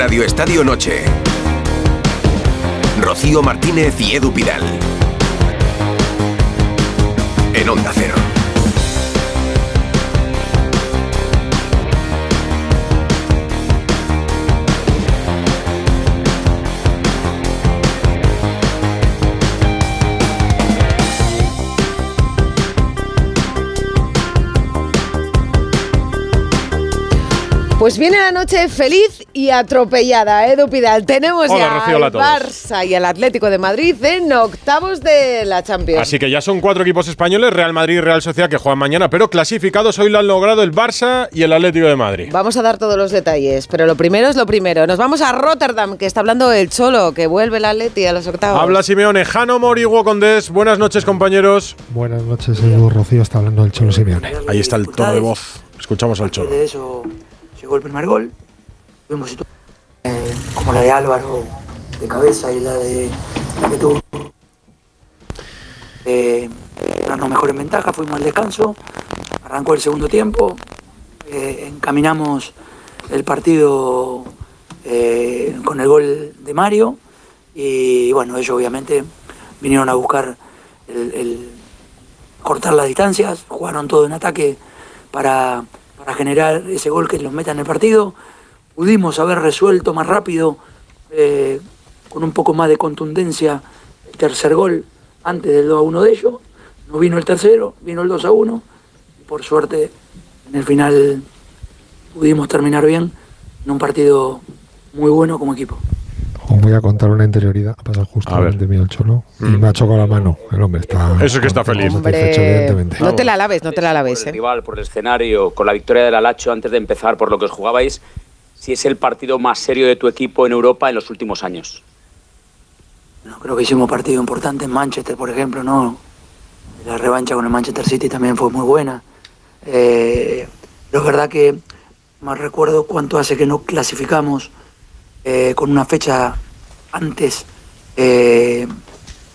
Radio Estadio Noche. Rocío Martínez y Edu Pidal. En Onda Cero. Pues viene la noche feliz y atropellada, Edu Pidal. Tenemos Hola, ya Rocío, al. Barça y al Atlético de Madrid en octavos de la Champions. Así que ya son cuatro equipos españoles, Real Madrid y Real Sociedad, que juegan mañana, pero clasificados hoy lo han logrado el Barça y el Atlético de Madrid. Vamos a dar todos los detalles, pero lo primero es lo primero. Nos vamos a Rotterdam, que está hablando el Cholo, que vuelve el Atleti a los octavos. Habla Simeone, Jano Morigo Condés. Buenas noches, compañeros. Buenas noches, Edu Rocío, está hablando el Cholo Simeone. Ahí está el tono de voz. Escuchamos al Cholo. De eso llegó el primer gol. Eh, como la de Álvaro de cabeza y la de la que tuvo. Eh, mejor en ventaja, fuimos al descanso, arrancó el segundo tiempo, eh, encaminamos el partido eh, con el gol de Mario y bueno, ellos obviamente vinieron a buscar el, el cortar las distancias, jugaron todo en ataque para, para generar ese gol que los meta en el partido. Pudimos haber resuelto más rápido, eh, con un poco más de contundencia, el tercer gol antes del 2 a 1 de ellos. No vino el tercero, vino el 2 a 1. Y por suerte, en el final pudimos terminar bien en un partido muy bueno como equipo. Os voy a contar una interioridad. Ha pasado justo delante mío el Cholo y Mm. me ha chocado la mano. El hombre está. Eso es que está feliz. evidentemente. no te la laves, no te la laves. por el ¿eh? rival, por el escenario, con la victoria del Alacho antes de empezar, por lo que os jugabais, si es el partido más serio de tu equipo en Europa en los últimos años. No, creo que hicimos partido importante en Manchester, por ejemplo, ¿no? La revancha con el Manchester City también fue muy buena. Eh, pero es verdad que más recuerdo cuánto hace que no clasificamos eh, con una fecha antes, eh,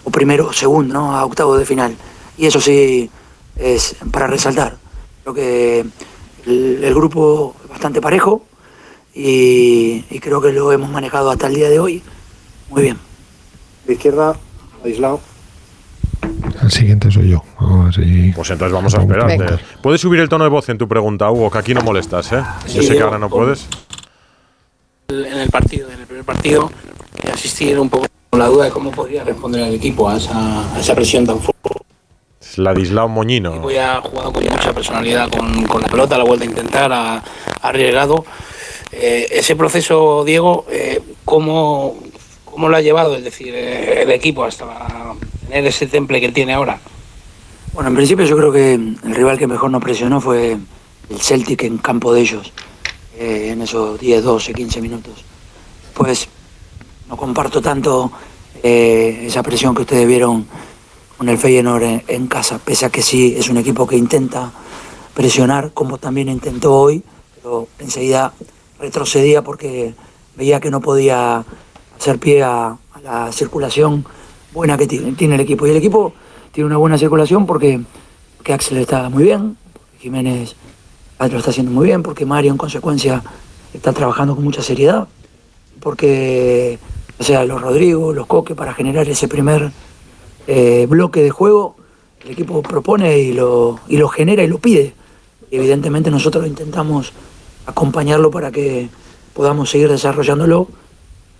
o primero o segundo, ¿no? A octavo de final. Y eso sí es para resaltar. Creo que el grupo es bastante parejo y, y creo que lo hemos manejado hasta el día de hoy muy bien. De izquierda, aislado. El siguiente soy yo. A ver si- Pues entonces vamos a esperarte. Venga. ¿Puedes subir el tono de voz en tu pregunta, Hugo? Que aquí no molestas, ¿eh? Yo Sí, sé que yo- ahora no puedes. en el partido, en el primer partido, era un poco con la duda de cómo podría responder el equipo a esa, a esa presión tan fuerte. Es Ladislao Moñino. Voy ha jugado con mucha personalidad con, con la pelota, la vuelta a intentar, ha, arriesgado. Eh, ese proceso, Diego, eh, ¿cómo, ¿cómo lo ha llevado? Es decir, eh, el equipo hasta tener ese temple que tiene ahora. Bueno, en principio yo creo que el rival que mejor nos presionó fue el Celtic en campo de ellos, en esos 10, 12, 15 minutos. Pues no comparto tanto esa presión que ustedes vieron con el Feyenoord en, en casa, pese a que sí es un equipo que intenta presionar, como también intentó hoy, pero enseguida retrocedía porque veía que no podía hacer pie a, la circulación buena que tiene, el equipo. Y el equipo tiene una buena circulación porque, porque Axel está muy bien, porque Jiménez lo está haciendo muy bien, porque Mario en consecuencia está trabajando con mucha seriedad, porque, o sea, los Rodrigo, los Coque, para generar ese primer eh, bloque de juego, el equipo propone y lo, y lo genera y lo pide. Evidentemente nosotros intentamos acompañarlo para que podamos seguir desarrollándolo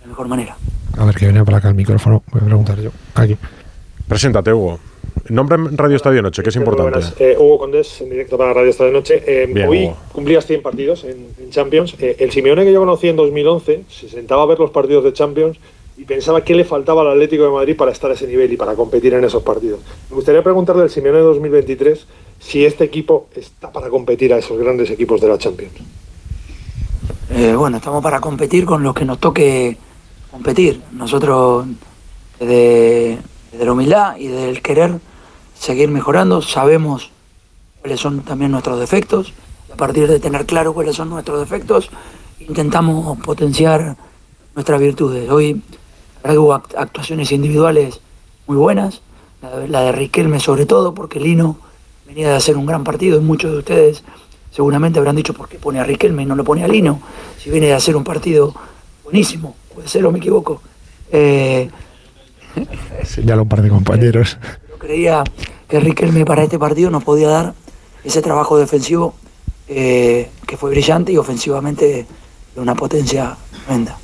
de la mejor manera. A ver, que viene para acá el micrófono. Voy a preguntar yo. Aquí. Preséntate, Hugo. Nombre en Radio Estadio Noche, que es importante. buenas. Eh, Hugo Condés, en directo para Radio Esta de Noche. Eh, Bien, hoy Hugo. cumplías 100 partidos en, en Champions. Eh, el Simeone que yo conocí en 2011 se sentaba a ver los partidos de Champions y pensaba qué le faltaba al Atlético de Madrid para estar a ese nivel y para competir en esos partidos. Me gustaría preguntarle al Simeone de 2023 si este equipo está para competir a esos grandes equipos de la Champions. Eh, bueno, estamos para competir con los que nos toque competir. Nosotros, desde, la humildad y del querer seguir mejorando, sabemos cuáles son también nuestros defectos. A partir de tener claro cuáles son nuestros defectos, intentamos potenciar nuestras virtudes. Hoy hubo act- actuaciones individuales muy buenas, la de Riquelme sobre todo, porque Lino venía de hacer un gran partido y muchos de ustedes seguramente habrán dicho por qué pone a Riquelme y no lo pone a Lino, si viene de hacer un partido buenísimo, puede ser o me equivoco. Eh, Señala un par de compañeros. Yo creía que Riquelme para este partido nos podía dar ese trabajo defensivo eh, que fue brillante y ofensivamente de una potencia tremenda.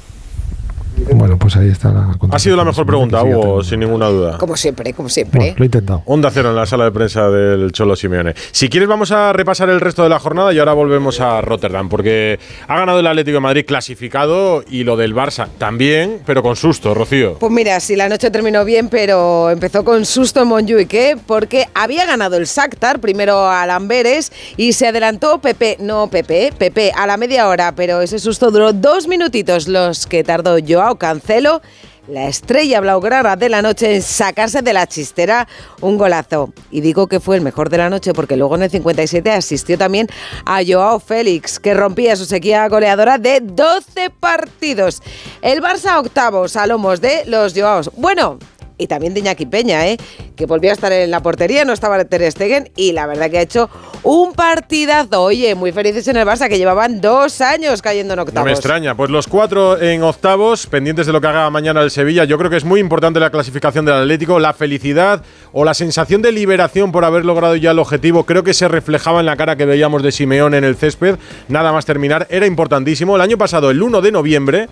Bueno, pues ahí está la Ha sido la mejor pregunta, Hugo, sin ninguna duda. Como siempre, como siempre. Bueno, lo he intentado. Onda cero en la sala de prensa del Cholo Simeone. Si quieres, vamos a repasar el resto de la jornada y ahora volvemos a Rotterdam, porque ha ganado el Atlético de Madrid clasificado y lo del Barça también, pero con susto, Rocío. Pues mira, si la noche terminó bien, pero empezó con susto en Montjuic, ¿eh? porque había ganado el Shakhtar, primero a Lamberes, y se adelantó Pepe, no Pepe, Pepe, a la media hora, pero ese susto duró dos minutitos, los que tardó Cancelo la estrella blaugrana de la noche en sacarse de la chistera un golazo. Y digo que fue el mejor de la noche porque luego en el 57 asistió también a Joao Félix, que rompía su sequía goleadora de 12 partidos. El Barça octavos a lomos de los Joaos. Bueno, y también de Iñaki Peña, ¿eh? que volvió a estar en la portería, no estaba Ter Stegen y la verdad que ha hecho un partidazo. Oye, muy felices en el Barça que llevaban dos años cayendo en octavos. No me extraña, pues los cuatro en octavos, pendientes de lo que haga mañana el Sevilla. Yo creo que es muy importante la clasificación del Atlético, la felicidad o la sensación de liberación por haber logrado ya el objetivo. Creo que se reflejaba en la cara que veíamos de Simeón en el césped. Nada más terminar, era importantísimo. El año pasado, el 1 de noviembre,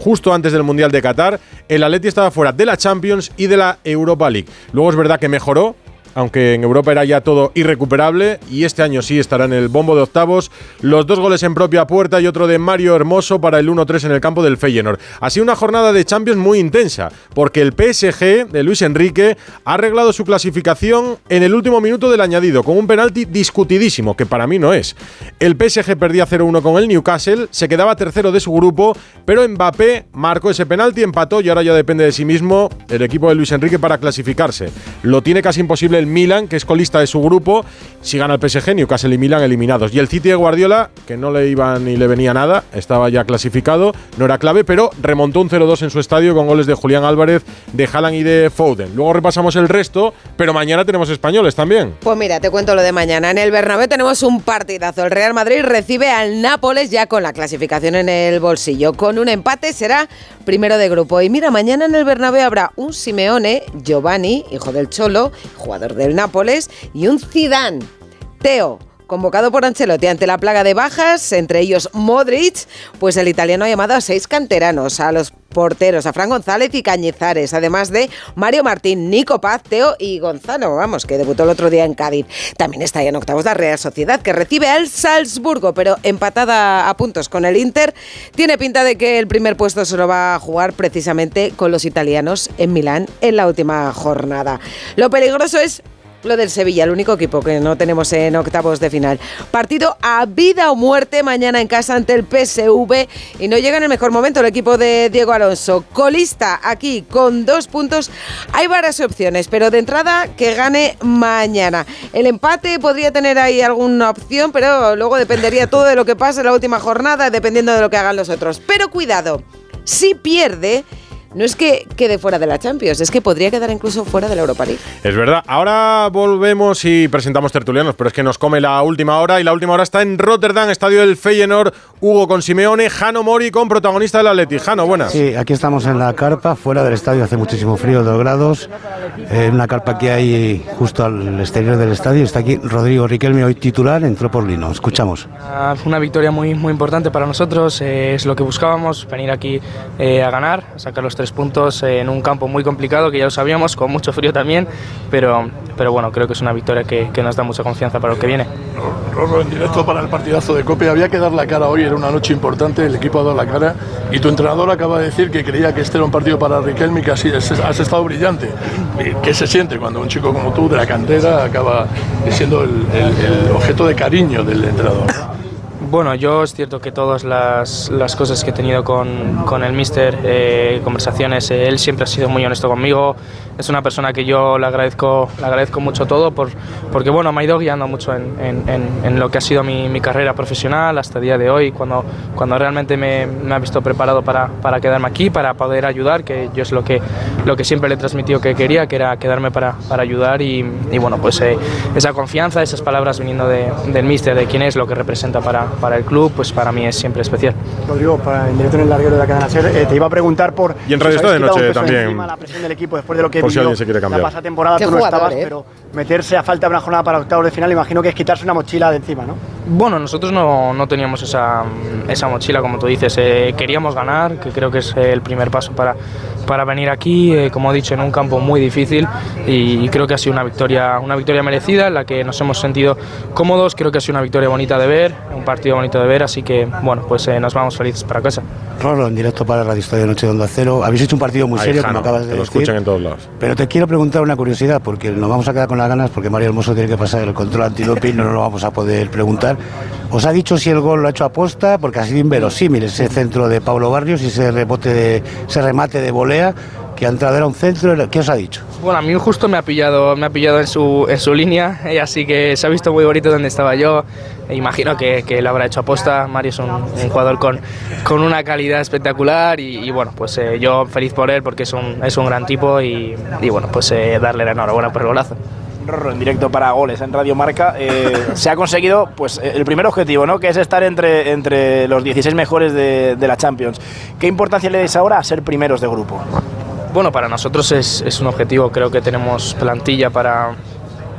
justo antes del Mundial de Qatar, el Atleti estaba fuera de la Champions y de la Europa League. Luego es verdad que mejoró, aunque en Europa era ya todo irrecuperable y este año sí estará en el bombo de octavos. Los dos goles en propia puerta y otro de Mario Hermoso para el 1-3 en el campo del Feyenoord. Ha sido una jornada de Champions muy intensa, porque el PSG de Luis Enrique ha arreglado su clasificación en el último minuto del añadido, con un penalti discutidísimo, que para mí no es. El PSG perdía 0-1 con el Newcastle, se quedaba tercero de su grupo, pero Mbappé marcó ese penalti, empató y ahora ya depende de sí mismo el equipo de Luis Enrique para clasificarse. Lo tiene casi imposible el Milan, que es colista de su grupo. Si gana el PSG, Newcastle y Milan eliminados. Y el City de Guardiola, que no le iba ni le venía nada, estaba ya clasificado, no era clave, pero remontó un 0-2 en su estadio con goles de Julián Álvarez, de Haaland y de Foden. Luego repasamos el resto, pero mañana tenemos españoles también. Pues mira, te cuento lo de mañana. En el Bernabéu tenemos un partidazo. El Real Madrid recibe al Nápoles ya con la clasificación en el bolsillo. Con un empate será primero de grupo. Y mira, mañana en el Bernabéu habrá un Simeone, Giovanni, hijo del Cholo, jugador del Nápoles, y un Zidane, Teo, convocado por Ancelotti ante la plaga de bajas, entre ellos Modric, pues el italiano ha llamado a seis canteranos, a los porteros, a Fran González y Cañizares, además de Mario Martín, Nico Paz, Teo y Gonzalo, vamos, que debutó el otro día en Cádiz. También está ahí en octavos la Real Sociedad, que recibe al Salzburgo, pero empatada a puntos con el Inter. Tiene pinta de que el primer puesto se lo va a jugar precisamente con los italianos en Milán en la última jornada. Lo peligroso es lo del Sevilla, el único equipo que no tenemos en octavos de final. Partido a vida o muerte mañana en casa ante el PSV y no llega en el mejor momento el equipo de Diego Alonso. Colista aquí con dos puntos. Hay varias opciones, pero de entrada que gane mañana. El empate podría tener ahí alguna opción, pero luego dependería todo de lo que pase en la última jornada, dependiendo de lo que hagan los otros. Pero cuidado, si pierde no es que quede fuera de la Champions, es que podría quedar incluso fuera de la Europa League. Es verdad. Ahora volvemos y presentamos tertulianos, pero es que nos come la última hora y la última hora está en Rotterdam, estadio del Feyenoord, Hugo con Simeone, Jano Mori con protagonista del Atleti. Jano, buenas. Sí, aquí estamos en la carpa, fuera del estadio, hace muchísimo frío, 2 grados. En una carpa que hay justo al exterior del estadio está aquí Rodrigo Riquelme, hoy titular, entró por Lino. Escuchamos. Fue una victoria muy, muy importante para nosotros, eh, es lo que buscábamos, venir aquí eh, a ganar, a sacar los tres puntos en un campo muy complicado, que ya lo sabíamos, con mucho frío también, pero, pero bueno, creo que es una victoria que, que nos da mucha confianza para lo que viene. Rorro, en directo para el partidazo de Cope. Había que dar la cara hoy, era una noche importante, el equipo ha dado la cara y tu entrenador acaba de decir que creía que este era un partido para Riquelme que así has estado brillante. ¿Qué se siente cuando un chico como tú, de la cantera, acaba siendo el, el- el objeto de cariño del entrenador? Bueno, yo es cierto que todas las, las cosas que he tenido con, con el míster, eh, conversaciones, eh, él siempre ha sido muy honesto conmigo. Es una persona que yo le agradezco, le agradezco mucho todo por, porque bueno, me ha ido guiando mucho en, en- en- en lo que ha sido mi, mi carrera profesional hasta el día de hoy, cuando, cuando realmente me, me ha visto preparado para, para quedarme aquí, para poder ayudar, que yo es lo que, lo que siempre le he transmitido que quería, que era quedarme para, para ayudar y, y bueno, pues eh, esa confianza, esas palabras viniendo de- del míster, de quién es, lo que representa para, para el club, pues para mí es siempre especial. Rodrigo, para, en directo en el larguero de la cadena SER, eh, te iba a preguntar por... Y en si Radio os Estadio quitado Noche también. la presión del equipo después de lo que Por si vivió alguien se quiere cambiar. La pasada temporada Qué tú no jugador, estabas, ¿eh? pero meterse a falta de una jornada para octavos de final, imagino que es quitarse una mochila de encima, ¿no? Bueno, nosotros no, no teníamos esa, esa mochila, como tú dices. eh, queríamos ganar, que creo que es el primer paso para, para venir aquí, eh, como he dicho, en un campo muy difícil y, y creo que ha sido una victoria, una victoria merecida en la que nos hemos sentido cómodos. Creo que ha sido una victoria bonita de ver, un partido bonito de ver, así que bueno, pues eh, nos vamos felices para casa. Rolo, en directo para Radio Estadio Noche de Onda Cero. Habéis hecho un partido muy Ahí, serio, Jano, como acabas de lo decir. escuchan en todos lados. Pero te quiero preguntar una curiosidad, porque nos vamos a quedar con las ganas, porque Mario Hermoso tiene que pasar el control antidoping, no nos lo vamos a poder preguntar. ¿Os ha dicho si el gol lo ha hecho aposta? Porque ha sido inverosímil ese centro de Pablo Barrios y ese, rebote de, ese remate de volea que ha entrado era un centro. ¿Qué os ha dicho? Bueno, a mí justo me ha pillado, me ha pillado en su, en su línea, eh, así que se ha visto muy bonito donde estaba yo. E imagino que, que lo habrá hecho aposta. Mario es un, un jugador con, con una calidad espectacular y, y bueno, pues eh, yo feliz por él porque es un, es un gran tipo y, y bueno, pues eh, darle la enhorabuena por el golazo. Rorro, en directo para goles en Radio Marca, eh, se ha conseguido pues el primer objetivo, ¿no? que es estar entre, entre los 16 mejores de, de la Champions. ¿Qué importancia le dais ahora a ser primeros de grupo? Bueno, para nosotros es, es un objetivo, creo que tenemos plantilla para,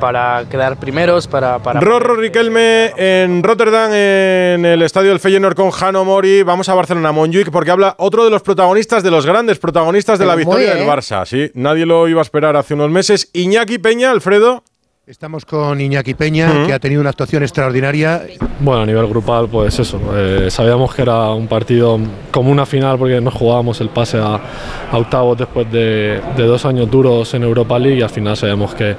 para quedar primeros, para... para Rorro Riquelme en Rotterdam, en el estadio del Feyenoord con Jano Mori. Vamos a Barcelona, Monjuic, porque habla otro de los protagonistas, de los grandes protagonistas de la Pero victoria del bien. Barça. Sí, nadie lo iba a esperar hace unos meses. Iñaki Peña, Alfredo. Estamos con Iñaki Peña, que ha tenido una actuación extraordinaria. Bueno, a nivel grupal, pues eso. eh, sabíamos que era un partido como una final porque no jugábamos el pase a, a octavos después de, de dos años duros en Europa League y al final sabíamos que,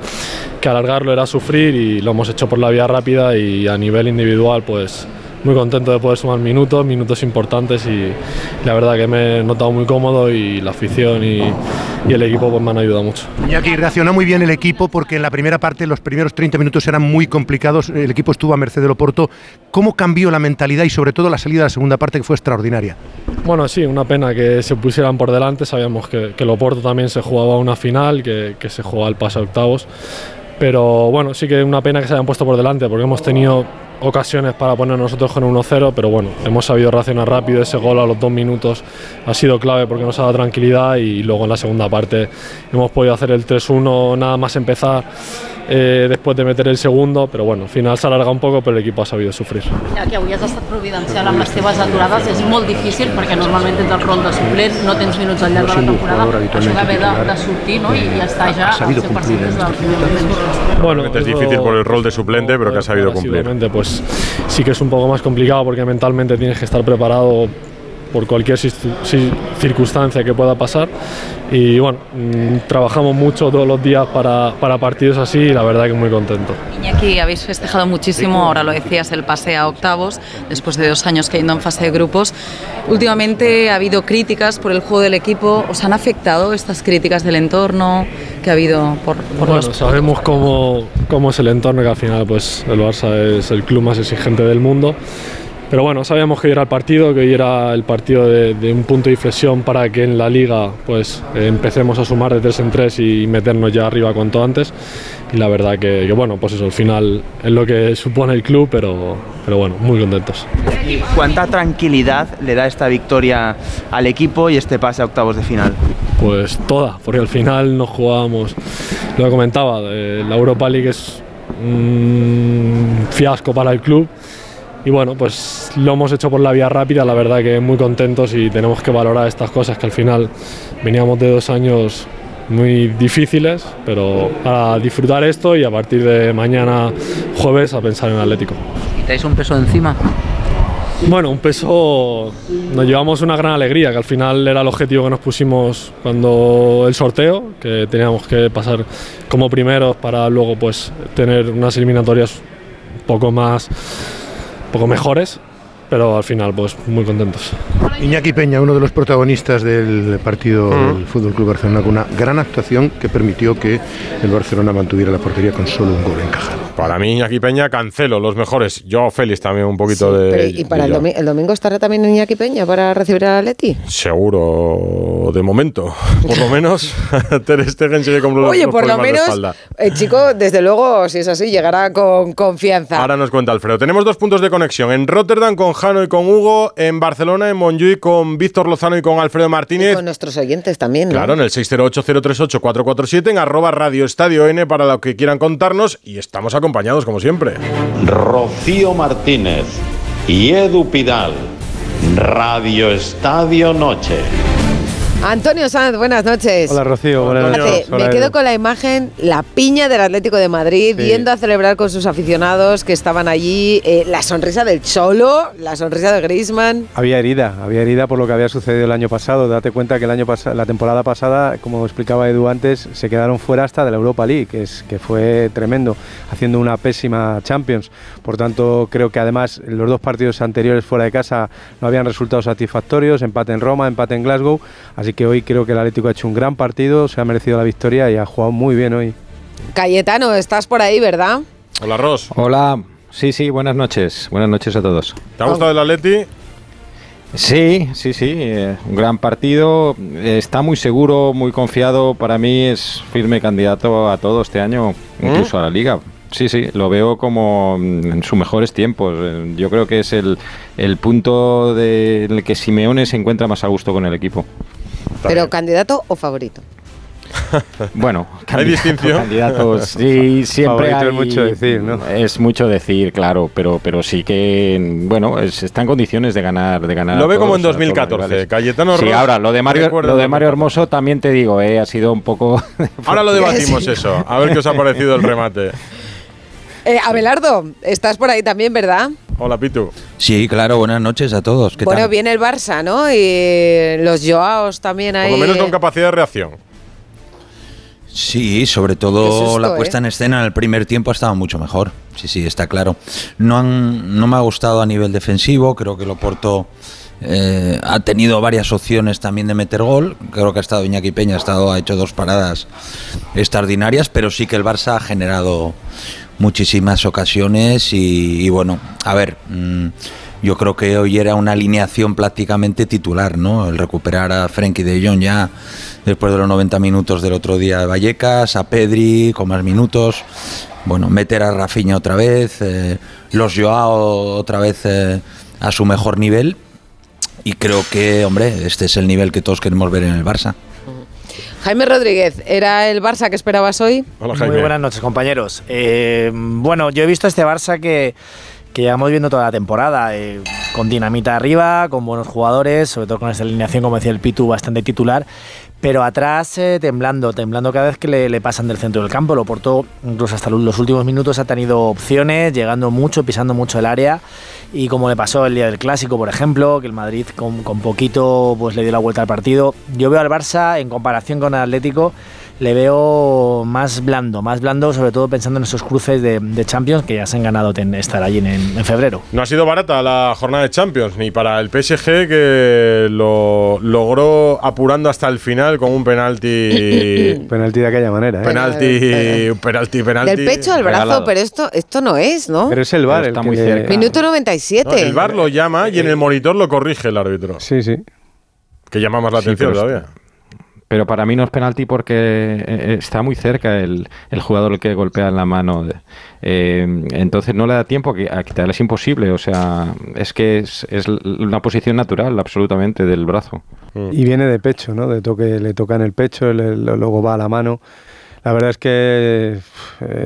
que alargarlo era sufrir y lo hemos hecho por la vía rápida y a nivel individual, pues muy contento de poder sumar minutos, minutos importantes y la verdad que me he notado muy cómodo y la afición y, y el equipo pues me han ayudado mucho. Iñaki reaccionó muy bien el equipo porque en la primera parte, los primeros 30 minutos eran muy complicados. El equipo estuvo a merced del Oporto. ¿Cómo cambió la mentalidad y sobre todo la salida de la segunda parte que fue extraordinaria? Bueno, sí, una pena que se pusieran por delante. Sabíamos que, que el Oporto también se jugaba una final, que, que se jugaba el pase a octavos. Pero bueno, sí que una pena que se hayan puesto por delante, porque hemos tenido ocasiones para poner nosotros con 1-0, pero bueno, hemos sabido reaccionar rápido. Ese gol a los dos minutos ha sido clave porque nos ha dado tranquilidad y luego en la segunda parte hemos podido hacer el 3-1 nada más empezar. eh, después de meter el segundo, però bueno, al final s'ha alargat un poc, però l'equip ha sabido sufrir. Ja que avui has estat providencial amb les teves aturades, és molt difícil perquè normalment tens el rol de suplent, no tens minuts al llarg de la temporada, això d'haver de, de sortir no? I, i estar ja al 100% des del primer moment. Bueno, es difícil por el rol de suplente, pero que ha sabido cumplir. Básicamente, sí que es un poco más complicado porque mentalmente tienes que estar preparado por cualquier circunstancia que pueda pasar. Y bueno, mm, trabajamos mucho todos los días para, para partidos así y la verdad que muy contento. Iñaki, habéis festejado muchísimo, ahora lo decías, el pase a octavos, después de dos años cayendo en fase de grupos. Últimamente ha habido críticas por el juego del equipo. ¿Os han afectado estas críticas del entorno que ha habido por, por Bueno, los sabemos cómo, cómo es el entorno, que al final pues el Barça es el club más exigente del mundo. Pero bueno, sabíamos que hoy era el partido, que hoy era el partido de, de un punto de inflexión para que en la liga pues eh, empecemos a sumar de tres en tres y meternos ya arriba cuanto antes. Y la verdad que, que, bueno, pues eso, al final es lo que supone el club, pero, pero bueno, muy contentos. ¿Y cuánta tranquilidad le da esta victoria al equipo y este pase a octavos de final? Pues toda, porque al final nos jugábamos, lo que comentaba, eh, la Europa League es un fiasco para el club y bueno, pues lo hemos hecho por la vía rápida, la verdad que muy contentos y tenemos que valorar estas cosas que al final veníamos de dos años muy difíciles, pero a disfrutar esto y a partir de mañana jueves a pensar en Atlético. ¿Quitáis un peso de encima? Bueno, un peso, nos llevamos una gran alegría, que al final era el objetivo que nos pusimos cuando el sorteo, que teníamos que pasar como primeros para luego pues tener unas eliminatorias un poco más, poco mejores. Pero al final pues muy contentos. Iñaki Peña, uno de los protagonistas del partido del Fútbol Club Barcelona, con una gran actuación que permitió que el Barcelona mantuviera la portería con solo un gol encajado. Para mí, Iñaki Peña, cancelo, los mejores. Yo, Félix, también un poquito de. Pero, ¿Y para el, domi- el domingo estará también Iñaki Peña para recibir al Atleti? Seguro, de momento. Por lo menos, Ter Stegen sigue con los Oye, los por lo menos el chico, desde luego, si es así, llegará con confianza. Ahora nos cuenta Alfredo. Tenemos dos puntos de conexión. En Rotterdam con Jano y con Hugo. En Barcelona, en Montjuic con Víctor Lozano y con Alfredo Martínez. con nuestros oyentes también, ¿no? Claro, en el 608-038-447, en arroba Radio Estadio N para lo que quieran contarnos y estamos acompañados como siempre. Rocío Martínez y Edu Pidal. Radio Estadio Noche. Antonio Sanz, buenas noches. Hola Rocío, buenas noches. me quedo con la imagen, la piña del Atlético de Madrid, Sí. yendo a celebrar con sus aficionados que estaban allí, eh, la sonrisa del Cholo, la sonrisa de Griezmann. Había herida, había herida por lo que había sucedido el año pasado. Date cuenta que el año pasado, la temporada pasada, como explicaba Edu antes, se quedaron fuera hasta de la Europa League, que, es, que fue tremendo, haciendo una pésima Champions. Por tanto, creo que además los dos partidos anteriores fuera de casa no habían resultados satisfactorios, empate en Roma, empate en Glasgow, así que hoy creo que el Atlético ha hecho un gran partido, se ha merecido la victoria y ha jugado muy bien hoy. Cayetano, estás por ahí, ¿verdad? Hola, Ros. Hola, sí, sí, buenas noches. Buenas noches a todos. ¿Te ha gustado el Atleti? Sí, sí, sí, eh, un gran partido. Eh, Está muy seguro, muy confiado. Para mí es firme candidato a todo este año, incluso a la liga. Sí, sí, lo veo como mm, en sus mejores tiempos. Eh, Yo creo que es el, el punto de- en el que Simeone se encuentra más a gusto con el equipo. Pero candidato o favorito. Bueno, ¿Hay distinción? Candidatos, sí, siempre hay, es mucho decir, ¿no? Es mucho decir, claro, pero, pero sí que, bueno, es- está en condiciones de ganar, de ganar. Lo a ve como en a todos los 2014. rivales. Cayetano Sí, ahora lo de Mario, lo de Mario Hermoso también te digo, eh, ha sido un poco. Ahora lo debatimos eso. A ver qué os ha parecido el remate. Eh, Abelardo, estás por ahí también, ¿verdad? Hola, Pitu. Sí, claro, buenas noches a todos. ¿Qué Bueno, tal? viene el Barça, ¿no? Y los Joaos también ahí. Por lo menos con capacidad de reacción. Sí, sobre todo susto, la puesta ¿eh? en escena en el primer tiempo ha estado mucho mejor. Sí, sí, está claro. No, han, no me ha gustado a nivel defensivo, creo que Loporto eh, ha tenido varias opciones también de meter gol. Creo que ha estado Iñaki Peña, ha, estado, ha hecho dos paradas extraordinarias, pero sí que el Barça ha generado muchísimas ocasiones y, bueno, a ver, mm, yo creo que hoy era una alineación prácticamente titular, ¿no? El recuperar a Frenkie de Jong ya después de los 90 minutos del otro día de Vallecas, a Pedri con más minutos, bueno, meter a Rafinha otra vez, eh, los Joao otra vez eh, a su mejor nivel y creo que, hombre, este es el nivel que todos queremos ver en el Barça. Jaime Rodríguez, ¿era el Barça que esperabas hoy? Muy buenas noches, compañeros. Eh, bueno, yo he visto este Barça que, que llevamos viendo toda la temporada, eh, con dinamita arriba, con buenos jugadores, sobre todo con esta alineación, como decía el Pitu, bastante titular, pero atrás eh, temblando, temblando cada vez que le, le pasan del centro del campo. Lo portó incluso hasta los últimos minutos ha tenido opciones, llegando mucho, pisando mucho el área. Y como le pasó el día del clásico, por ejemplo, que el Madrid con, con poquito pues le dio la vuelta al partido. Yo veo al Barça en comparación con el Atlético le veo más blando, más blando, sobre todo pensando en esos cruces de, de Champions que ya se han ganado ten- estar allí en, en febrero. No ha sido barata la jornada de Champions, ni para el PSG que lo logró apurando hasta el final con un penalti. penalti de aquella manera, ¿eh? penalti, penalti, penalti. Del pecho al brazo, regalado. pero esto, esto no es, ¿no? Pero es el VAR el que le- Minuto 97. No, el VAR lo llama y en el monitor lo corrige el árbitro. Sí, sí. Que llama más la Sí, atención todavía. Pero para mí no es penalti porque eh, está muy cerca el, el jugador que golpea en la mano. Eh, entonces no le da tiempo a a quitarle, es imposible. O sea, es que es, es una posición natural absolutamente del brazo. Y viene de pecho, ¿no? De toque, le toca en el pecho, luego va a la mano. La verdad es que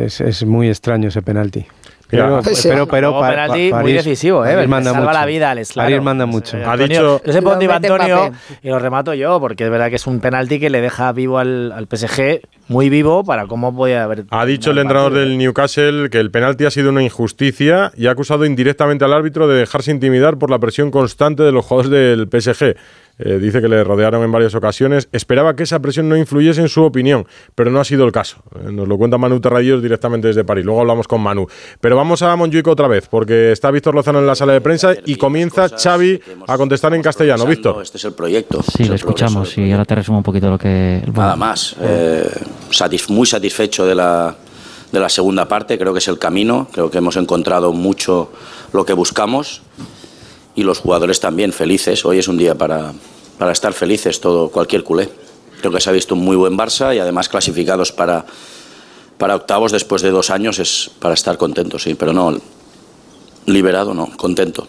es, es muy extraño ese penalti. Pero, pero, pero Luego pa- penalti pa- muy París- decisivo, ¿eh? París Le manda salva mucho. la vida al Eslaro. París manda mucho. Ha dicho- Yo sé por Antonio, Mbappé. y lo remato yo, porque es verdad que es un penalti que le deja vivo al, al PSG, muy vivo, para cómo podía haber. Ha dicho el entrenador del Newcastle que el penalti ha sido una injusticia y ha acusado indirectamente al árbitro de dejarse intimidar por la presión constante de los jugadores del PSG. Eh, dice que le rodearon en varias ocasiones. Esperaba que esa presión no influyese en su opinión, pero no ha sido el caso. Eh, nos lo cuenta Manu Terradillos directamente desde París. Luego hablamos con Manu. Pero vamos a Monjuico otra vez, porque está Víctor Lozano en la sala de prensa y comienza Xavi a contestar en castellano. Víctor. Este es el proyecto. Sí, lo escuchamos y ahora te resumo un poquito lo que... Nada más. Eh, satis muy satisfecho de la, de la segunda parte. Creo que es el camino. Creo que hemos encontrado mucho lo que buscamos y los jugadores también felices. Hoy es un día para, para estar felices, todo, cualquier culé. Creo que se ha visto un muy buen Barça y además clasificados para, para octavos después de dos años es para estar contento, sí, pero no, liberado no, contento.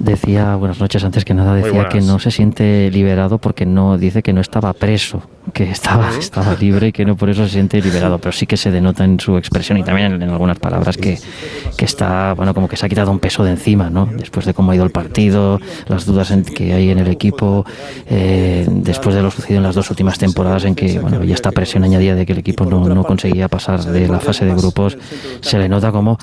Decía, buenas noches, antes que nada decía que no se siente liberado porque no dice que no estaba preso, que estaba, estaba libre y que no por eso se siente liberado, pero sí que se denota en su expresión y también en, algunas palabras que, que, está, bueno, como que se ha quitado un peso de encima, ¿no? Después de cómo ha ido el partido, las dudas que hay en el equipo, eh, después de lo sucedido en las dos últimas temporadas en que, bueno, ya esta presión añadida de que el equipo no, no conseguía pasar de la fase de grupos, se le nota como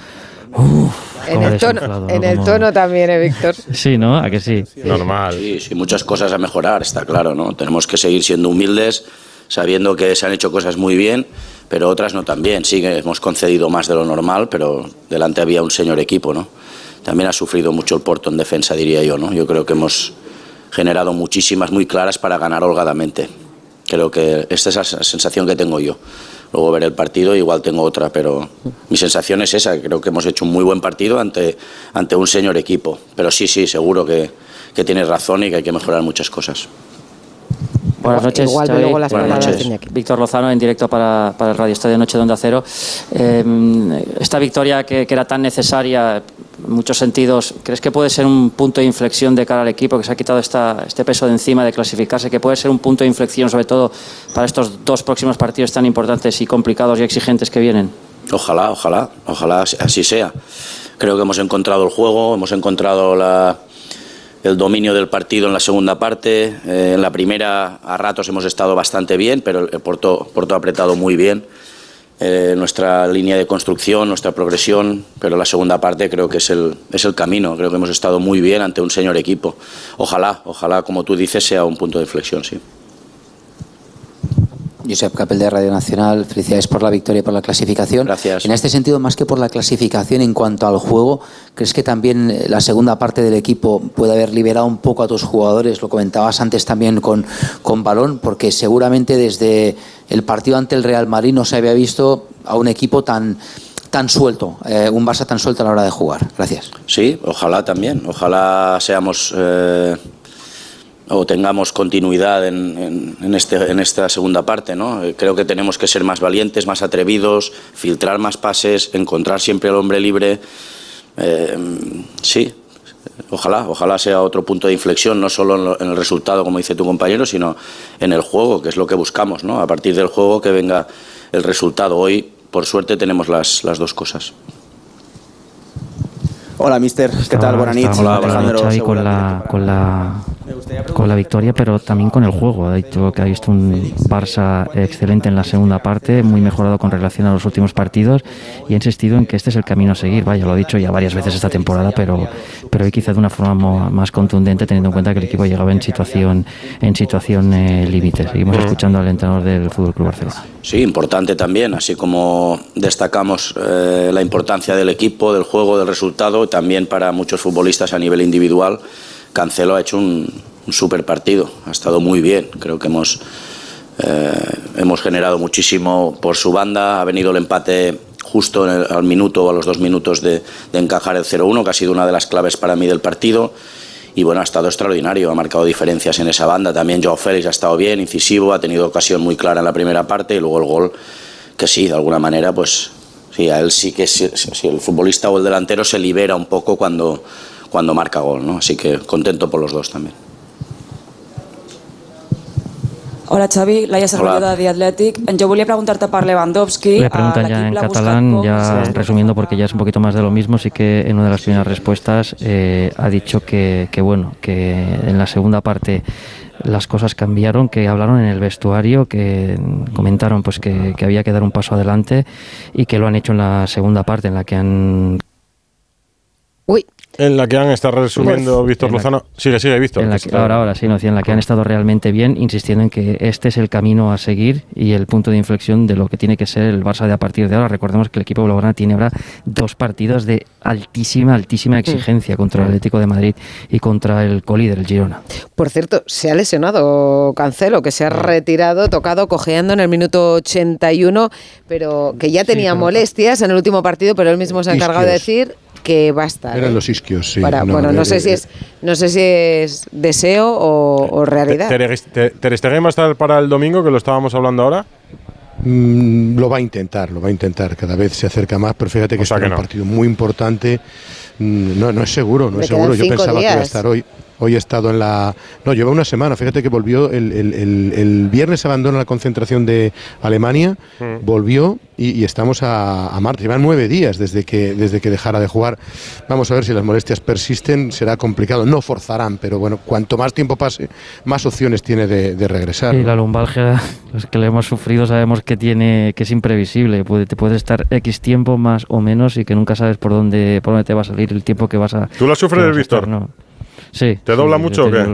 en el, tono, en el tono también, ¿eh, Víctor? Sí, ¿no? ¿A que sí? Normal. Sí, sí, muchas cosas a mejorar, está claro, ¿no? Tenemos que seguir siendo humildes, sabiendo que se han hecho cosas muy bien, pero otras no tan bien. Sí que hemos concedido más de lo normal, pero delante había un señor equipo, ¿no? También ha sufrido mucho el Porto en defensa, diría yo, ¿no? Yo creo que hemos generado muchísimas muy claras para ganar holgadamente. Creo que esta es la sensación que tengo yo luego ver el partido igual tengo otra, pero mi sensación es esa, creo que hemos hecho un muy buen partido ante, ante un señor equipo, pero sí, sí, seguro que, que tienes razón y que hay que mejorar muchas cosas. Buenas noches, Igual, Xavi. luego las Buenas noches. Víctor Lozano en directo para, para el Radio Estadio Noche de Onda Cero. Eh, esta victoria que, que era tan necesaria en muchos sentidos, ¿crees que puede ser un punto de inflexión de cara al equipo que se ha quitado esta, este peso de encima de clasificarse? ¿Que puede ser un punto de inflexión sobre todo para estos dos próximos partidos tan importantes y complicados y exigentes que vienen? Ojalá, ojalá, ojalá así sea. Creo que hemos encontrado el juego, hemos encontrado la, el dominio del partido en la segunda parte. Eh, en la primera a ratos hemos estado bastante bien, pero el Porto, Porto ha apretado muy bien eh, nuestra línea de construcción, nuestra progresión, pero la segunda parte creo que es el, es el camino. Creo que hemos estado muy bien ante un señor equipo. Ojalá, ojalá, como tú dices, sea un punto de inflexión, sí. Josep Capel de Radio Nacional, felicidades por la victoria y por la clasificación. Gracias. En este sentido, más que por la clasificación en cuanto al juego, ¿crees que también eh, la segunda parte del equipo puede haber liberado un poco a tus jugadores? Lo comentabas antes también con, con Balón, porque seguramente desde el partido ante el Real Madrid no se había visto a un equipo tan tan suelto, eh, un Barça tan suelto a la hora de jugar. Gracias. Sí, ojalá también. Ojalá seamos eh, o tengamos continuidad en, en- en este, en esta segunda parte. ¿no? Eh, Creo que tenemos que ser más valientes, más atrevidos, filtrar más pases, encontrar siempre al hombre libre. Eh, sí, ojalá, ojalá sea otro punto de inflexión, no solo en, lo- en el resultado, como dice tu compañero, sino en el juego, que es lo que buscamos. ¿no? A partir del juego que venga el resultado. Hoy, por suerte, tenemos las, las dos cosas. Hola, mister. ¿Qué tal? Buenas noches. Alejandro Xavi con la, con la con la victoria, pero también con el juego. Ha dicho que ha visto un Barça excelente en la segunda parte, muy mejorado con relación a los últimos partidos y ha insistido en que este es el camino a seguir. Vaya, lo ha dicho ya varias veces esta temporada, pero, pero hoy quizá de una forma mo- más contundente, teniendo en cuenta que el equipo llegaba en situación en situación eh, límite. Seguimos escuchando al entrenador del Fútbol Club Barcelona. Sí, importante también, así como destacamos eh, la importancia del equipo, del juego, del resultado, también para muchos futbolistas a nivel individual. Cancelo ha hecho un, un super partido, ha estado muy bien, creo que hemos, eh, hemos generado muchísimo por su banda, ha venido el empate justo en el- al minuto o a los dos minutos de, de encajar el 0-1, que ha sido una de las claves para mí del partido. Y bueno, ha estado extraordinario, ha marcado diferencias en esa banda. También Joao Félix ha estado bien, incisivo, ha tenido ocasión muy clara en la primera parte y luego el gol, que sí, de alguna manera, pues sí, a él sí que sí, sí, sí, el futbolista o el delantero se libera un poco cuando, cuando marca gol, ¿no? Así que contento por los dos también. Hola Xavi, Laia Cervelló de Athletic. Jo volia preguntar-te per Lewandowski. Le preguntan Eh, ya en catalán, ya resumiendo porque ya es un poquito más de lo mismo, sí que en una de las primeras respuestas eh, ha dicho que, que, bueno, que en la segunda parte las cosas cambiaron, que hablaron en el vestuario, que comentaron pues que, que había que dar un paso adelante y que lo han hecho en la segunda parte en la que han Uy, en la que han estado resumiendo Víctor Lozano. Sigue, sigue, Víctor. En la que, ahora, ahora sí, no, en la que han estado realmente bien, insistiendo en que este es el camino a seguir y el punto de inflexión de lo que tiene que ser el Barça de a partir de ahora. Recordemos que el equipo blaugrana tiene ahora dos partidos de altísima, altísima exigencia contra el Atlético de Madrid y contra el colíder, el Girona. Por cierto, se ha lesionado Cancelo, que se ha retirado, tocado, cojeando en el minuto 81, pero que ya tenía molestias en el último partido, pero él mismo se ha encargado de decir que va a estar. Eran los isquios, sí. bueno, no sé si es no sé si es deseo o, realidad. ¿Ter Stegen va a estar para el domingo, que lo estábamos hablando ahora? Mm, lo va a intentar, lo va a intentar. Cada vez se acerca más, pero fíjate que es un partido muy importante. Mm, no, no es seguro, no es seguro. Yo pensaba que iba a estar hoy. Hoy he estado en la... No, lleva una semana, fíjate que volvió, el, el, el, el viernes abandona la concentración de Alemania, mm. volvió y, estamos a, a martes. Llevan nueve días desde que, desde que dejara de jugar. Vamos a ver si las molestias persisten, será complicado. No forzarán, pero bueno, cuanto más tiempo pase, más opciones tiene de, regresar. Y la lumbalgia, los que le hemos sufrido sabemos que tiene que es imprevisible. Puede, te puede estar X tiempo más o menos y que nunca sabes por dónde, por dónde te va a salir el tiempo que vas a... ¿Tú lo sufres, Víctor? No. Sí. ¿Te dobla mucho o qué?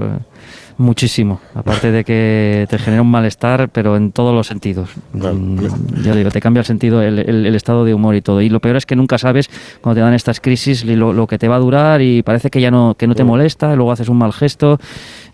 Muchísimo. Aparte de que te genera un malestar, pero en todos los sentidos. Mm, ya digo, te cambia el sentido, el, estado de humor y todo. Y lo peor es que nunca sabes cuando te dan estas crisis lo, lo que te va a durar y parece que ya no, que no te molesta, luego haces un mal gesto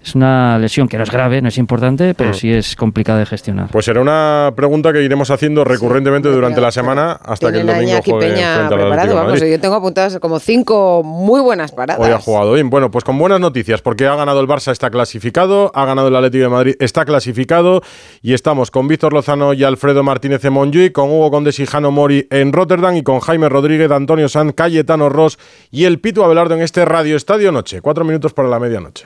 es una lesión que no es grave, no es importante, pero mm. sí es complicada de gestionar. Pues será una pregunta que iremos haciendo recurrentemente durante la semana hasta que el domingo juegue frente preparado, vamos, Yo tengo apuntadas como cinco muy buenas paradas. Hoy ha jugado bien. Bueno, pues con buenas noticias, porque ha ganado el Barça, está clasificado, ha ganado el Atlético de Madrid, está clasificado, y estamos con Víctor Lozano y Alfredo Martínez en Montjuic, con Hugo Condes y Jano Mori en Rotterdam, y con Jaime Rodríguez, Antonio San, Cayetano Ross y el Pitu Abelardo en este Radio Estadio Noche. Cuatro minutos para la medianoche.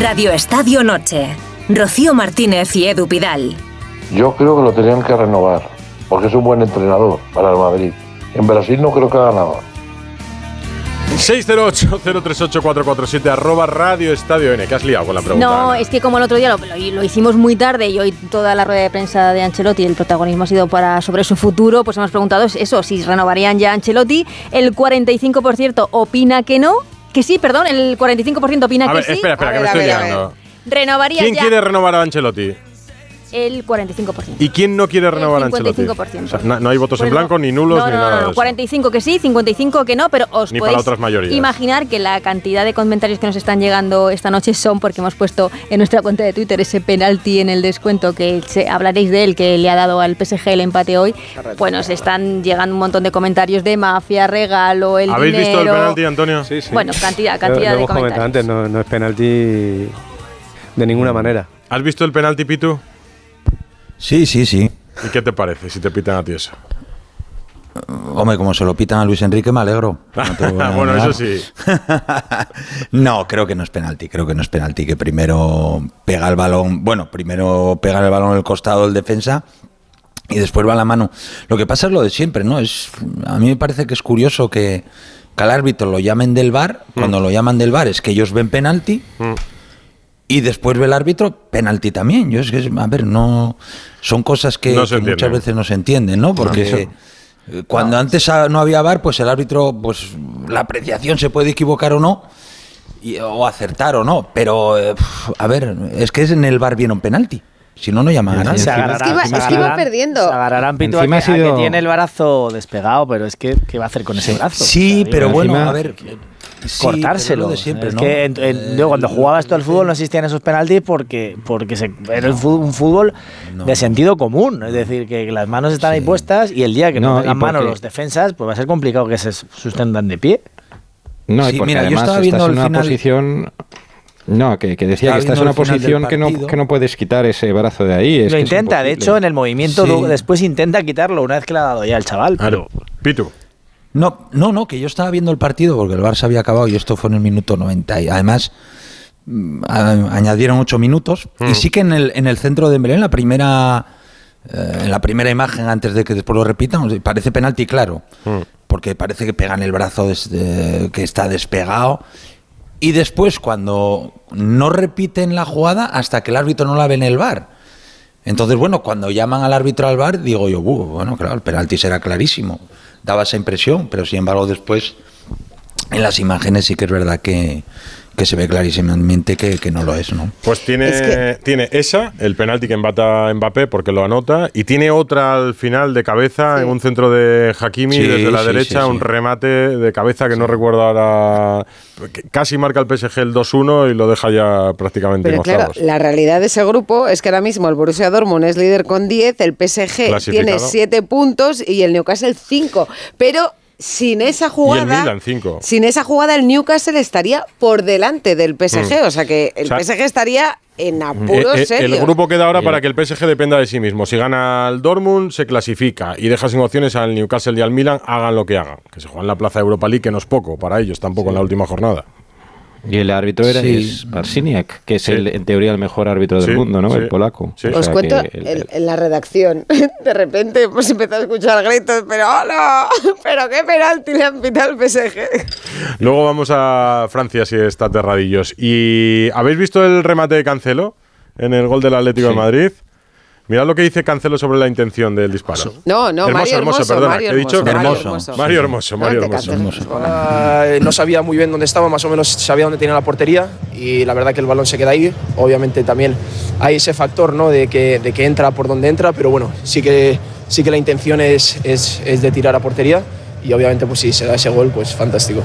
Radio Estadio Noche. Rocío Martínez y Edu Pidal. Yo creo que lo tenían que renovar, porque es un buen entrenador para el Madrid. En Brasil no creo que haga nada. 608-038-447 arroba Radio Estadio N. ¿Qué has liado con la pregunta? No, es que como el otro día lo, lo, hicimos muy tarde y hoy toda la rueda de prensa de Ancelotti, el protagonismo ha sido para sobre su futuro, pues hemos preguntado eso, si renovarían ya Ancelotti. El 45% opina que no que sí, perdón, el 45% opina que sí. Espera, espera, que me estoy liando. Renovaría ¿Quién quiere renovar a Ancelotti? El 45%. ¿Y quién no quiere renovar a Ancelotti? 55%. no, hay votos en blanco, ni nulos, ni nada. No, no, 45 que sí, 55 que no, pero os ni podéis para otras imaginar que la cantidad de comentarios que nos están llegando esta noche son porque hemos puesto en nuestra cuenta de Twitter ese penalti en el descuento que hablaréis de él, que le ha dado al PSG el empate hoy. Bueno, se están llegando un montón de comentarios de mafia, regalo, el ¿Habéis visto el penalti, Antonio? Sí, sí. Bueno, cantidad, cantidad de comentarios. antes, no, no es penalti de ninguna manera. ¿Has visto el penalti, Pitu? Sí, sí, sí. ¿Y qué te parece si te pitan a ti eso? Hombre, como se lo pitan a Luis Enrique, me alegro. bueno, eso sí. no, creo que no es penalti. Creo que no es penalti. Que primero pega el balón. Bueno, primero pega el balón en el costado del defensa y después va la mano. Lo que pasa es lo de siempre, ¿no? Es, a mí me parece que es curioso que, al árbitro lo llamen del bar. Cuando mm. lo llaman del bar es que ellos ven penalti. Mm. Y después ve el árbitro, penalti también. Yo es que, a ver, no. Son cosas que, muchas veces no se entienden, ¿no? Porque. Cuando antes no había VAR, pues el árbitro, pues la apreciación se puede equivocar o no, o acertar o no, pero eh, a ver, es que es en el VAR viene un penalti. Si no, no llaman a nadie. Se agarrarán, es que iba, perdiendo. Se agarrarán Pito a que, sido... que, tiene el brazo despegado, pero es que ¿qué va a hacer con ese brazo? Sí, pero bueno, a ver cortárselo. de siempre, es que yo cuando jugaba esto al fútbol no existían esos penaltis porque, porque se, era un fútbol de sentido común. Es decir, que las manos están ahí puestas y el día que no, tengan manos los defensas, pues va a ser complicado que se sustentan de pie. No, y porque mira, además yo estaba viendo estás en una posición no, que, decía que esta es una posición que no, que no puedes quitar ese brazo de ahí. lo intenta, de hecho, en el movimiento después intenta quitarlo una vez que le ha dado ya el chaval. Pero... Pitu. No, no, no, que yo estaba viendo el partido porque el Barça había acabado y esto fue en el minuto 90. Y además mm, añadieron ocho minutos. Y mm. sí que en el, en el centro de Belén, la primera, eh, en la primera imagen, antes de que después lo repitan, parece penalti claro. Mm. Porque parece que pegan el brazo que está despegado. Y después, cuando no repiten la jugada hasta que el árbitro no la ve en el bar. Entonces, bueno, cuando llaman al árbitro al bar, digo yo, bueno, claro, el penalti será clarísimo daba esa impresión, pero sin embargo después en las imágenes sí que es verdad que, que se ve clarísimamente que, que, no lo es, ¿no? Pues tiene, tiene esa, el penalti que embata Mbappé porque lo anota, y tiene otra al final de cabeza en un centro de Hakimi desde la derecha, un remate de cabeza que no recuerdo ahora. Casi marca el PSG el 2-1 y lo deja ya prácticamente Pero claro, la realidad de ese grupo es que ahora mismo el Borussia Dortmund es líder con 10, el PSG tiene 7 puntos y el Newcastle 5. Pero sin esa jugada. Sin esa jugada, el Newcastle estaría por delante del PSG. Mm. O sea que el PSG estaría en apuros eh, eh, El grupo queda ahora para que el PSG dependa de sí mismo. Si gana el Dortmund, se clasifica y deja sin opciones al Newcastle y al Milan, hagan lo que hagan. Que se juegan la plaza de Europa League, que no es poco para ellos tampoco en la última jornada. Y el árbitro era es Marciniak, que es el, en teoría el mejor árbitro del mundo, ¿no? El polaco. Os cuento en la redacción. De repente empezó a escuchar gritos, pero ¡hola! ¡Pero qué penalti le han pitado el PSG! Luego vamos a Francia si está aterradillos. ¿Y habéis visto el remate de Cancelo en el gol del Atlético de Madrid? Mirad lo que dice Cancelo sobre la intención del disparo. No, no, hermoso, Mario Hermoso, perdona. Mario he dicho hermoso. Mario Hermoso, Mario Hermoso. Uh, no sabía muy bien dónde estaba, más o menos sabía dónde tenía la portería y la verdad que el balón se queda ahí. Obviamente también hay ese factor ¿no? de, que, de que entra por donde entra, pero bueno, sí que, sí que la intención es, es, es de tirar a portería y obviamente pues si se da ese gol, pues fantástico.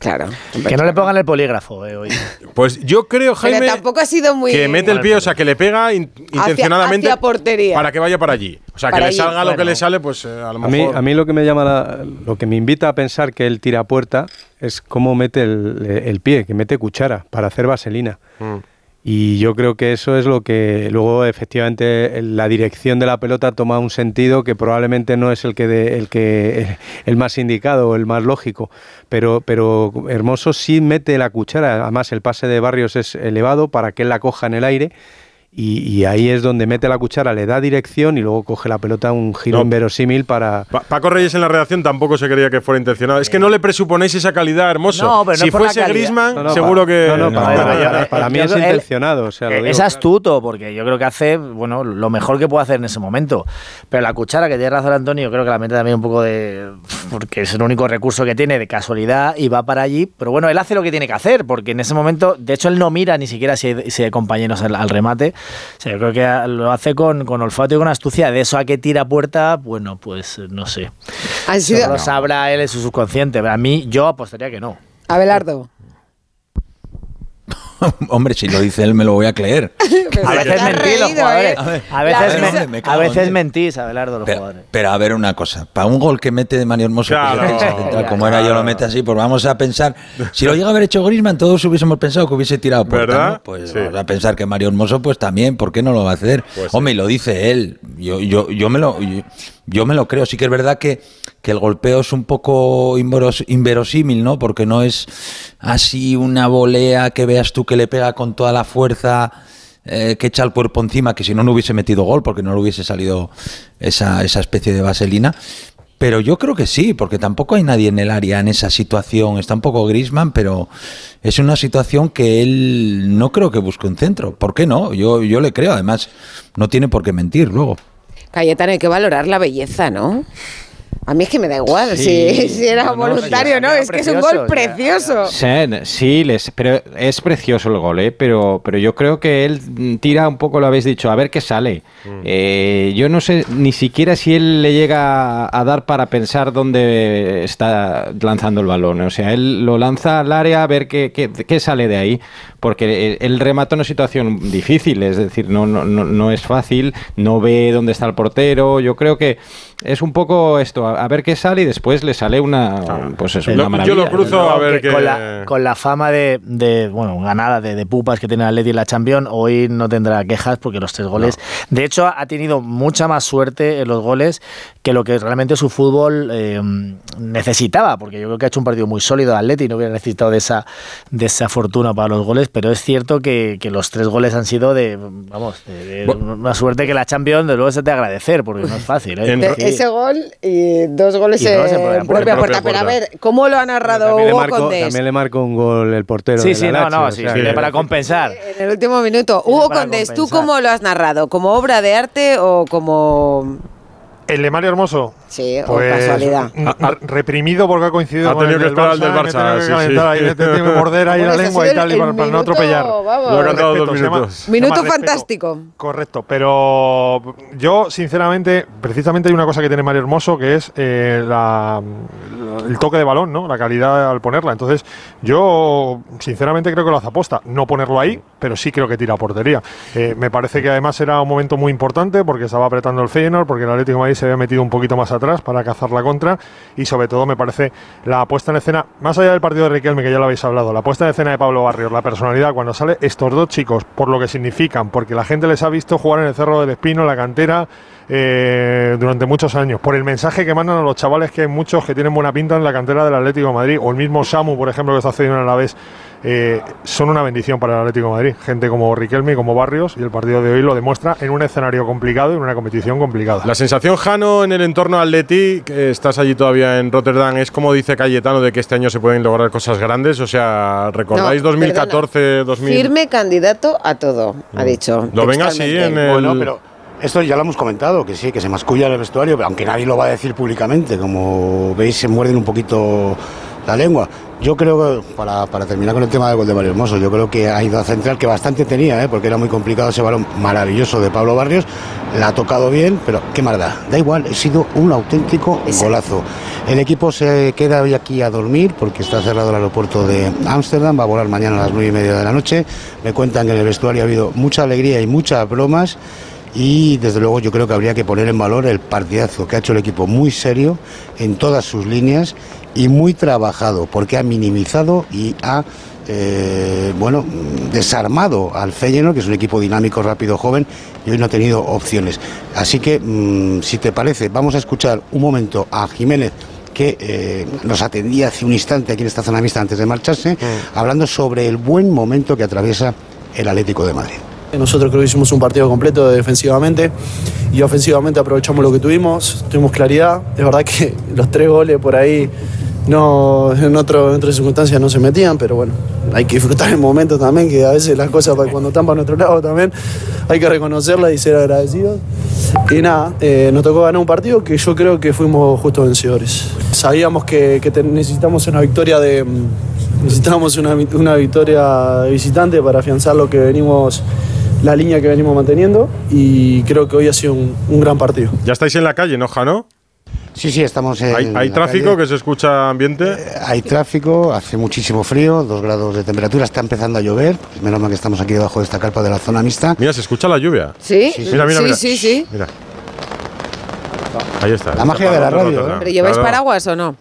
Claro. Que no le pongan el polígrafo eh, hoy. Pues yo creo, Jaime, tampoco ha sido muy que mete el pie, o sea, que le pega intencionadamente portería. para que vaya para allí. O sea, que le salga lo que le sale, pues eh, a lo mejor. A mí, a mí lo que me llama, lo que me invita a pensar que él tira puerta es cómo mete el, pie, que mete cuchara para hacer vaselina. Mm. Y yo creo que eso es lo que luego efectivamente la dirección de la pelota toma un sentido que probablemente no es el que el que el más indicado o el más lógico, pero pero Hermoso sí mete la cuchara, además el pase de Barrios es elevado para que él la coja en el aire y, ahí es donde mete la cuchara, le da dirección y luego coge la pelota un giro inverosímil para. Paco Reyes en la redacción tampoco se creía que fuera intencionado. Es que no le presuponéis esa calidad, hermoso. No, pero si fuese Grisman, seguro que. No, para, mí es intencionado. es astuto, porque yo creo que hace bueno lo mejor que puede hacer en ese momento. Pero la cuchara, que tiene razón Antonio, creo que la mete también un poco de. Porque es el único recurso que tiene de casualidad y va para allí. Pero bueno, él hace lo que tiene que hacer, porque en ese momento, de hecho, él no mira ni siquiera si hay, compañeros al remate yo creo que lo hace con, con, olfato y con astucia. De eso a que tira puerta, bueno, pues no sé. Sido... lo sabrá él en su subconsciente. A mí, yo apostaría que no. Abelardo. Hombre, si lo dice él, me lo voy a creer. a veces mentís los jugadores. A veces, a veces mentís, Abelardo, los jugadores. Pero a ver una cosa. Para un gol que mete de Mario Hermoso, como era yo lo mete así, pues vamos a pensar. Si lo llega a haber hecho Grisman, todos hubiésemos pensado que hubiese tirado por ¿no? Pues vamos a pensar que Mario Hermoso, pues también, ¿por qué no lo va a hacer? Pues Hombre, y lo dice él. Yo, yo, yo me lo. Yo, me lo creo. Sí que es verdad que, que el golpeo es un poco inverosímil, ¿no? Porque no es así una volea que veas tú que le pega con toda la fuerza, eh, que echa el cuerpo encima, que si no, no hubiese metido gol, porque no le hubiese salido esa, esa especie de vaselina. Pero yo creo que sí, porque tampoco hay nadie en el área en esa situación. Está un poco Grisman, pero es una situación que él no creo que busque un centro. ¿Por qué no? Yo, yo le creo, además, no tiene por qué mentir luego. Cayetano, hay que valorar la belleza, ¿no? A mí es que me da igual si, si, era voluntario o no, es que es un gol precioso. Sí, les, pero es precioso el gol, ¿eh? pero, pero yo creo que él tira un poco, lo habéis dicho, a ver qué sale. Mm. Eh, yo no sé ni siquiera si él le llega a dar para pensar dónde está lanzando el balón. O sea, él lo lanza al área a ver qué, qué, qué sale de ahí porque él remata una situación difícil, es decir, no, no, no es fácil, no ve dónde está el portero. Yo creo que es un poco esto, a, ver qué sale y después le sale una, pues eso, una maravilla. Yo lo cruzo a ver qué... Con la, con la fama de, de bueno, ganada de, de, pupas que tiene el Atleti en la Champions, hoy no tendrá quejas porque los tres goles... De hecho, ha tenido mucha más suerte en los goles que lo que realmente su fútbol eh, necesitaba, porque yo creo que ha hecho un partido muy sólido Atleti y no hubiera necesitado de esa, de esa fortuna para los goles, pero es cierto que, que los tres goles han sido de, vamos, de, una suerte que la Champions de luego se te agradecer, porque no es fácil. ¿eh? Ese gol y dos goles en, propia, puerta. Pero a ver, ¿cómo lo ha narrado también Hugo marco, Condés? También le marcó un gol el portero. Sí, sí, no, no, sí, para compensar. En el último minuto. Hugo Condés, ¿tú cómo lo has narrado? ¿Como obra de arte o como el de Mario Hermoso. Sí, pues, casualidad. reprimido porque ha coincidido ha con el del Barça. del Barça. Sí, sí. Ahí, que morder ahí la lengua y tal, para, no atropellar. Lo ha cantado dos minutos. Minuto fantástico. Correcto, pero yo, sinceramente, precisamente hay una cosa que tiene Mario Hermoso que es eh, la, el toque de balón, ¿no? La calidad al ponerla. Entonces, yo, sinceramente, creo que lo hace aposta. No ponerlo ahí, pero sí creo que tira portería. Eh, me parece que además era un momento muy importante porque estaba apretando el Feyenoord, porque el Atlético de Madrid se había metido un poquito más atrás para cazar la contra y sobre todo me parece la puesta en escena, más allá del partido de Riquelme que ya lo habéis hablado, la puesta en escena de Pablo Barrios, la personalidad cuando sale estos dos chicos, por lo que significan, porque la gente les ha visto jugar en el Cerro del Espino, la cantera, eh, durante muchos años, por el mensaje que mandan a los chavales que hay muchos que tienen buena pinta en la cantera del Atlético de Madrid, o el mismo Samu, por ejemplo, que está cediendo en la vez eh, son una bendición para el Atlético de Madrid. Gente como Riquelme, como Barrios, y el partido de hoy lo demuestra en un escenario complicado y en una competición complicada. La sensación, Jano, en el entorno Atleti, que estás allí todavía en Rotterdam, es como dice Cayetano de que este año se pueden lograr cosas grandes. O sea, ¿recordáis 2014, 2000? Firme candidato a todo, ha dicho. Lo ven así en el. Bueno, pero esto ya lo hemos comentado, que sí, que se masculla en el vestuario, aunque nadie lo va a decir públicamente. Como veis, se muerden un poquito la lengua. Yo creo que, para, terminar con el tema del gol de Mario Hermoso, yo creo que ha ido a central, que bastante tenía, ¿eh? porque era muy complicado ese balón maravilloso de Pablo Barrios. La ha tocado bien, pero qué maldad. Da igual, ha sido un auténtico golazo. El equipo se queda hoy aquí a dormir porque está cerrado el aeropuerto de Ámsterdam, va a volar mañana a las nueve y media de la noche. Me cuentan que en el vestuario ha habido mucha alegría y muchas bromas y desde luego yo creo que habría que poner en valor el partidazo que ha hecho el equipo muy serio en todas sus líneas y muy trabajado porque ha minimizado y ha eh, bueno desarmado al Feyenoord que es un equipo dinámico rápido joven y hoy no ha tenido opciones así que mm, si te parece vamos a escuchar un momento a Jiménez que eh, nos atendía hace un instante aquí en esta zona mixta antes de marcharse, mm. hablando sobre el buen momento que atraviesa el Atlético de Madrid. Nosotros creo que hicimos un partido completo defensivamente y ofensivamente aprovechamos lo que tuvimos, tuvimos claridad. Es verdad que los tres goles por ahí no, en, otras circunstancias no se metían, pero bueno, hay que disfrutar el momento también, que a veces las cosas cuando están para nuestro lado también hay que reconocerlas y ser agradecidos. Y nada, eh, nos tocó ganar un partido que yo creo que fuimos justo vencedores. Sabíamos que, necesitamos una victoria de necesitábamos una, una victoria visitante para afianzar lo que venimos la línea que venimos manteniendo y creo que hoy ha sido un, gran partido. Ya estáis en la calle, ¿no, Jano? Sí, sí, estamos en. ¿Hay, tráfico que se escucha ambiente? Eh, hay tráfico, hace muchísimo frío, dos grados de temperatura, está empezando a llover. menos mal que estamos aquí debajo de esta carpa de la zona mixta. Mira, se escucha la lluvia. Sí, sí, mira, mira, sí, sí, Mira. Ahí está. La magia de la radio. ¿eh? ¿Pero lleváis paraguas o no?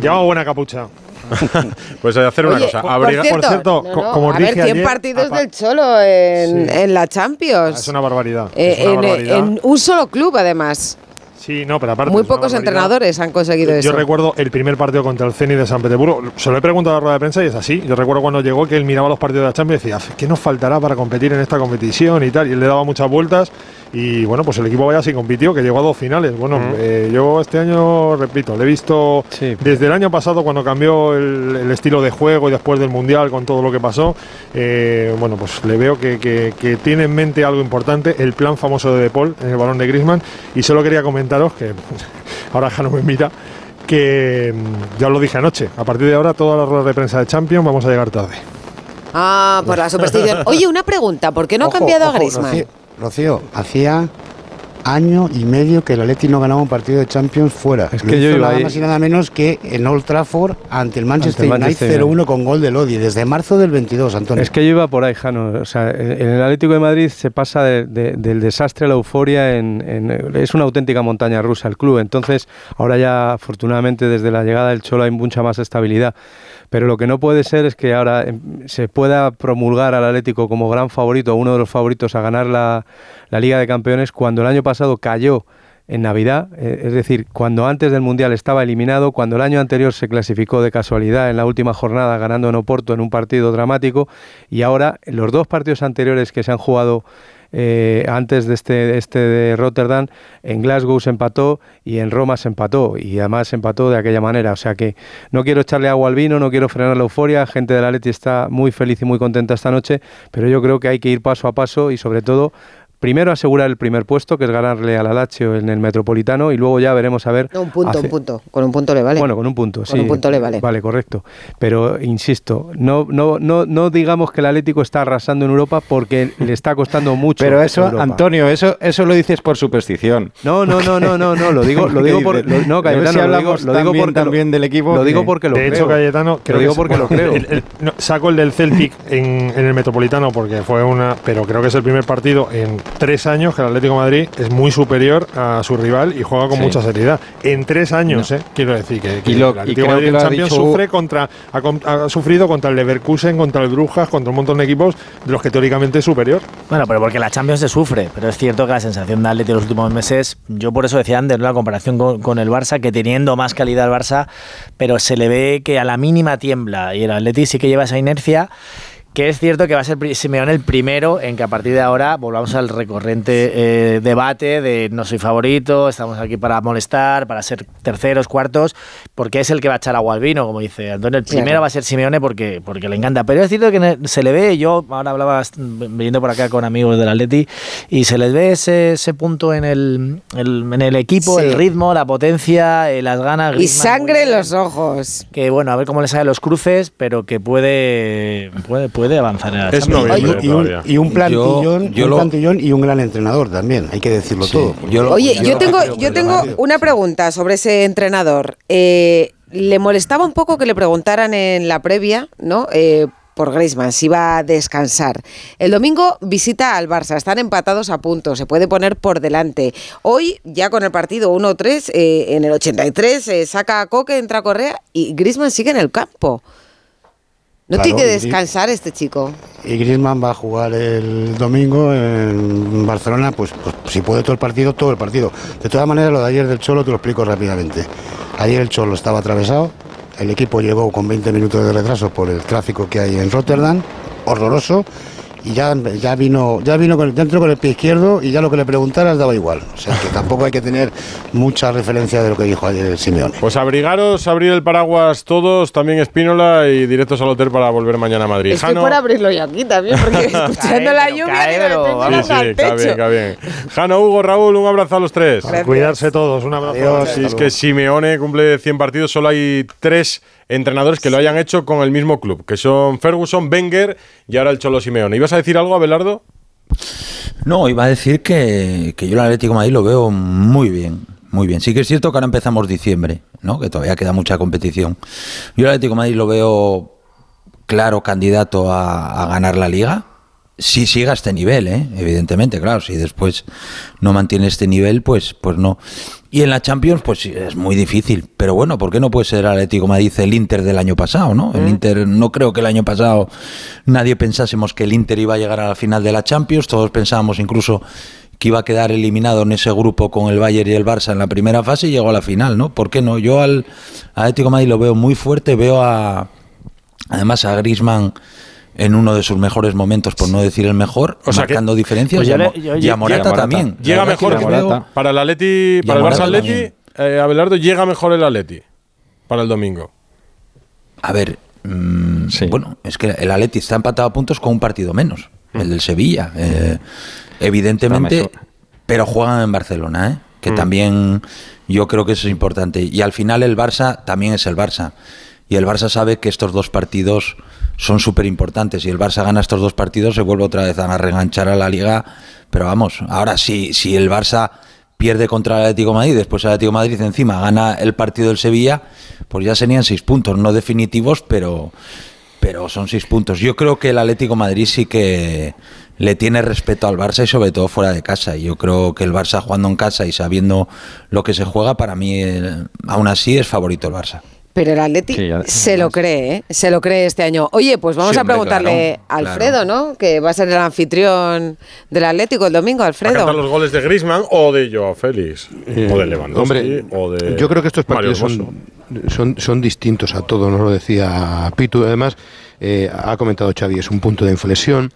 Llevamos buena capucha. pues hacer una cosa. Por, cierto, como a ver, 100 partidos del Cholo en, la Champions. Es una barbaridad. Eh, en, un solo club, además. Sí, no, pero aparte. Muy pocos entrenadores han conseguido yo eso. Yo recuerdo el primer partido contra el Zenit de San Petersburgo. Se lo he preguntado a la rueda de prensa y es así. Yo recuerdo cuando llegó que él miraba los partidos de la Champions y decía, ¿qué nos faltará para competir en esta competición y tal? Y él le daba muchas vueltas y bueno, pues el equipo vaya así compitió, que llegó a dos finales. Bueno, eh, yo este año, repito, le he visto desde el año pasado cuando cambió el, estilo de juego y después del Mundial con todo lo que pasó, eh, bueno, pues le veo que, que, tiene en mente algo importante, el plan famoso de De Paul en el balón de Grisman, y solo quería comentaros que ahora no me mira que mm, ya lo dije anoche, a partir de ahora todas las ruedas de prensa de Champions vamos a llegar tarde. Ah, por la superstición. Oye, una pregunta, ¿por qué no ha cambiado a Griezmann? Rocío, hacía año y medio que el Atleti no ganaba un partido de Champions fuera. Es que yo nada más y nada menos que en Old Trafford ante el Manchester, United 0-1 con gol de Lodi desde marzo del 22, Antonio. Es que yo iba por ahí, Jano. O sea, en el Atlético de Madrid se pasa del desastre a la euforia. En, es una auténtica montaña rusa el club. Entonces, ahora ya, afortunadamente, desde la llegada del Cholo hay mucha más estabilidad. Pero lo que no puede ser es que ahora em, se pueda promulgar al Atlético como gran favorito, uno de los favoritos a ganar la, Liga de Campeones, cuando el año cayó en Navidad, eh, es decir, cuando antes del Mundial estaba eliminado, cuando el año anterior se clasificó de casualidad en la última jornada ganando en Oporto en un partido dramático y ahora los dos partidos anteriores que se han jugado eh, antes de este, este de Rotterdam, en Glasgow se empató y en Roma se empató y además se empató de aquella manera. O sea que no quiero echarle agua al vino, no quiero frenar la euforia, gente de la Leti está muy feliz y muy contenta esta noche, pero yo creo que hay que ir paso a paso y sobre todo primero asegurar el primer puesto, que es ganarle al Alacho en el Metropolitano, y luego ya veremos a ver... un punto, un punto. Con un punto le vale. Bueno, con un punto, sí. Con un punto le vale. Vale, correcto. Pero, insisto, no, no, no, no digamos que el Atlético está arrasando en Europa porque le está costando mucho Pero eso, Antonio, eso, eso lo dices por superstición. No, no, no, no, no, no, lo digo, lo digo por... no, Cayetano, lo digo, lo digo porque... también del equipo... Lo digo porque lo de creo. hecho, Cayetano... Lo digo porque lo creo. saco el del Celtic en, en el Metropolitano porque fue una... Pero creo que es el primer partido en tres años que Atlético Madrid es muy superior a su rival y juega con mucha seriedad. En tres años, eh, quiero decir que, el Atlético Madrid en Champions sufre contra, ha, sufrido contra el Leverkusen, contra el Brujas, contra un montón de equipos de los que teóricamente es superior. Bueno, pero porque la Champions se sufre, pero es cierto que la sensación de Atlético en los últimos meses, yo por eso decía antes, la comparación con, con, el Barça, que teniendo más calidad el Barça, pero se le ve que a la mínima tiembla y el Atlético sí que lleva esa inercia que es cierto que va a ser Simeone el primero en que a partir de ahora volvamos al recurrente eh, debate de no soy favorito, estamos aquí para molestar, para ser terceros, cuartos, porque es el que va a echar agua al vino, como dice Antonio. El primero va a ser Simeone porque, porque le encanta. Pero es cierto que se le ve, yo ahora hablaba viniendo por acá con amigos del Atleti, y se les ve ese, ese punto en el, en el equipo, el ritmo, la potencia, eh, las ganas. Y sangre en los ojos. Que bueno, a ver cómo le salen los cruces, pero que puede, puede de avanzar en la es y, un, y, un, plantillón, un plantillón y un gran entrenador también, hay que decirlo todo. Oye, yo, tengo, yo tengo una pregunta sobre ese entrenador. Eh, le molestaba un poco que le preguntaran en la previa, ¿no? Eh, por Griezmann, si va a descansar. El domingo visita al Barça, están empatados a punto, se puede poner por delante. Hoy, ya con el partido 1-3, eh, en el 83, saca a Coque, entra a Correa y Griezmann sigue en el campo. No tiene que descansar este chico. Y Griezmann va a jugar el domingo en Barcelona, pues, pues, si puede todo el partido, todo el partido. De todas maneras, lo de ayer del Cholo te lo explico rápidamente. Ayer el Cholo estaba atravesado, el equipo llegó con 20 minutos de retraso por el tráfico que hay en Rotterdam, horroroso, y ya, ya vino, ya vino con, dentro con el pie izquierdo y ya lo que le preguntaras daba igual. O sea que tampoco hay que tener mucha referencia de lo que dijo ayer Simeone. Pues abrigaros, abrir el paraguas todos, también Espínola y directos al hotel para volver mañana a Madrid. Estoy por abrirlo yo aquí también, porque escuchando la lluvia sí, sí, está bien, está bien. Jano, Hugo, Raúl, un abrazo a los tres. Cuidarse todos, un abrazo. Si es que Simeone cumple 100 partidos, solo hay tres entrenadores que lo hayan hecho con el mismo club, que son Ferguson, Wenger y ahora el Cholo Simeone. ¿Ibas a decir algo, Abelardo? No, iba a decir que, que yo el Atlético Madrid lo veo muy bien. Muy bien. Sí que es cierto que ahora empezamos diciembre, ¿no? Que todavía queda mucha competición. Yo el Atlético Madrid lo veo claro candidato a, a ganar la liga si siga este nivel, ¿eh? evidentemente, claro, si después no mantiene este nivel, pues, pues no. Y en la Champions, pues es muy difícil. Pero bueno, ¿por qué no puede ser Atlético Madrid el Inter del año pasado, no? El mm. Inter, no creo que el año pasado nadie pensásemos que el Inter iba a llegar a la final de la Champions. Todos pensábamos incluso que iba a quedar eliminado en ese grupo con el Bayern y el Barça en la primera fase y llegó a la final, ¿no? ¿Por qué no? Yo al Atlético Madrid lo veo muy fuerte, veo a además a Griezmann en uno de sus mejores momentos, por no decir el mejor, marcando diferencias. Pues y, a Morata, también. Llega mejor que para el Atleti, para el Barça Atleti, eh, Abelardo llega mejor el Atleti para el domingo. A ver, mm, bueno, es que el Atleti está empatado a puntos con un partido menos, el del Sevilla. Eh, evidentemente, pero juegan en Barcelona, ¿eh? que mm. también yo creo que eso es importante. Y al final el Barça también es el Barça. Y el Barça sabe que estos dos partidos son súper importantes. Y el Barça gana estos dos partidos, se vuelve otra vez a reenganchar a la liga. Pero vamos, ahora sí, si el Barça pierde contra el Atlético Madrid, después el Atlético Madrid encima gana el partido del Sevilla, pues ya serían seis puntos, no definitivos, pero, pero son seis puntos. Yo creo que el Atlético Madrid sí que le tiene respeto al Barça y sobre todo fuera de casa. Y yo creo que el Barça jugando en casa y sabiendo lo que se juega, para mí eh, aún así es favorito el Barça. Pero el Atleti se lo cree, ¿eh? se lo cree este año. Oye, pues vamos a preguntarle a Alfredo, ¿no? Que va a ser el anfitrión del Atlético el domingo, Alfredo. los goles de Grisman o de Joao Félix? Eh, o de Lewandowski o de Yo creo que estos partidos son, son, son, distintos a todos, nos lo decía Pitu. Además, eh, ha comentado Xavi, es un punto de inflexión.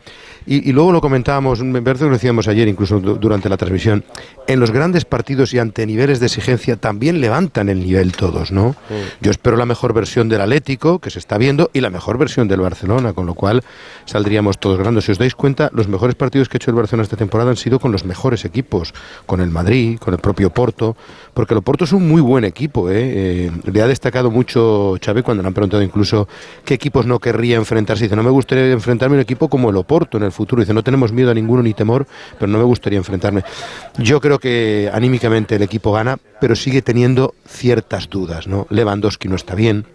Y, luego lo comentábamos, me parece que lo decíamos ayer incluso durante la transmisión, en los grandes partidos y ante niveles de exigencia también levantan el nivel todos, ¿no? Yo espero la mejor versión del Atlético, que se está viendo, y la mejor versión del Barcelona, con lo cual saldríamos todos grandes. Si os dais cuenta, los mejores partidos que ha hecho el Barcelona esta temporada han sido con los mejores equipos, con el Madrid, con el propio Porto, porque el Porto es un muy buen equipo, ¿eh? eh le ha destacado mucho Xavi cuando le han preguntado incluso qué equipos no querría enfrentarse. Dice, no me gustaría enfrentarme a un equipo como el Oporto en el futuro. Dice, no tenemos miedo a ninguno ni temor, pero no me gustaría enfrentarme. Yo creo que anímicamente el equipo gana, pero sigue teniendo ciertas dudas. ¿no? Lewandowski no está bien,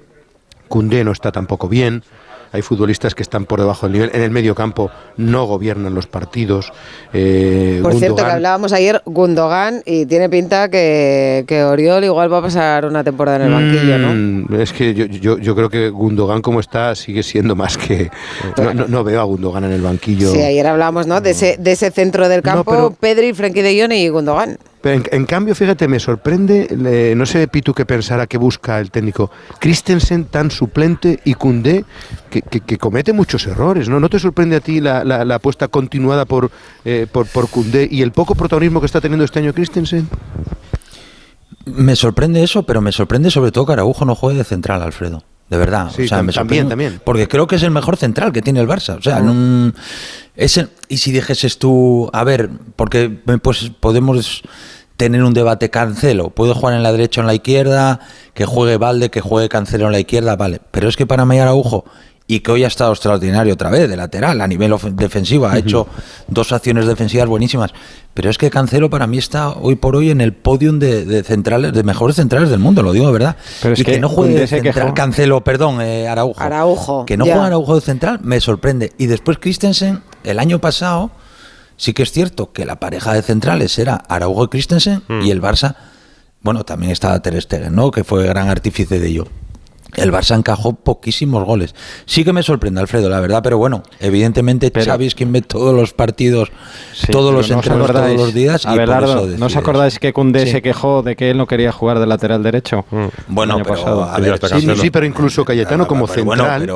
Koundé no está tampoco bien hay futbolistas que están por debajo del nivel. En el medio campo no gobiernan los partidos. Eh, por cierto, que hablábamos ayer, Gundogan, y tiene pinta que, que, Oriol igual va a pasar una temporada en el banquillo, ¿no? Mm, es que yo, yo, yo, creo que Gundogan como está sigue siendo más que... No, veo a Gundogan en el banquillo. Sí, ayer hablábamos ¿no? de, ese, de ese centro del campo, Pedri, Frenkie de Jong y Gundogan en, cambio, fíjate, me sorprende, no sé Pitu qué pensará que busca el técnico, Christensen tan suplente y Cundé que, comete muchos errores, ¿no? ¿No te sorprende a ti la, la, apuesta continuada por, eh, por, por y el poco protagonismo que está teniendo este año Christensen? Me sorprende eso, pero me sorprende sobre todo que Araujo no juegue de central, Alfredo. De verdad. Sí, también, también. Porque creo que es el mejor central que tiene el Barça. O sea, y si dijeses tú, a ver, porque pues podemos tener un debate Cancelo. Puede jugar en la derecha o en la izquierda, que juegue Valde, que juegue Cancelo en la izquierda, vale. Pero es que para Mayar Araujo, y que hoy ha estado extraordinario otra vez, de lateral, a nivel defensivo, ha hecho dos acciones defensivas buenísimas. Pero es que Cancelo para mí está hoy por hoy en el podium de, centrales, de mejores centrales del mundo, lo digo de verdad. Pero es que, no juegue central, Cancelo, perdón, eh, Araujo. Araujo. Que no juegue Araujo de central, me sorprende. Y después Christensen, el año pasado Sí que es cierto que la pareja de centrales era Araujo y Christensen y hmm. el Barça, bueno, también estaba Ter Stegen, ¿no? Que fue gran artífice de ello el Barça encajó poquísimos goles. Sí que me sorprende, Alfredo, la verdad, pero bueno, evidentemente Xavi es quien ve todos los partidos, todos los no entrenos, todos los días. Abelardo, ¿no os acordáis que Cundé se quejó de que él no quería jugar de lateral derecho? Mm. Bueno, pero, a ver, sí, pero incluso Cayetano como central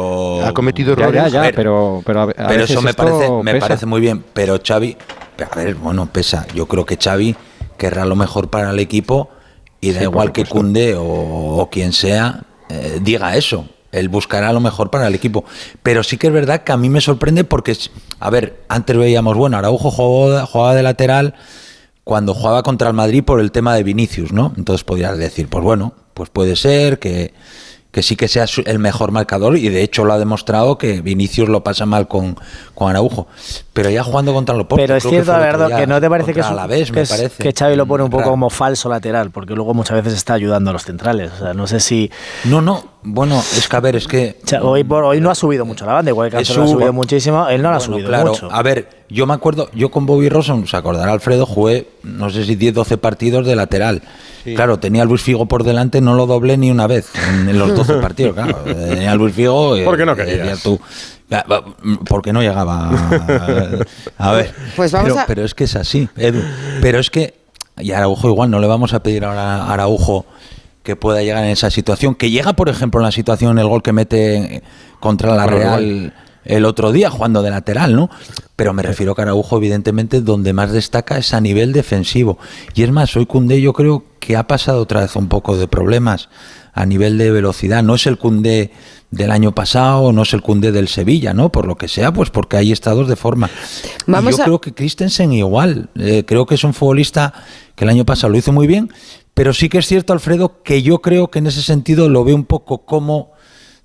ha cometido errores. Ya, pero, pero, eso me, parece, me parece muy bien, pero Xavi, a ver, bueno, pesa. Yo creo que Xavi querrá lo mejor para el equipo y da igual que Cundé o quien sea, eh, diga eso. Él buscará lo mejor para el equipo. Pero sí que es verdad que a mí me sorprende porque, a ver, antes veíamos, bueno, Araujo jugaba, jugaba de lateral cuando jugaba contra el Madrid por el tema de Vinicius, ¿no? Entonces podrías decir, pues bueno, pues puede ser que que sí que sea el mejor marcador y de hecho lo ha demostrado que Vinicius lo pasa mal con, con Araujo. Pero ya jugando contra los Pero es cierto, la verdad, que no te parece que, es, que, que Xavi lo pone un poco como falso lateral, porque luego muchas veces está ayudando a los centrales. O sea, no sé si. No, no. Bueno, es que a ver, es que. Hoy, por, hoy no ha subido mucho la banda, igual que Cancelo ha subido muchísimo, él no la ha subido claro, mucho. A ver, yo me acuerdo, yo con Bobby Roson, se acordará Alfredo, jugué, no sé si 10, 12 partidos de lateral. Claro, tenía a Luis Figo por delante, no lo doblé ni una vez en, los 12 partidos, claro. Tenía a Luis Figo. ¿Por qué no querías? Tú, porque no llegaba a, ver. Pues vamos pero, pero, es que es así, Edu. Pero es que, y Araujo igual, no le vamos a pedir ahora a Araujo que pueda llegar en esa situación. Que llega, por ejemplo, en la situación, en el gol que mete contra la Real el otro día jugando de lateral, ¿no? Pero me refiero a Araujo, evidentemente, donde más destaca es a nivel defensivo. Y es más, hoy Cundé yo creo que ha pasado otra vez un poco de problemas a nivel de velocidad. No es el Cundé del año pasado, no es el Cundé del Sevilla, ¿no? Por lo que sea, pues porque hay estados de forma. yo creo que Christensen igual. Eh, creo que es un futbolista que el año pasado lo hizo muy bien, pero sí que es cierto, Alfredo, que yo creo que en ese sentido lo veo un poco como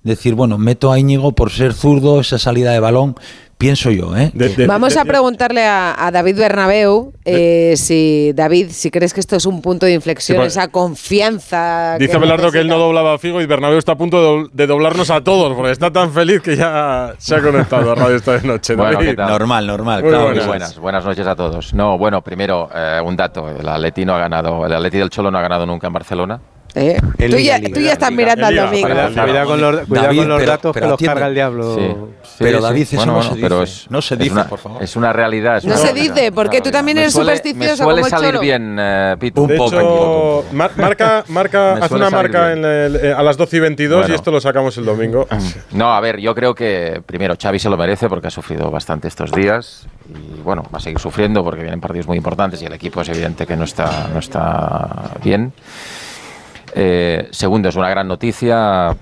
decir, bueno, meto a Íñigo por ser zurdo, esa salida de balón, pienso yo. ¿eh? Vamos a preguntarle a, David Bernabeu eh, si, David, si crees que esto es un punto de inflexión, esa confianza. Dice Belardo que él no doblaba a Figo y Bernabeu está a punto de, doblarnos a todos, porque está tan feliz que ya se ha conectado a Radio esta noche. Normal, normal. buenas. buenas. noches a todos. No, bueno, primero, eh, un dato. El Atleti no ha ganado, el Atleti del Cholo no ha ganado nunca en Barcelona. Eh, tú, ya, tú, ya, estás mirando al domingo. Cuidado con los, con los datos que los carga el diablo. Sí, pero David, eso no, se dice. Es, no se dice, por favor. Es una realidad. no se dice, porque tú también eres supersticioso. Me suele como salir bien, uh, Pitu. Un poco. Hecho, marca, marca, haz una marca en el, eh, a las 12 y 22 bueno. y esto lo sacamos el domingo. No, a ver, yo creo que primero Xavi se lo merece porque ha sufrido bastante estos días y bueno, va a seguir sufriendo porque vienen partidos muy importantes y el equipo es evidente que no está, no está bien. Eh, segundo, es una gran noticia,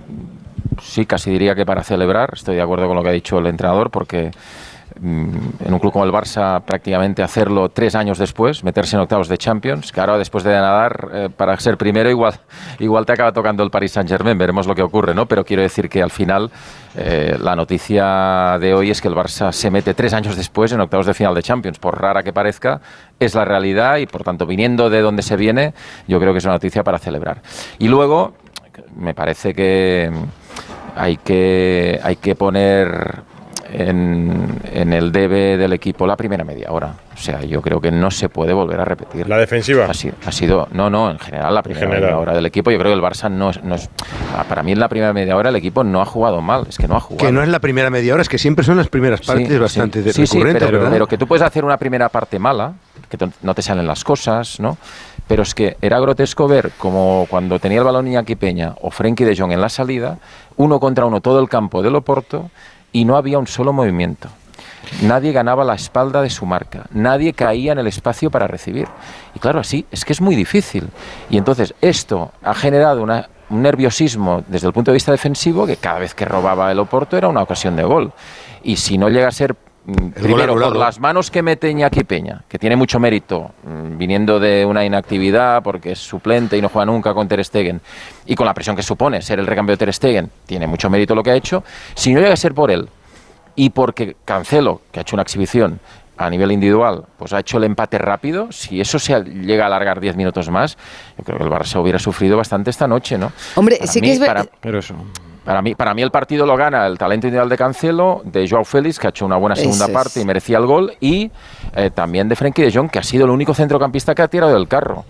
sí, casi diría que para celebrar, estoy de acuerdo con lo que ha dicho el entrenador, porque en un club como el Barça prácticamente hacerlo tres años después, meterse en octavos de Champions, que ahora después de nadar eh, para ser primero igual, igual te acaba tocando el Paris Saint Germain, veremos lo que ocurre, ¿no? Pero quiero decir que al final eh, la noticia de hoy es que el Barça se mete tres años después en octavos de final de Champions, por rara que parezca, es la realidad y por tanto viniendo de donde se viene, yo creo que es una noticia para celebrar. Y luego, me parece que hay que, hay que poner en, el debe del equipo la primera media hora. O sea, yo creo que no se puede volver a repetir. ¿La defensiva? Ha sido, ha sido no, no, en general la primera media hora del equipo. Yo creo que el Barça no es, no es, Para mí en la primera media hora el equipo no ha jugado mal, es que no ha jugado. Que no es la primera media hora, es que siempre son las primeras partes bastante sí, recurrentes, pero, pero que tú puedes hacer una primera parte mala, que no te salen las cosas, ¿no? Pero es que era grotesco ver como cuando tenía el balón Iñaki Peña o Frenkie de Jong en la salida, uno contra uno todo el campo del Oporto y no había un solo movimiento. Nadie ganaba la espalda de su marca, nadie caía en el espacio para recibir. Y claro, así es que es muy difícil. Y entonces esto ha generado un nerviosismo desde el punto de vista defensivo que cada vez que robaba el Oporto era una ocasión de gol. Y si no llega a ser primero por las manos que mete Iñaki Peña, que tiene mucho mérito, mm, viniendo de una inactividad porque es suplente y no juega nunca con Ter Stegen, y con la presión que supone ser el recambio de Ter Stegen, tiene mucho mérito lo que ha hecho. Si no llega a ser por él y porque Cancelo, que ha hecho una exhibición a nivel individual, pues ha hecho el empate rápido, si eso se llega a alargar 10 minutos más, yo creo que el Barça hubiera sufrido bastante esta noche, ¿no? Hombre, sí que es verdad. Pero eso. Para mí, para mí el partido lo gana el talento individual de Cancelo, de Joao Félix, que ha hecho una buena segunda parte y merecía el gol, y eh, también de Frenkie de Jong, que ha sido el único centrocampista que ha tirado del carro.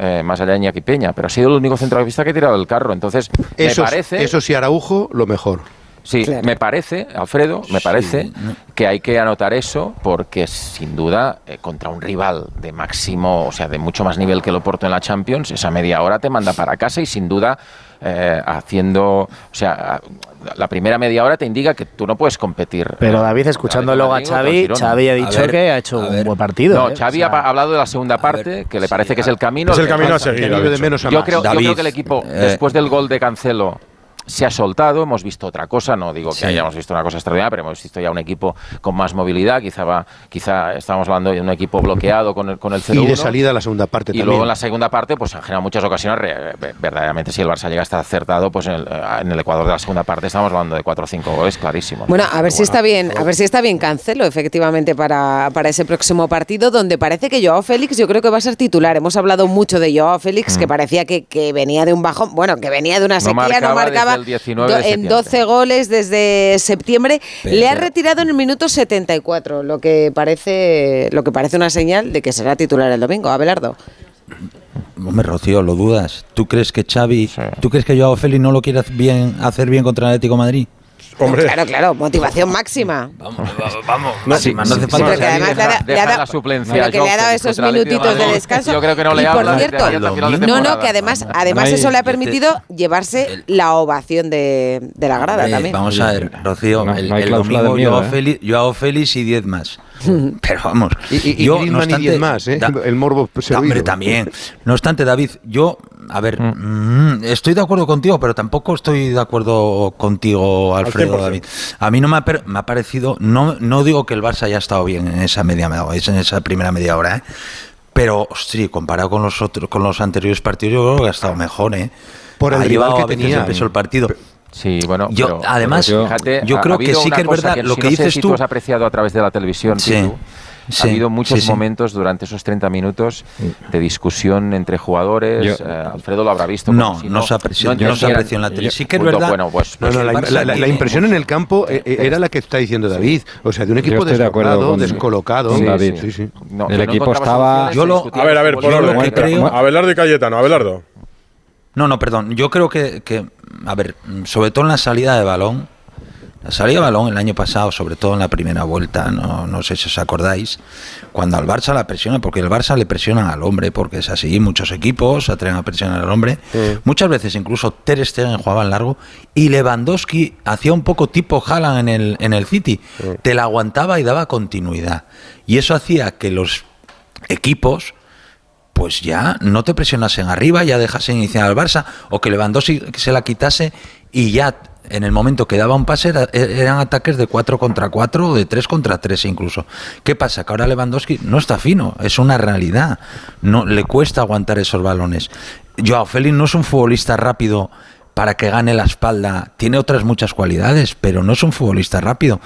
Eh, más allá de Iñaki Peña, pero ha sido el único centrocampista que ha tirado del carro. Entonces, eso, me parece. Eso sí, Araujo, lo mejor. Sí, me parece, Alfredo, me parece que hay que anotar eso porque sin duda eh, contra un rival de máximo, o sea, de mucho más nivel que el Oporto en la Champions, esa media hora te manda para casa y sin duda eh, haciendo, o sea, la primera media hora te indica que tú no puedes competir. Pero David, escuchando luego a Xavi, Xavi ha dicho que ha hecho un buen partido. No, ¿eh? Xavi ha hablado de la segunda parte, que le parece que es el camino. Es el camino a seguir. yo, creo, yo creo que el equipo, después del gol de Cancelo, se ha soltado, hemos visto otra cosa, no digo que hayamos visto una cosa extraordinaria, pero hemos visto ya un equipo con más movilidad, quizá va, quizá estamos hablando de un equipo bloqueado con el, con el 0 Y de salida a la segunda parte y luego en la segunda parte, pues han generado muchas ocasiones, verdaderamente si el Barça llega a estar acertado, pues en el, Ecuador de la segunda parte estamos hablando de 4 o 5 goles, clarísimo. Bueno, a ver si está bien, a ver si está bien Cancelo, efectivamente, para, para ese próximo partido, donde parece que Joao Félix yo creo que va a ser titular. Hemos hablado mucho de Joao Félix, que mm. parecía que, que, venía de un bajón, bueno, que venía de una sequía, no marcaba en 12 goles desde septiembre. Le ha retirado en el minuto 74, lo que parece lo que parece una señal de que será titular el domingo. Abelardo. Hombre, Rocío, lo dudas. ¿Tú crees que Xavi, tú crees que Joao Félix no lo quiere bien, hacer bien contra el Atlético Madrid? Hombre. Claro, claro, motivación máxima. Vamos, vamos. No, sí, no hace falta. que además le ha, le ha dado, la suplencia pero que le ha dado esos minutitos de descanso. Yo creo que no le y por cierto, no, no, que además, además eso le ha permitido llevarse la ovación de, de la grada también. Vamos a ver, Rocío, el, el domingo yo, hago ¿eh? Félix, yo hago Félix y 10 más. Pero vamos, y, y, yo no obstante, y 10 más, ¿eh? el morbo servido. Hombre, también. No obstante, David, yo a ver, mm. Mm, estoy de acuerdo contigo, pero tampoco estoy de acuerdo contigo, Alfredo David. A mí no me ha, me ha, parecido, no, no digo que el Barça haya estado bien en esa media en esa primera media hora, ¿eh? pero, hostia, comparado con los otros, con los anteriores partidos, yo creo que ha estado mejor, ¿eh? Por el rival que tenía. empezó el partido. Sí, bueno, yo, además, yo, creo que sí que es verdad lo que, dices tú. has apreciado a través de la televisión, sí ha habido muchos momentos durante esos 30 minutos de discusión entre jugadores. Eh, Alfredo lo habrá visto. No, no, se apreció, no, se apreció en la tele. Sí que es verdad. Bueno, pues, pues la, impresión en el campo eh, eh, era la que está diciendo David. O sea, de un equipo descolocado, descolocado. David. el equipo estaba. Yo lo, a ver, a ver, por orden. Creo, Abelardo y Cayetano. Abelardo. No, no, perdón. Yo creo que, que, a ver, sobre todo en la salida de balón, la salida de balón el año pasado, sobre todo en la primera vuelta, no, no sé si os acordáis, cuando al Barça la presiona, porque el Barça le presiona al hombre, porque es así, muchos equipos atreven a presionar al hombre. Muchas veces incluso Ter Stegen jugaba en largo y Lewandowski hacía un poco tipo Haaland en el, en el City. Te la aguantaba y daba continuidad. Y eso hacía que los equipos pues ya no te presionasen arriba, ya dejasen iniciar al Barça, o que Lewandowski se la quitase y ya en el momento que daba un pase eran ataques de 4 contra 4 o de 3 contra 3 incluso. ¿Qué pasa? Que ahora Lewandowski no está fino, es una realidad. No le cuesta aguantar esos balones. Joao Félix no es un futbolista rápido para que gane la espalda. Tiene otras muchas cualidades, pero no es un futbolista rápido.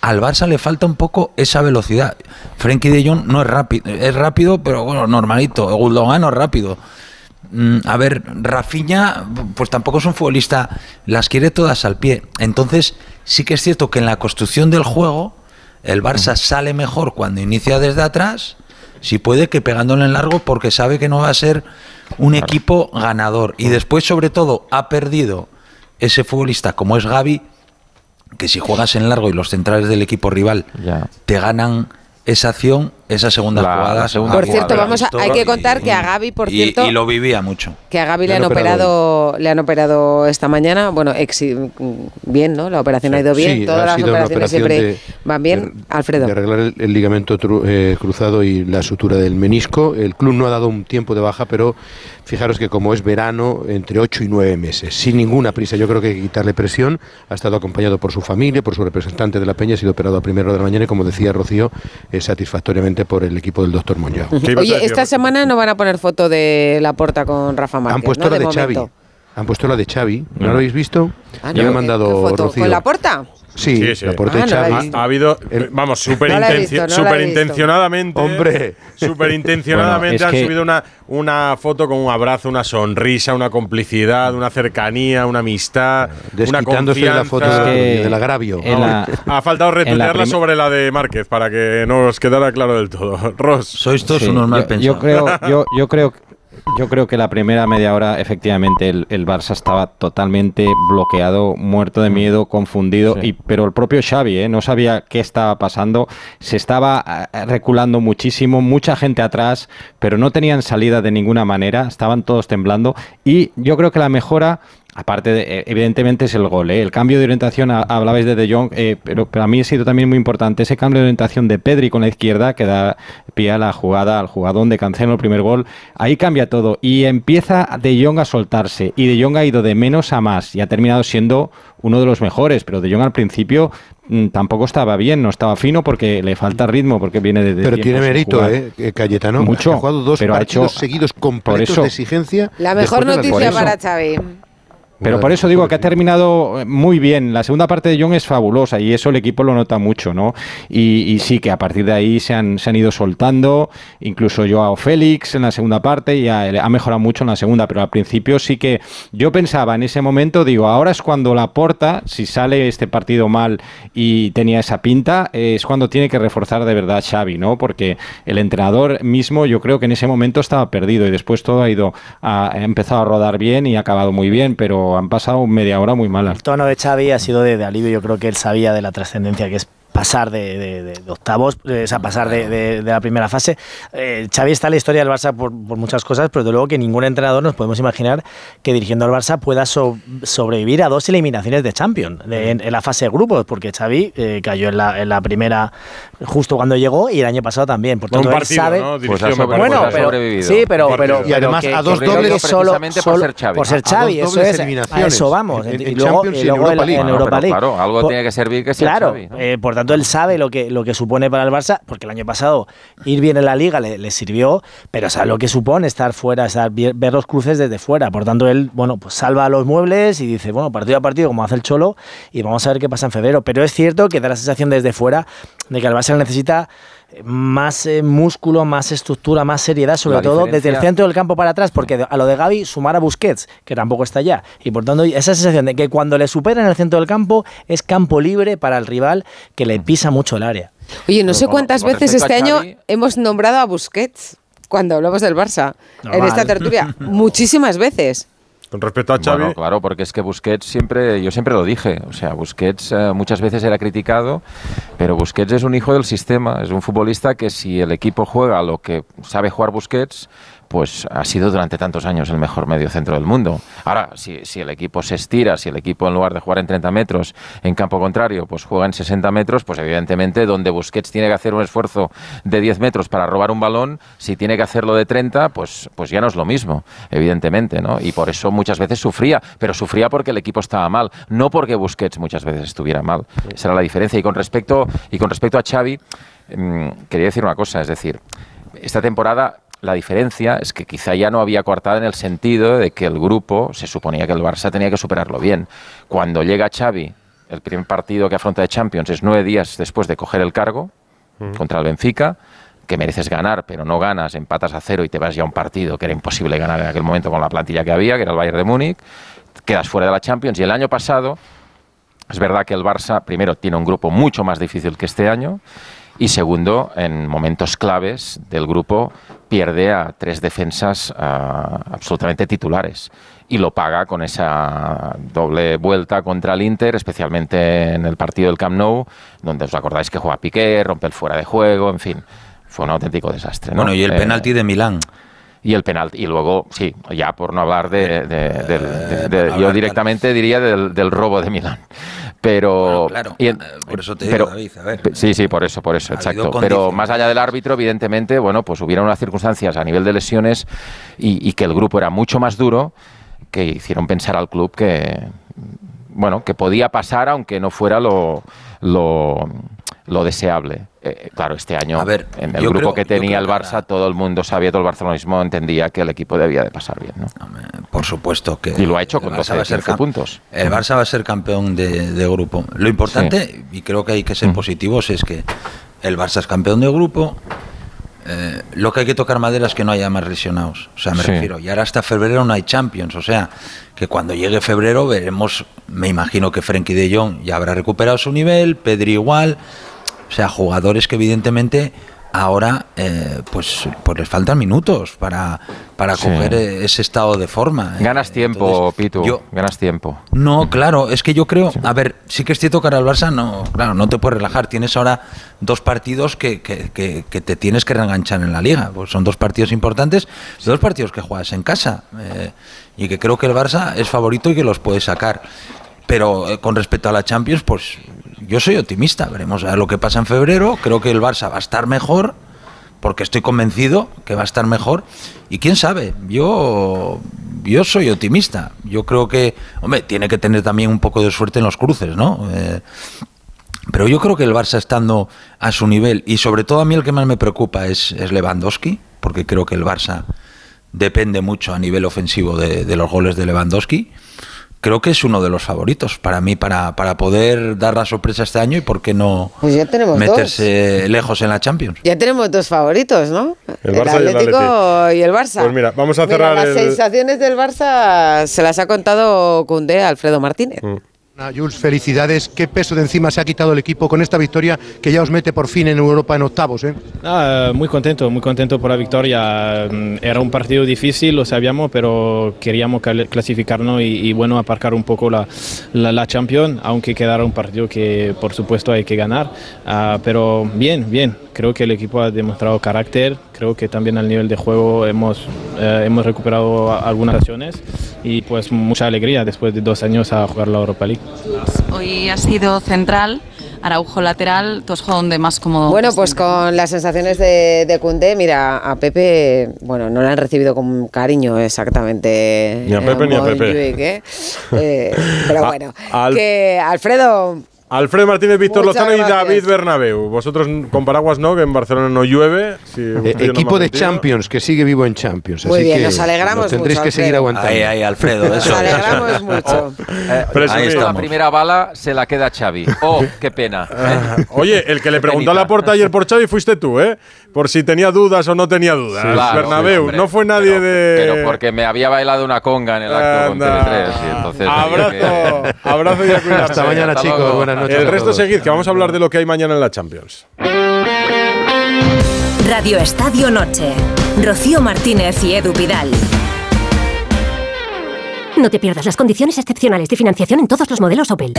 Al Barça le falta un poco esa velocidad. Frenkie de Jong no es rápido, es rápido, pero bueno, normalito. Gundogan no es rápido. Mm, a ver, Rafiña, pues tampoco es un futbolista, las quiere todas al pie. Entonces, sí que es cierto que en la construcción del juego, el Barça sale mejor cuando inicia desde atrás, si puede, que pegándole en largo, porque sabe que no va a ser un equipo ganador. Y después, sobre todo, ha perdido ese futbolista como es Gaby, que si juegas en largo y los centrales del equipo rival te ganan esa acción, esa segunda jugada. por cierto, vamos a, hay que contar que a Gaby, por cierto, y, lo vivía mucho. Que a Gaby le, han operado, le han operado esta mañana. Bueno, bien, ¿no? La operación ha ido bien. Todas las operaciones siempre van bien. Alfredo. De arreglar el, ligamento eh, cruzado y la sutura del menisco. El club no ha dado un tiempo de baja, pero fijaros que como es verano, entre 8 y 9 meses, sin ninguna prisa. Yo creo que hay que quitarle presión. Ha estado acompañado por su familia, por su representante de la Peña, ha sido operado a primera hora de la mañana y como decía Rocío, satisfactoriamente por el equipo del doctor Monjao. Oye, esta semana no van a poner foto de la porta con Rafa Márquez. Han puesto la de, Xavi. Han puesto la de Xavi. ¿No, lo habéis visto? Ah, me ha mandado Rocío. ¿Con la porta? Sí, la porta de ah. Ha, habido, vamos, súper intencionadamente. Hombre. Súper intencionadamente han subido una, una foto con un abrazo, una sonrisa, una complicidad, una cercanía, una amistad, una confianza. la foto del agravio. ha faltado retuitearla sobre la de Márquez para que no os quedara claro del todo. Ross. Sois todos unos mal pensados. Yo creo, yo, yo creo yo creo que la primera media hora, efectivamente, el, Barça estaba totalmente bloqueado, muerto de miedo, confundido. Y, pero el propio Xavi ¿eh? no sabía qué estaba pasando. Se estaba eh, reculando muchísimo, mucha gente atrás, pero no tenían salida de ninguna manera. Estaban todos temblando. Y yo creo que la mejora Aparte, de, eh, evidentemente, es el gol. ¿eh? El cambio de orientación, hablabais de De Jong, eh, pero para mí ha sido también muy importante ese cambio de orientación de Pedri con la izquierda, que da pie a la jugada, al jugadón de Cancelo, el primer gol. Ahí cambia todo y empieza De Jong a soltarse. Y De Jong ha ido de menos a más y ha terminado siendo uno de los mejores. Pero De Jong al principio mm, tampoco estaba bien, no estaba fino porque le falta ritmo, porque viene de. pero tiene mérito, ¿eh? Cayetano. Mucho. Ha jugado dos pero partidos ha hecho, seguidos completos de exigencia. La mejor noticia para Xavi. Pero por eso digo que ha terminado muy bien. La segunda parte de John es fabulosa y eso el equipo lo nota mucho, ¿no? Y, sí que a partir de ahí se han, se han ido soltando, incluso Joao Félix en la segunda parte y ha, ha, mejorado mucho en la segunda, pero al principio sí que yo pensaba en ese momento, digo, ahora es cuando la porta, si sale este partido mal y tenía esa pinta, es cuando tiene que reforzar de verdad Xavi, ¿no? Porque el entrenador mismo yo creo que en ese momento estaba perdido y después todo ha ido, ha empezado a rodar bien y ha acabado muy bien, pero han pasado media hora muy mala. El tono de Xavi ha sido de, de alivio, yo creo que él sabía de la trascendencia que es pasar de, octavos, eh, o sea, pasar de, la primera fase. Eh, Xavi está en la historia del Barça por, muchas cosas, pero de luego que ningún entrenador nos podemos imaginar que dirigiendo al Barça pueda sobrevivir a dos eliminaciones de Champions en, la fase de grupos, porque Xavi eh, cayó en la, en la, primera justo cuando llegó y el año pasado también. Por tanto, él sabe. Pues bueno, pero, sí, pero, pero, y además a dos dobles solo, por ser Xavi. Por ser Xavi, eso es. A eso vamos. y luego, en Europa League. Claro, algo tiene que servir que sea Claro, por tanto él sabe lo que, lo que supone para el Barça, porque el año pasado ir bien en la liga le, sirvió, pero sabe lo que supone estar fuera, estar, ver los cruces desde fuera. Por tanto, él, bueno, pues salva los muebles y dice, bueno, partido a partido, como hace el Cholo, y vamos a ver qué pasa en febrero. Pero es cierto que da la sensación desde fuera de que el Barça necesita más eh, músculo, más estructura, más seriedad, sobre todo desde el centro del campo para atrás, porque a lo de Gaby sumar a Busquets, que tampoco está allá. Y por tanto, esa sensación de que cuando le superen el centro del campo es campo libre para el rival que le pisa mucho el área. Oye, no sé cuántas veces este año hemos nombrado a Busquets cuando hablamos del Barça en esta tertulia. Muchísimas veces. Con respecto a Xavi. claro, porque es que Busquets siempre, yo siempre lo dije, o sea, Busquets eh, muchas veces era criticado, pero Busquets es un hijo del sistema, es un futbolista que si el equipo juega lo que sabe jugar Busquets, pues ha sido durante tantos años el mejor medio centro del mundo. Ahora, si, si, el equipo se estira, si el equipo en lugar de jugar en 30 metros en campo contrario, pues juega en 60 metros, pues evidentemente donde Busquets tiene que hacer un esfuerzo de 10 metros para robar un balón, si tiene que hacerlo de 30, pues, pues ya no es lo mismo, evidentemente, ¿no? Y por eso muchas veces sufría, pero sufría porque el equipo estaba mal, no porque Busquets muchas veces estuviera mal. Esa era la diferencia. Y con respecto, y con respecto a Xavi, mm, quería decir una cosa, es decir, esta temporada la diferencia es que quizá ya no había coartada en el sentido de que el grupo se suponía que el Barça tenía que superarlo bien. Cuando llega Xavi, el primer partido que afronta de Champions es nueve días después de coger el cargo mm. contra el Benfica, que mereces ganar, pero no ganas, empatas a cero y te vas ya a un partido que era imposible ganar en aquel momento con la plantilla que había, que era el Bayern de Múnich, quedas fuera de la Champions y el año pasado es verdad que el Barça primero tiene un grupo mucho más difícil que este año y segundo, en momentos claves del grupo pierde a tres defensas ah, absolutamente titulares. Y lo paga con esa doble vuelta contra el Inter, especialmente en el partido del Camp Nou, donde os acordáis que juega Piqué, rompe el fuera de juego, en fin, fue un auténtico desastre. Bueno, y el eh, penalti de Milán y el penalti. Y luego, sí, ya por no hablar de. Yo directamente diría del, robo de Milán. Pero. claro, eh, por eso te digo, David, a ver. Sí, sí, por eso, por eso, exacto. Pero más allá del árbitro, evidentemente, bueno, pues hubieron unas circunstancias a nivel de lesiones y, que el grupo era mucho más duro que hicieron pensar al club que. Bueno, que podía pasar aunque no fuera lo, lo, lo deseable. Eh, claro, este año, en el grupo que tenía el Barça, todo el mundo sabía, todo el barcelonismo entendía que el equipo debía de pasar bien. ¿no? Por supuesto que. Y lo ha hecho con 12 puntos. El Barça va a ser campeón de, grupo. Lo importante, y creo que hay que ser mm. positivos, es que el Barça es campeón de grupo. Eh, lo que hay que tocar madera es que no haya más lesionados. O sea, me refiero, y ahora hasta febrero no hay Champions. O sea, que cuando llegue febrero veremos, me imagino que Frenkie de Jong ya habrá recuperado su nivel, Pedri igual. O sea, jugadores que evidentemente ahora eh, pues, pues les faltan minutos para, para coger ese estado de forma. ¿eh? Ganas tiempo, Pitu, yo, ganas tiempo. No, claro, es que yo creo, a ver, sí que es cierto que ahora el Barça no, claro, no te puedes relajar, tienes ahora dos partidos que, que, que, te tienes que reenganchar en la liga, pues son dos partidos importantes, dos partidos que juegas en casa eh, y que creo que el Barça es favorito y que los puede sacar. Pero con respecto a la Champions, pues yo soy optimista, veremos a lo que pasa en febrero, creo que el Barça va a estar mejor, porque estoy convencido que va a estar mejor, y quién sabe, yo, yo soy optimista, yo creo que, hombre, tiene que tener también un poco de suerte en los cruces, ¿no? Eh, pero yo creo que el Barça estando a su nivel, y sobre todo a mí el que más me preocupa es, es Lewandowski, porque creo que el Barça depende mucho a nivel ofensivo de los goles de Lewandowski creo que es uno de los favoritos para mí para, para poder dar la sorpresa este año y por qué no pues meterse lejos en la Champions. Ya tenemos dos favoritos, ¿no? El, Barça Atlético y el, Barça. Pues mira, vamos a cerrar las sensaciones del Barça se las ha contado Cundé Alfredo Martínez. Mm. Jules, felicidades. ¿Qué peso de encima se ha quitado el equipo con esta victoria que ya os mete por fin en Europa en octavos? ¿eh? Ah, muy contento, muy contento por la victoria. Mm, era un partido difícil, lo sabíamos, pero queríamos clasificarnos y, bueno, aparcar un poco la, la, Champions, aunque quedara un partido que por supuesto hay que ganar. Ah, pero bien, bien, creo que el equipo ha demostrado carácter, creo que también al nivel de juego hemos, eh, hemos recuperado algunas acciones y pues mucha alegría después de dos años a jugar la Europa League. Hoy ha sido central. Araujo lateral, ¿tú has jugado donde más cómodo? Bueno, pues con las sensaciones de, de Cundé, mira, a Pepe, bueno, no le han recibido con cariño exactamente. Ni a Pepe ni a Pepe. Eh, pero bueno, que Alfredo, Alfredo Martínez, Víctor Lozano y David Bernabeu. Vosotros con paraguas no, que en Barcelona no llueve. Eh, equipo de Champions, que sigue vivo en Champions. Muy así bien, que nos alegramos tendréis que seguir aguantando. Ahí, ahí, Alfredo. Nos alegramos mucho. Eh, ahí la primera bala se la queda Xavi. Oh, qué pena. Ah, oye, el que le preguntó a la porta ayer por Xavi fuiste tú, ¿eh? Por si tenía dudas o no tenía dudas. Bernabeu, no fue nadie de. Pero porque me había bailado una conga en el acto con Tele3. Y entonces abrazo, abrazo y a Hasta mañana, chicos. Buenas noches. El resto seguid, que vamos a hablar de lo que hay mañana en la Champions. Radio Estadio Noche. Rocío Martínez y Edu Pidal. No te pierdas las condiciones excepcionales de financiación en todos los modelos Opel.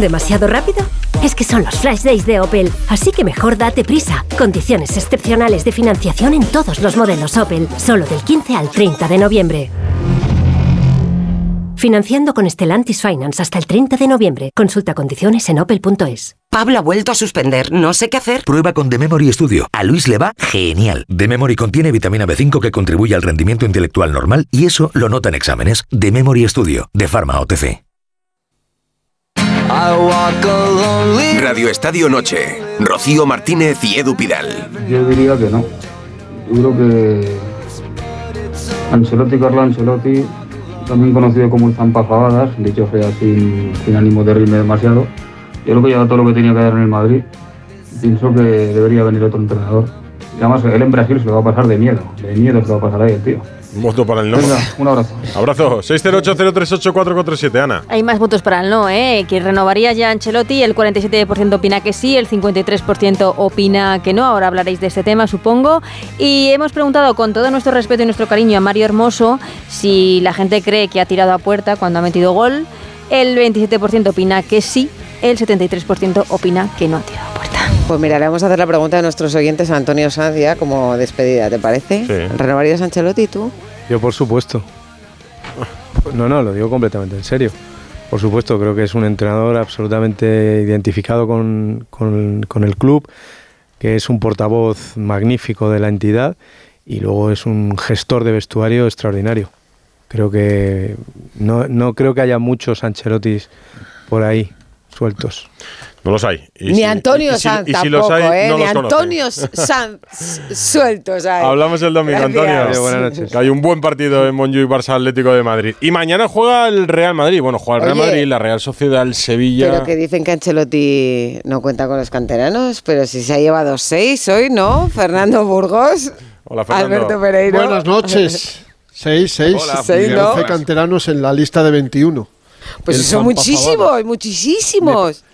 ¿Demasiado rápido? Es que son los flash days de Opel, así que mejor date prisa. Condiciones excepcionales de financiación en todos los modelos Opel, solo del 15 al 30 de noviembre. Financiando con Stellantis Finance hasta el 30 de noviembre. Consulta condiciones en opel.es. Pablo ha vuelto a suspender, no sé qué hacer. Prueba con The Memory Studio. A Luis le va genial. The Memory contiene vitamina B5 que contribuye al rendimiento intelectual normal y eso lo nota en exámenes. The Memory Studio, de Pharma OTC. Radio Estadio Noche. Rocío Martínez y Edu Pidal. Yo diría que no. Yo creo que Ancelotti, Carlo Ancelotti también conocido como el Zampafabadas, dicho sea sin, ánimo de reírme demasiado. Yo creo que lleva todo lo que tenía que dar en el Madrid. Pienso que debería venir otro entrenador. Y además, él en Brasil se lo va a pasar de miedo. De miedo se lo va a pasar ahí el tío. Un voto para el no. Venga, un abrazo. Abrazo. 608038447, Ana. Hay más votos para el no, ¿eh? Que renovaría ya Ancelotti. El 47% opina que sí, el 53% opina que no. Ahora hablaréis de este tema, supongo. Y hemos preguntado con todo nuestro respeto y nuestro cariño a Mario Hermoso si la gente cree que ha tirado a puerta cuando ha metido gol. El 27% opina que sí, el 73% opina que no ha tirado. Pues mira, le vamos a hacer la pregunta a nuestros oyentes a Antonio Sanz ya como despedida, ¿te parece? Sí. ¿Renovarías a Ancelotti tú? Yo por supuesto. No, no, lo digo completamente en serio. Por supuesto, creo que es un entrenador absolutamente identificado con, con, el club, que es un portavoz magnífico de la entidad y luego es un gestor de vestuario extraordinario. Creo que no, no creo que haya muchos Ancelottis por ahí sueltos. No los hay. Ni Antonio Sanz tampoco, ¿eh? Ni Antonio Sanz sueltos hay. Hablamos el domingo, Antonio. buenas noches. hay un buen partido en Montjuic Barça Atlético de Madrid. Y mañana juega el Real Madrid. Bueno, juega el Real Madrid, la Real Sociedad, el Sevilla. Pero que dicen que Ancelotti no cuenta con los canteranos, pero si se ha llevado seis hoy, ¿no? Fernando Burgos. Hola, Fernando. Alberto Pereiro. Buenas noches. Seis, seis. Hola, seis, ¿no? canteranos en la lista de 21. Pues son muchísimos, muchísimos.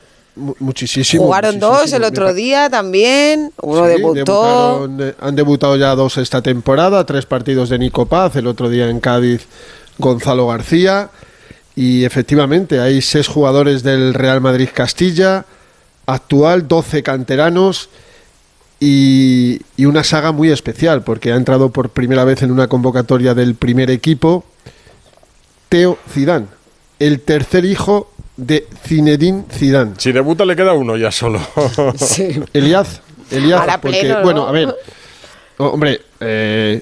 Muchísimos. Jugaron dos el otro día también. Uno debutó. Eh, han debutado ya dos esta temporada, tres partidos de Nico Paz, el otro día en Cádiz Gonzalo García. Y efectivamente, hay seis jugadores del Real Madrid Castilla, actual, 12 canteranos y, y, una saga muy especial, porque ha entrado por primera vez en una convocatoria del primer equipo Teo Zidane el tercer hijo de Zinedine Zidane. Si debuta le queda uno ya solo. sí. Eliaz, Eliaz porque, bueno, a ver, hombre, eh,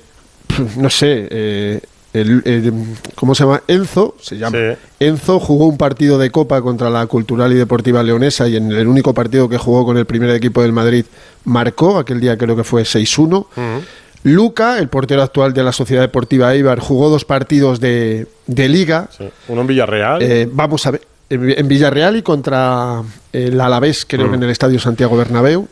no sé, eh, ¿cómo se llama? Enzo, se llama. Enzo jugó un partido de Copa contra la Cultural y Deportiva Leonesa y en el único partido que jugó con el primer equipo del Madrid marcó, aquel día creo que fue 6-1. Luca, el portero actual de la Sociedad Deportiva Eibar, jugó dos partidos de, liga. Uno en Villarreal. Eh, vamos a ver, en Villarreal y contra el Alavés, creo que mm. en el Estadio Santiago Bernabéu.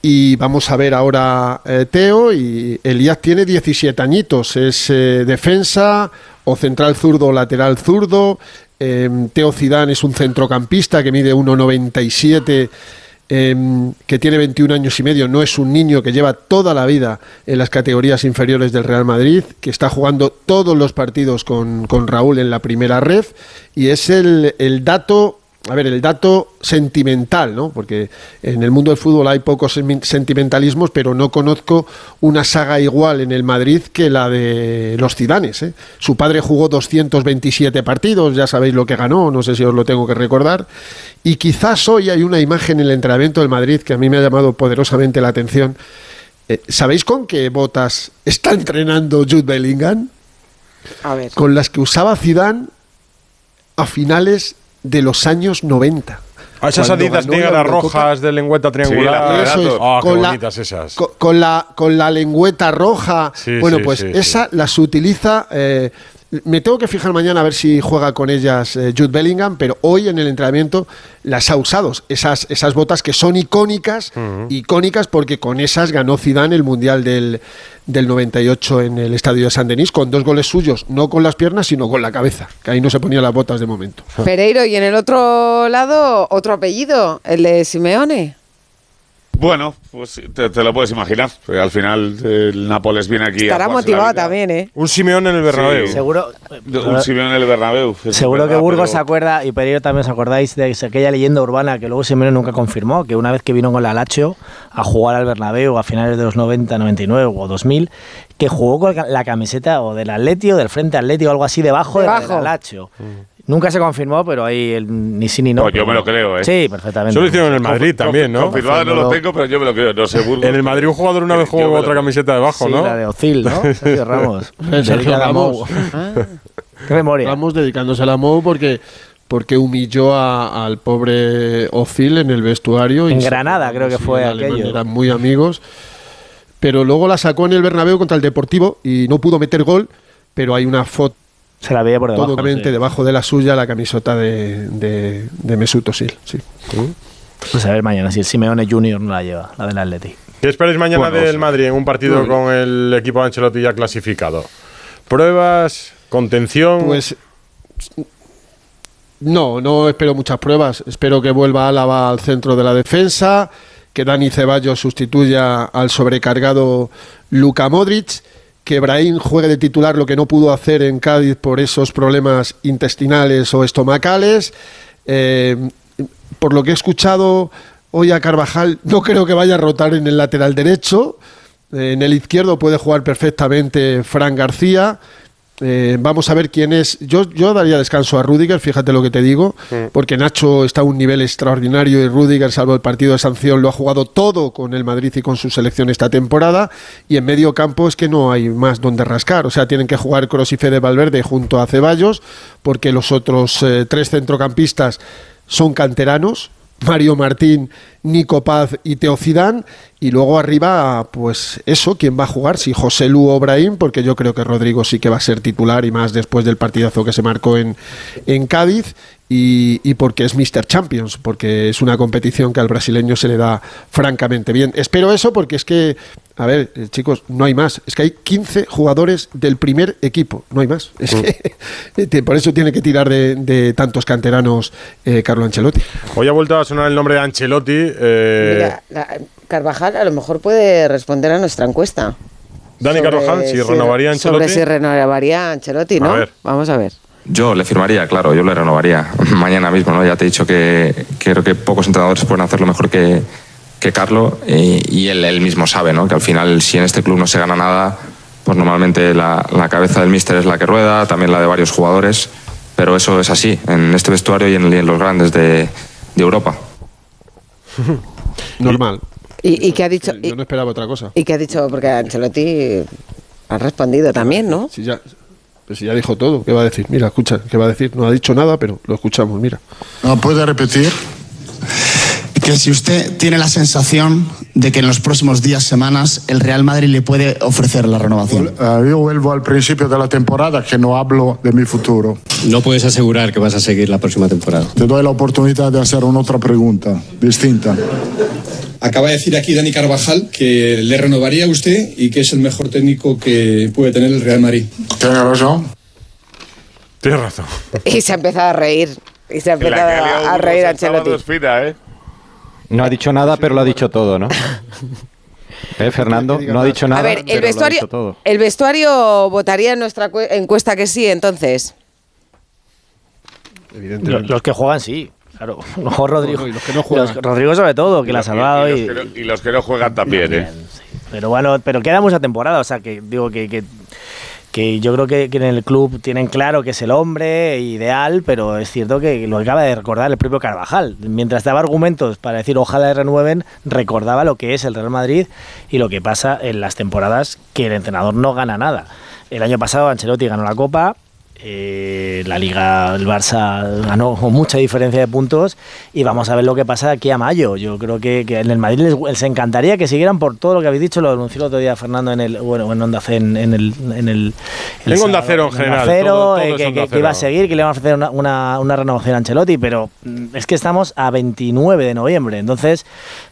Y vamos a ver ahora eh, Teo y Elías tiene 17 añitos, es eh, defensa o central zurdo o lateral zurdo, Em, Teo Zidane es un centrocampista que mide 1,97 Em, que tiene 21 años y medio, no es un niño que lleva toda la vida en las categorías inferiores del Real Madrid, que está jugando todos los partidos con, con Raúl en la primera red, y es el, el dato a ver, el dato sentimental, ¿no? Porque en el mundo del fútbol hay pocos sentimentalismos, pero no conozco una saga igual en el Madrid que la de los Cidanes. ¿eh? Su padre jugó 227 partidos, ya sabéis lo que ganó, no sé si os lo tengo que recordar. Y quizás hoy hay una imagen en el entrenamiento del Madrid que a mí me ha llamado poderosamente la atención. Eh, ¿Sabéis con qué botas está entrenando Jude Bellingham? A ver. Con las que usaba Zidane a finales de los años 90. Ah, esas adidas negras rojas de lengüeta triangular. Ah, con, la, bonitas esas. Con, la, con la lengüeta roja. bueno, pues esa las utiliza eh, me tengo que fijar mañana a ver si juega con ellas eh, Jude Bellingham, pero hoy en el entrenamiento las ha usado. Esas, esas botas que son icónicas, icónicas porque con esas ganó Zidane el Mundial del, del 98 en el Estadio de San Denis, con dos goles suyos, no con las piernas, sino con la cabeza, que ahí no se ponían las botas de momento. Pereiro, y en el otro lado, otro apellido, el de Simeone. Bueno, pues te, lo puedes imaginar. Al final el Nápoles viene aquí. Estará motivado también, ¿eh? Un Simeón en el Bernabéu. seguro. Un Simeón en el Bernabéu. Seguro que Burgos se acuerda y Pereiro también os acordáis de aquella leyenda urbana que luego Simeone nunca confirmó, que una vez que vino con la Lazio a jugar al Bernabéu a finales de los 90, 99 o 2000, que jugó con la camiseta o del Atleti o del Frente Atleti o algo así debajo, de la Lazio. Mm. Nunca se confirmó, pero ahí el, ni sí ni no. Pues yo me lo creo, ¿eh? Sí, perfectamente. Eso lo hicieron en el Madrid también, ¿no? Confirmado no lo tengo, pero yo me lo creo. No sé, En el Madrid un jugador una vez jugó otra camiseta debajo, sí, ¿no? la de Ocil, ¿no? Sergio Ramos. Sergio Ramos. Qué memoria. Ramos dedicándose a la Mou porque porque humilló al pobre Ocil en el vestuario. En Granada creo que fue aquello. Eran muy amigos. Pero luego la sacó en el Bernabéu contra el Deportivo y no pudo meter gol, pero hay una foto se la veía por debajo. Totalmente debajo de la suya la camiseta de, de, de Mesut Özil. Sí. Pues a ver mañana si el Simeone Junior no la lleva, la del Atleti. ¿Qué esperáis mañana del Madrid en un partido con el equipo de Ancelotti ya clasificado? ¿Pruebas? ¿Contención? Pues no, no espero muchas pruebas. Espero que vuelva Álava al centro de la defensa, que Dani Ceballos sustituya al sobrecargado Luka Modric que Brahim juegue de titular lo que no pudo hacer en Cádiz por esos problemas intestinales o estomacales. Eh, por lo que he escuchado hoy a Carvajal, no creo que vaya a rotar en el lateral derecho. En el izquierdo puede jugar perfectamente Fran García. Eh, vamos a ver quién es. Yo, yo daría descanso a Rudiger, fíjate lo que te digo, porque Nacho está a un nivel extraordinario y Rudiger, salvo el partido de sanción, lo ha jugado todo con el Madrid y con su selección esta temporada. Y en medio campo es que no hay más donde rascar. O sea, tienen que jugar Cross y Fede Valverde junto a Ceballos, porque los otros eh, tres centrocampistas son canteranos. Mario Martín, Nico Paz y Teo Zidane. Y luego arriba, pues eso, ¿quién va a jugar? Si José Lu o porque yo creo que Rodrigo sí que va a ser titular y más después del partidazo que se marcó en, en Cádiz. Y, y, porque es Mr. Champions, porque es una competición que al brasileño se le da francamente bien. Espero eso porque es que, a ver, eh, chicos, no hay más. Es que hay 15 jugadores del primer equipo, no hay más. Es que, por eso tiene que tirar de, de tantos canteranos eh, Carlo Ancelotti. Hoy ha vuelto a sonar el nombre de Ancelotti. Eh... Mira, la, Carvajal a lo mejor puede responder a nuestra encuesta. Dani Carvajal, si, renovaría Ancelotti. Sobre si renovaría Ancelotti, ¿no? Vamos a ver. Yo le firmaría, claro, yo le renovaría mañana mismo, ¿no? Ya te he dicho que, creo que pocos entrenadores pueden hacerlo mejor que, que Carlo y, él, él, mismo sabe, ¿no? Que al final, si en este club no se gana nada, pues normalmente la, la cabeza del míster es la que rueda, también la de varios jugadores, pero eso es así, en este vestuario y en, en los grandes de, de Europa. Normal. ¿Y, y qué ha dicho? Yo no esperaba otra cosa. ¿Y qué ha dicho? Porque Ancelotti ha respondido también, ¿no? Sí, ya, pues ya dijo todo. ¿Qué va a decir? Mira, escucha, ¿qué va a decir? No ha dicho nada, pero lo escuchamos, mira. ¿No puede repetir? Que si usted tiene la sensación de que en los próximos días, semanas, el Real Madrid le puede ofrecer la renovación. Uh, yo vuelvo al principio de la temporada, que no hablo de mi futuro. No puedes asegurar que vas a seguir la próxima temporada. Te doy la oportunidad de hacer una otra pregunta, distinta. Acaba de decir aquí Dani Carvajal que le renovaría a usted y que es el mejor técnico que puede tener el Real Madrid. Tiene razón. Tienes razón. Y se ha empezado a reír. Y se ha empezado a, reír Ancelotti. ¿eh? No ha dicho nada, pero lo ha dicho todo, ¿no? ¿Eh, Fernando? No ha dicho nada. A ver, el vestuario, el vestuario votaría en nuestra encuesta que sí, entonces. Evidentemente. Los que juegan sí. Claro, Rodrigo. los que no juegan. Rodrigo sobre todo, que la ha salvado. Y, los que no, juegan también, ¿eh? Pero bueno, pero queda mucha temporada, o sea que digo que, que que yo creo que, en el club tienen claro que es el hombre ideal, pero es cierto que lo acaba de recordar el propio Carvajal. Mientras daba argumentos para decir ojalá renueven, recordaba lo que es el Real Madrid y lo que pasa en las temporadas que el entrenador no gana nada. El año pasado Ancelotti ganó la Copa, eh, la Liga, el Barça ganó con mucha diferencia de puntos y vamos a ver lo que pasa aquí a mayo. Yo creo que, en el Madrid les, encantaría que siguieran por todo lo que habéis dicho, lo denunció el otro día Fernando en el, bueno, en Onda Cero, en, el... En el, en Onda Cero en general. Eh, que, iba a seguir, que le iban a ofrecer una, una renovación a Ancelotti, pero mm, es que estamos a 29 de noviembre, entonces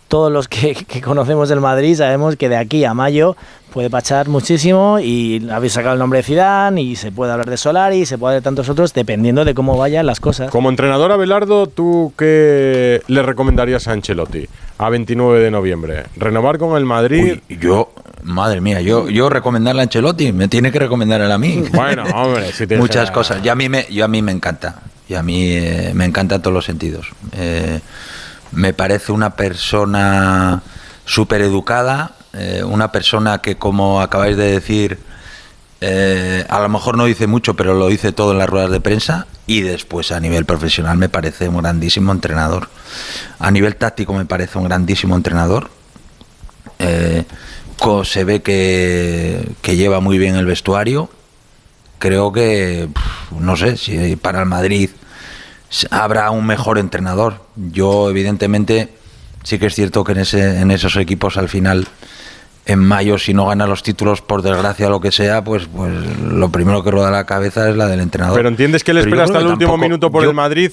todos los que, conocemos el Madrid sabemos que de aquí a mayo puede pachar muchísimo y habéis sacado el nombre de Zidane y se puede hablar de Solari y se puede hablar de tantos otros dependiendo de cómo vayan las cosas. Como entrenador Abelardo, ¿tú qué le recomendarías a Ancelotti a 29 de noviembre? ¿Renovar con el Madrid? yo, madre mía, yo, yo recomendarle a Ancelotti, me tiene que recomendar a mí. Bueno, hombre, si Muchas cosas. Yo a mí me, yo a mí me encanta. Y a mí eh, me encanta en todos los sentidos. Eh, me parece una persona súper educada, eh, una persona que, como acabáis de decir, eh, a lo mejor no dice mucho, pero lo dice todo en las ruedas de prensa. Y después, a nivel profesional, me parece un grandísimo entrenador. A nivel táctico, me parece un grandísimo entrenador. Eh, se ve que, que, lleva muy bien el vestuario. Creo que, no sé, si para el Madrid habrá un mejor entrenador. Yo, evidentemente, sí que es cierto que en, ese, en esos equipos al final, en mayo, si no gana los títulos, por desgracia lo que sea, pues, pues lo primero que roda la cabeza es la del entrenador. Pero entiendes que él espera hasta el último minuto por el Madrid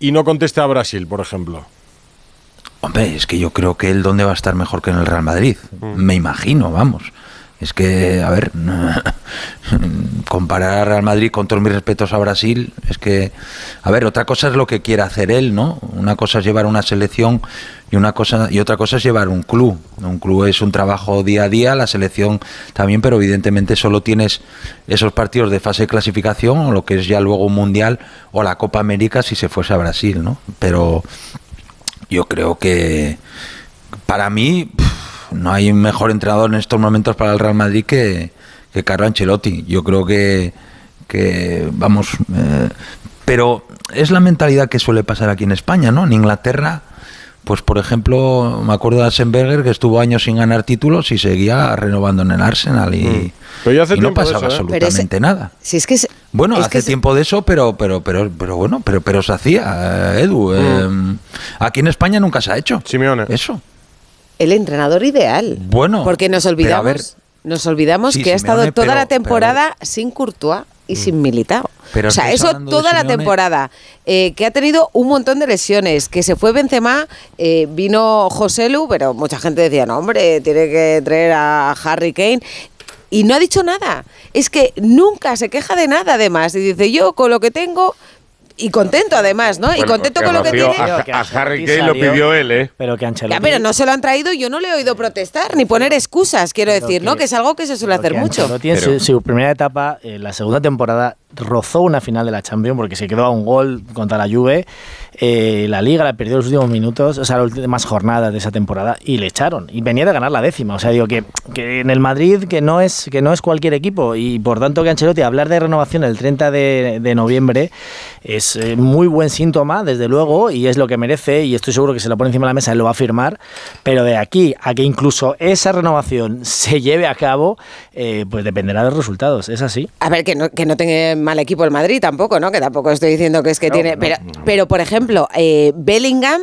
y no conteste a Brasil, por ejemplo. Hombre, es que yo creo que él dónde va a estar mejor que en el Real Madrid. Mm. Me imagino, vamos. Es que, a ver, comparar a Real Madrid con todos mis respetos a Brasil, es que, a ver, otra cosa es lo que quiere hacer él, ¿no? Una cosa es llevar una selección y una cosa y otra cosa es llevar un club. Un club es un trabajo día a día, la selección también, pero evidentemente solo tienes esos partidos de fase de clasificación o lo que es ya luego un mundial o la Copa América si se fuese a Brasil, ¿no? Pero yo creo que para mí no hay un mejor entrenador en estos momentos para el Real Madrid que, que Carlo Ancelotti. Yo creo que, que vamos, eh, pero es la mentalidad que suele pasar aquí en España, ¿no? En Inglaterra, pues por ejemplo, me acuerdo de Asenberger que estuvo años sin ganar títulos y seguía renovando en el Arsenal y, mm. no pasaba ¿eh? absolutamente nada. Si es que bueno, hace tiempo de eso, pero pero pero pero bueno, pero pero se hacía, eh, Edu. Mm. aquí en España nunca se ha hecho. Simeone. Eso el entrenador ideal. Bueno. Porque nos olvidamos, nos olvidamos que ha estado toda la temporada sin Courtois y mm. sin Militao. o sea, eso toda la temporada. Eh, que ha tenido un montón de lesiones. Que se fue Benzema, eh, vino José Lu, pero mucha gente decía, no, hombre, tiene que traer a Harry Kane. Y no ha dicho nada. Es que nunca se queja de nada, además. Y dice, yo con lo que tengo y contento además, ¿no? y contento con lo que tiene. A, Harry Kane lo pidió él, ¿eh? Pero que Ya, pero no se lo han traído y yo no le he oído protestar ni poner excusas, quiero decir, ¿no? Que es algo que se suele hacer mucho. Pero... Su, primera etapa, en la segunda temporada, rozó una final de la Champions porque se quedó a un gol contra la Juve. Eh, la Liga la perdió los últimos minutos, o sea, las últimas jornadas de esa temporada y le echaron. Y venía de ganar la décima. O sea, digo que, que en el Madrid, que no, es, que no es cualquier equipo y por tanto que Ancelotti hablar de renovación el 30 de, de noviembre es eh, muy buen síntoma, desde luego, y es lo que merece, y estoy seguro que se lo pone encima de la mesa, él lo va a firmar, pero de aquí a que incluso esa renovación se lleve a cabo, eh, pues dependerá de los resultados, es así. A ver, que no, que no tenga mal equipo el Madrid tampoco, ¿no? Que tampoco estoy diciendo que es que tiene... pero, pero, por ejemplo, eh, Bellingham...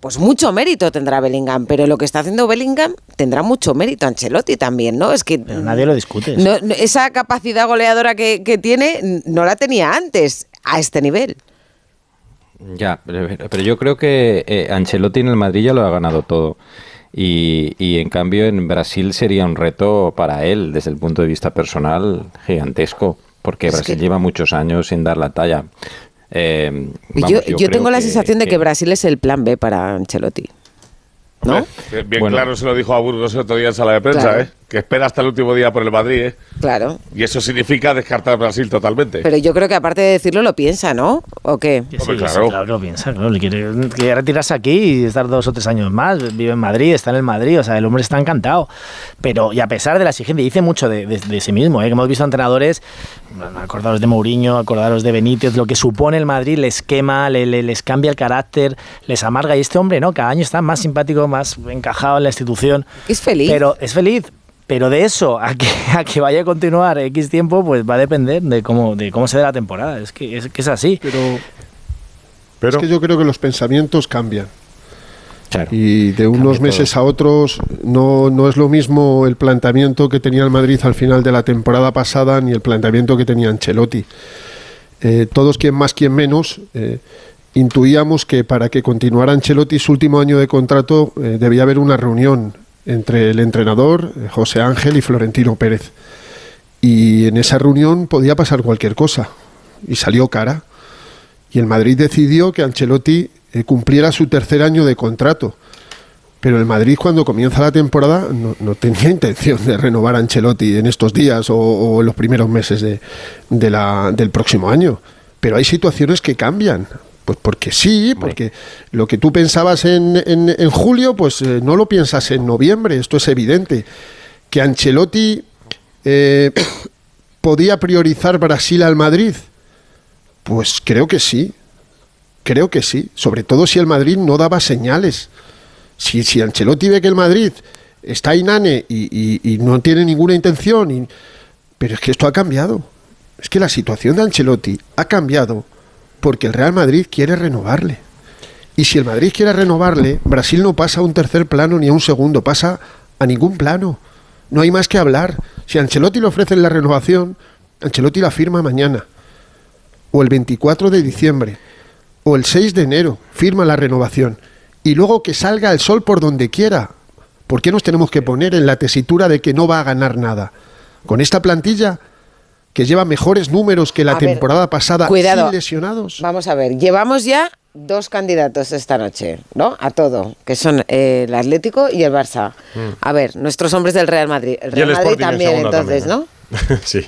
pues mucho mérito tendrá Bellingham, pero lo que está haciendo Bellingham tendrá mucho mérito Ancelotti también, ¿no? Es que nadie lo discute. esa capacidad goleadora que, que, tiene no la tenía antes a este nivel. Ya, pero, yo creo que eh, Ancelotti en el Madrid ya lo ha ganado todo. Y, y, en cambio en Brasil sería un reto para él desde el punto de vista personal gigantesco. Porque Brasil lleva muchos años sin dar la talla. Eh, yo, tengo la sensación de que Brasil es el plan B para Ancelotti. ¿No? Bien claro se lo dijo a Burgos el otro día en sala de prensa, ¿eh? Que espera hasta el último día por el Madrid. ¿eh? Claro. Y eso significa descartar Brasil totalmente. Pero yo creo que aparte de decirlo lo piensa, ¿no? ¿O qué? Sí, claro. claro que lo piensa. Claro. quiere, retirarse aquí y estar dos o tres años más. Vive en Madrid, está en el Madrid. O sea, el hombre está encantado. Pero, y a pesar de la exigencia, dice mucho de, sí mismo. ¿eh? Que hemos visto entrenadores, acordaros de Mourinho, acordaros de Benítez, lo que supone el Madrid les quema, les cambia el carácter, les amarga. Y este hombre, ¿no? Cada año está más simpático, más encajado en la institución. Es feliz. Pero es feliz, pero de eso a que, a que vaya a continuar X tiempo, pues va a depender de cómo, de cómo se dé la temporada. Es que es, que es así. Pero, Pero, es que yo creo que los pensamientos cambian. y de unos meses a otros no, no es lo mismo el planteamiento que tenía el Madrid al final de la temporada pasada ni el planteamiento que tenía Ancelotti. Eh, todos, quien más, quien menos, eh, intuíamos que para que continuara Ancelotti su último año de contrato eh, debía haber una reunión entre el entrenador, José Ángel y Florentino Pérez. Y en esa reunión podía pasar cualquier cosa. Y salió cara. Y el Madrid decidió que Ancelotti eh, cumpliera su tercer año de contrato. Pero el Madrid cuando comienza la temporada no, tenía intención de renovar a Ancelotti en estos días o, en los primeros meses de, del próximo año. Pero hay situaciones que cambian. Pues porque sí, porque lo que tú pensabas en, en, julio, pues eh, no lo piensas en noviembre, esto es evidente. Que Ancelotti eh, podía priorizar Brasil al Madrid, pues creo que sí, creo que sí, sobre todo si el Madrid no daba señales. Si, si Ancelotti ve que el Madrid está inane y, y, no tiene ninguna intención, pero es que esto ha cambiado. Es que la situación de Ancelotti ha cambiado porque el Real Madrid quiere renovarle. Y si el Madrid quiere renovarle, Brasil no pasa a un tercer plano ni a un segundo, pasa a ningún plano. No hay más que hablar. Si Ancelotti le ofrecen la renovación, Ancelotti la firma mañana, o el 24 de diciembre, o el 6 de enero, firma la renovación. Y luego que salga el sol por donde quiera. ¿Por qué nos tenemos que poner en la tesitura de que no va a ganar nada? Con esta plantilla que lleva mejores números que la temporada pasada sin lesionados. Vamos a ver, llevamos ya dos candidatos esta noche, ¿no? A todo, que son eh, el Atlético y el Barça. Mm. A ver, nuestros hombres del Real Madrid. El Real Madrid también, entonces, ¿no? sí.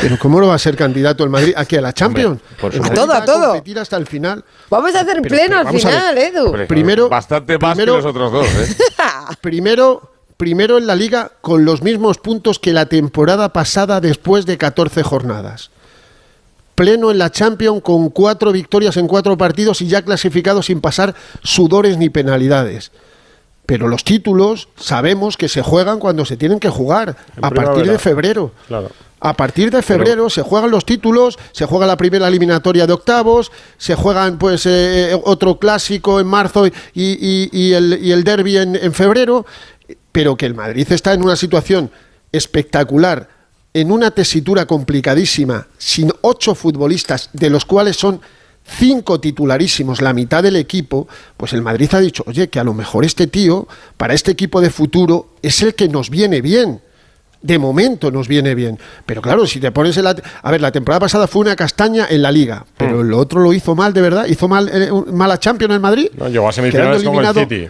Pero ¿cómo no va a ser candidato el Madrid aquí a la Champions? a todo, a todo. competir hasta el final. Vamos a hacer pleno al final, Edu. Primero, bastante más que los otros dos, ¿eh? primero primero en la liga con los mismos puntos que la temporada pasada después de 14 jornadas. Pleno en la Champions con cuatro victorias en cuatro partidos y ya clasificado sin pasar sudores ni penalidades. Pero los títulos sabemos que se juegan cuando se tienen que jugar, a partir de febrero. A partir de febrero se juegan los títulos, se juega la primera eliminatoria de octavos, se juegan pues eh, otro clásico en marzo y, el, derby en febrero pero que el Madrid está en una situación espectacular, en una tesitura complicadísima, sin ocho futbolistas, de los cuales son cinco titularísimos, la mitad del equipo, pues el Madrid ha dicho, oye, que a lo mejor este tío, para este equipo de futuro, es el que nos viene bien. De momento nos viene bien. Pero claro, si te pones en la... A ver, la temporada pasada fue una castaña en la liga, pero el mm. otro lo hizo mal, de verdad. ¿Hizo mal, eh, mala Champions en Madrid? No, llegó a semifinales con el City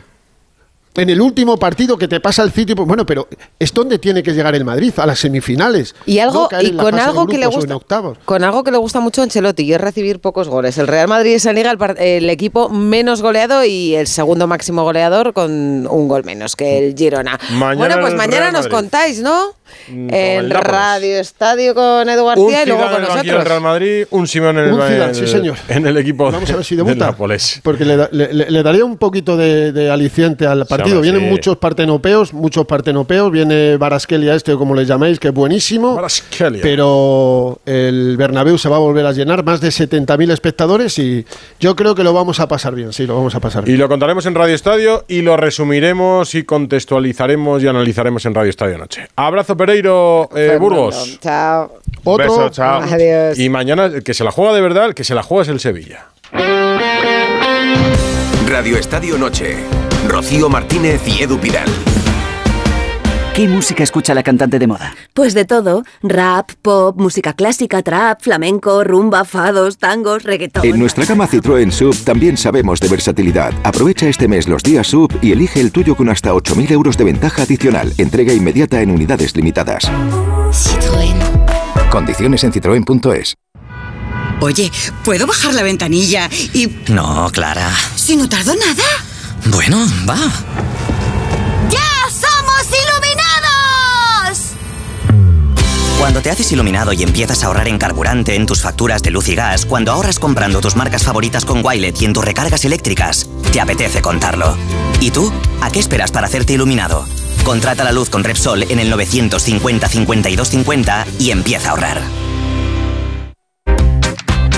en el último partido que te pasa el City, pues bueno, pero es donde tiene que llegar el Madrid, a las semifinales. Y algo y con algo que le gusta con algo que le gusta mucho a Ancelotti y es recibir pocos goles. El Real Madrid es en liga el, equipo menos goleado y el segundo máximo goleador con un gol menos que el Girona. bueno, pues mañana nos contáis, ¿no? Mm, en Radio Estadio con Edu García y luego con nosotros. En el Real Madrid, un Simón en, el, sí, señor. en el equipo Vamos a ver si debuta, Porque le, daría un poquito de, aliciente al partido. Vienen muchos partenopeos, muchos partenopeos. Viene Baraskelia este, como le llamáis, que es buenísimo. Pero el Bernabéu se va a volver a llenar, más de 70.000 espectadores y yo creo que lo vamos a pasar bien, sí, lo vamos a pasar bien. Y lo contaremos en Radio Estadio y lo resumiremos y contextualizaremos y analizaremos en Radio Estadio Noche. Abrazo Pereiro eh, Burgos. Chao. Otro. chao. Adiós. Y mañana el que se la juega de verdad, el que se la juega es el Sevilla. Radio Estadio Noche. Rocío Martínez y Edu Pidal. ¿Qué música escucha la cantante de moda? Pues de todo. Rap, pop, música clásica, trap, flamenco, rumba, fados, tangos, reggaetón. En nuestra gama Citroën Sub también sabemos de versatilidad. Aprovecha este mes los días Sub y elige el tuyo con hasta 8.000 euros de ventaja adicional. Entrega inmediata en unidades limitadas. Citroën. Condiciones en citroen.es. Oye, ¿puedo bajar la ventanilla y...? No, Clara. Si no tardo nada. Bueno, va. Cuando te haces iluminado y empiezas a ahorrar en carburante, en tus facturas de luz y gas, cuando ahorras comprando tus marcas favoritas con Wilet y en tus recargas eléctricas, te apetece contarlo. ¿Y tú? ¿A qué esperas para hacerte iluminado? Contrata la luz con Repsol en el 950 52 50 y empieza a ahorrar.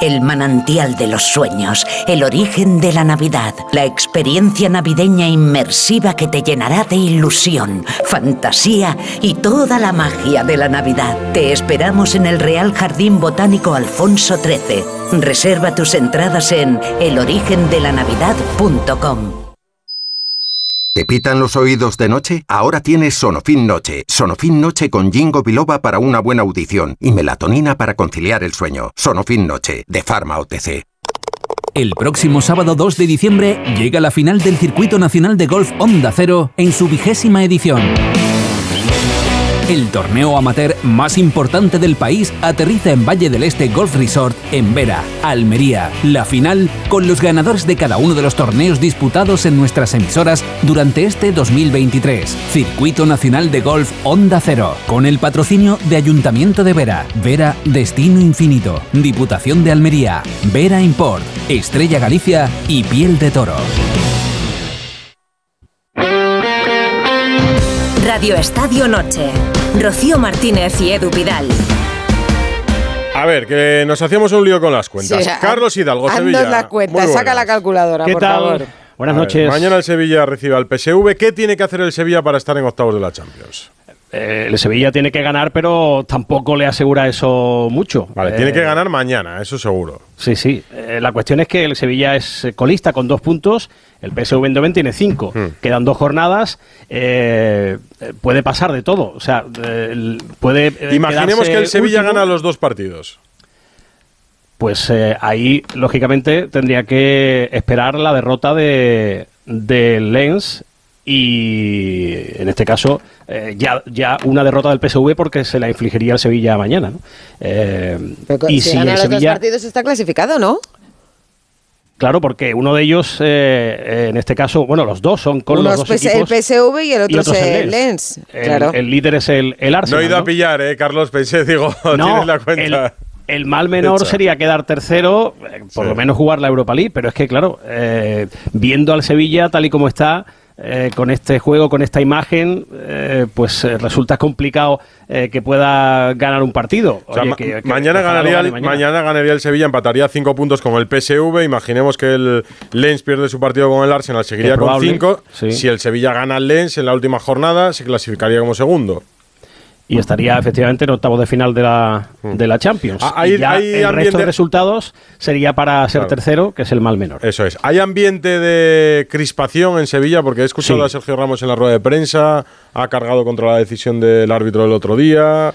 el manantial de los sueños, el origen de la Navidad, la experiencia navideña inmersiva que te llenará de ilusión, fantasía y toda la magia de la Navidad. Te esperamos en el Real Jardín Botánico Alfonso XIII. Reserva tus entradas en elorigendelanavidad.com. ¿Te pitan los oídos de noche? Ahora tienes Sonofin Noche. Sonofin Noche con Jingo Biloba para una buena audición y melatonina para conciliar el sueño. Sonofin Noche, de Pharma OTC. El próximo sábado 2 de diciembre llega la final del Circuito Nacional de Golf Onda Cero en su vigésima edición. El torneo amateur más importante del país aterriza en Valle del Este Golf Resort en Vera, Almería. La final con los ganadores de cada uno de los torneos disputados en nuestras emisoras durante este 2023. Circuito Nacional de Golf Onda Cero, con el patrocinio de Ayuntamiento de Vera, Vera Destino Infinito, Diputación de Almería, Vera Import, Estrella Galicia y Piel de Toro. Radio Estadio Noche. Rocío Martínez y Edu Vidal. A ver, que nos hacíamos un lío con las cuentas. Carlos Hidalgo, Sevilla. la cuenta, saca la calculadora, ¿Qué por tal? favor. Buenas noches. mañana el Sevilla recibe al PSV. ¿Qué tiene que hacer el Sevilla para estar en octavos de la Champions? Eh, el Sevilla tiene que ganar, pero tampoco le asegura eso mucho. Vale, tiene que ganar mañana, eso seguro. Sí, sí. Eh, la cuestión es que el Sevilla es colista con dos puntos, el PSV Eindhoven tiene cinco. Hmm. Quedan dos jornadas, eh, puede pasar de todo. O sea, puede. Imaginemos que el Sevilla gana los dos partidos. Pues ahí, lógicamente, tendría que esperar la derrota de, de Lens y en este caso eh, ya, ya una derrota del PSV porque se la infligiría al Sevilla mañana. ¿no? Eh, y si, gana los dos partidos está clasificado, ¿no? Claro, porque uno de ellos, eh, en este caso, bueno, los dos son con los dos equipos. El PSV y el otro, es el Lens. claro. el, líder es el, el Arsenal. No he ido a pillar, ¿eh, Carlos? Pensé, digo, tienes la cuenta. El, mal menor sería quedar tercero, por lo menos jugar la Europa League, pero es que, claro, viendo al Sevilla tal y como está, eh, con este juego, con esta imagen, eh, pues eh, resulta complicado que pueda ganar un partido. mañana, ganaría el, mañana. ganaría el Sevilla, empataría cinco puntos con el PSV. Imaginemos que el Lens pierde su partido con el Arsenal, seguiría con cinco. Si el Sevilla gana el Lens en la última jornada, se clasificaría como segundo y estaría efectivamente en octavo de final de la, de la Champions. Ah, hay, y ya el resto de resultados sería para ser tercero, que es el mal menor. Eso es. ¿Hay ambiente de crispación en Sevilla? Porque he escuchado a Sergio Ramos en la rueda de prensa, ha cargado contra la decisión del árbitro del otro día.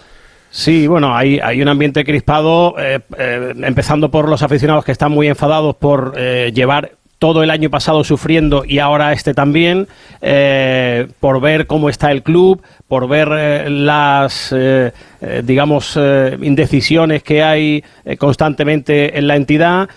Sí, bueno, hay, hay un ambiente crispado, eh, eh, empezando por los aficionados que están muy enfadados por eh, llevar todo el año pasado sufriendo y ahora este también, eh, por ver cómo está el club, por ver eh, las, eh, digamos, indecisiones que hay constantemente en la entidad,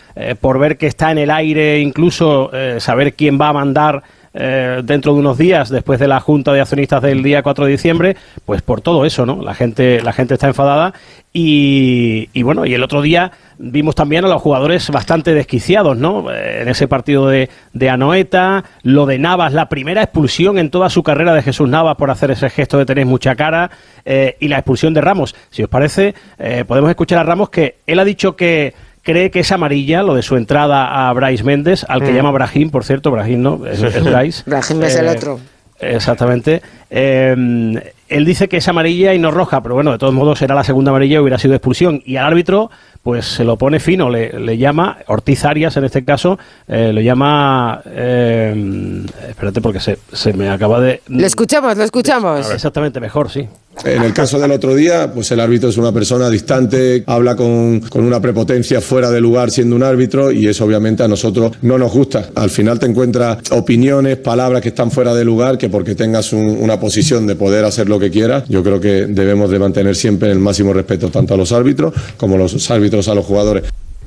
por ver que está en el aire incluso saber quién va a mandar dentro de unos días, después de la Junta de Accionistas del día 4 de diciembre, pues por todo eso, ¿no? La gente, la gente está enfadada y, bueno, y el otro día vimos también a los jugadores bastante desquiciados, ¿no? Eh, en ese partido de, de, Anoeta, lo de Navas, la primera expulsión en toda su carrera de Jesús Navas por hacer ese gesto de tener mucha cara, eh, y la expulsión de Ramos. Si os parece, eh, podemos escuchar a Ramos que él ha dicho que cree que es amarilla lo de su entrada a Bryce Méndez, al que Mm. llama Brahim, por cierto, Brahim no, es, es Bryce. Brahim es el Eh, otro. Exactamente. Eh, él dice que es amarilla y no roja, pero bueno, de todos modos será la segunda amarilla y hubiera sido expulsión. Y al árbitro, pues se lo pone fino, le, le llama, Ortiz Arias en este caso, eh, lo llama. eh, espérate, porque se, se me acaba de. Lo escuchamos, lo escuchamos. Exactamente, mejor, sí. En el caso del otro día, pues el árbitro es una persona distante, habla con, con una prepotencia fuera de lugar siendo un árbitro y eso obviamente a nosotros no nos gusta. Al final te encuentras opiniones, palabras que están fuera de lugar, que porque tengas un- una posición de poder hacer lo que quieras, yo creo que debemos de mantener siempre el máximo respeto tanto a los árbitros como a los árbitros a los jugadores.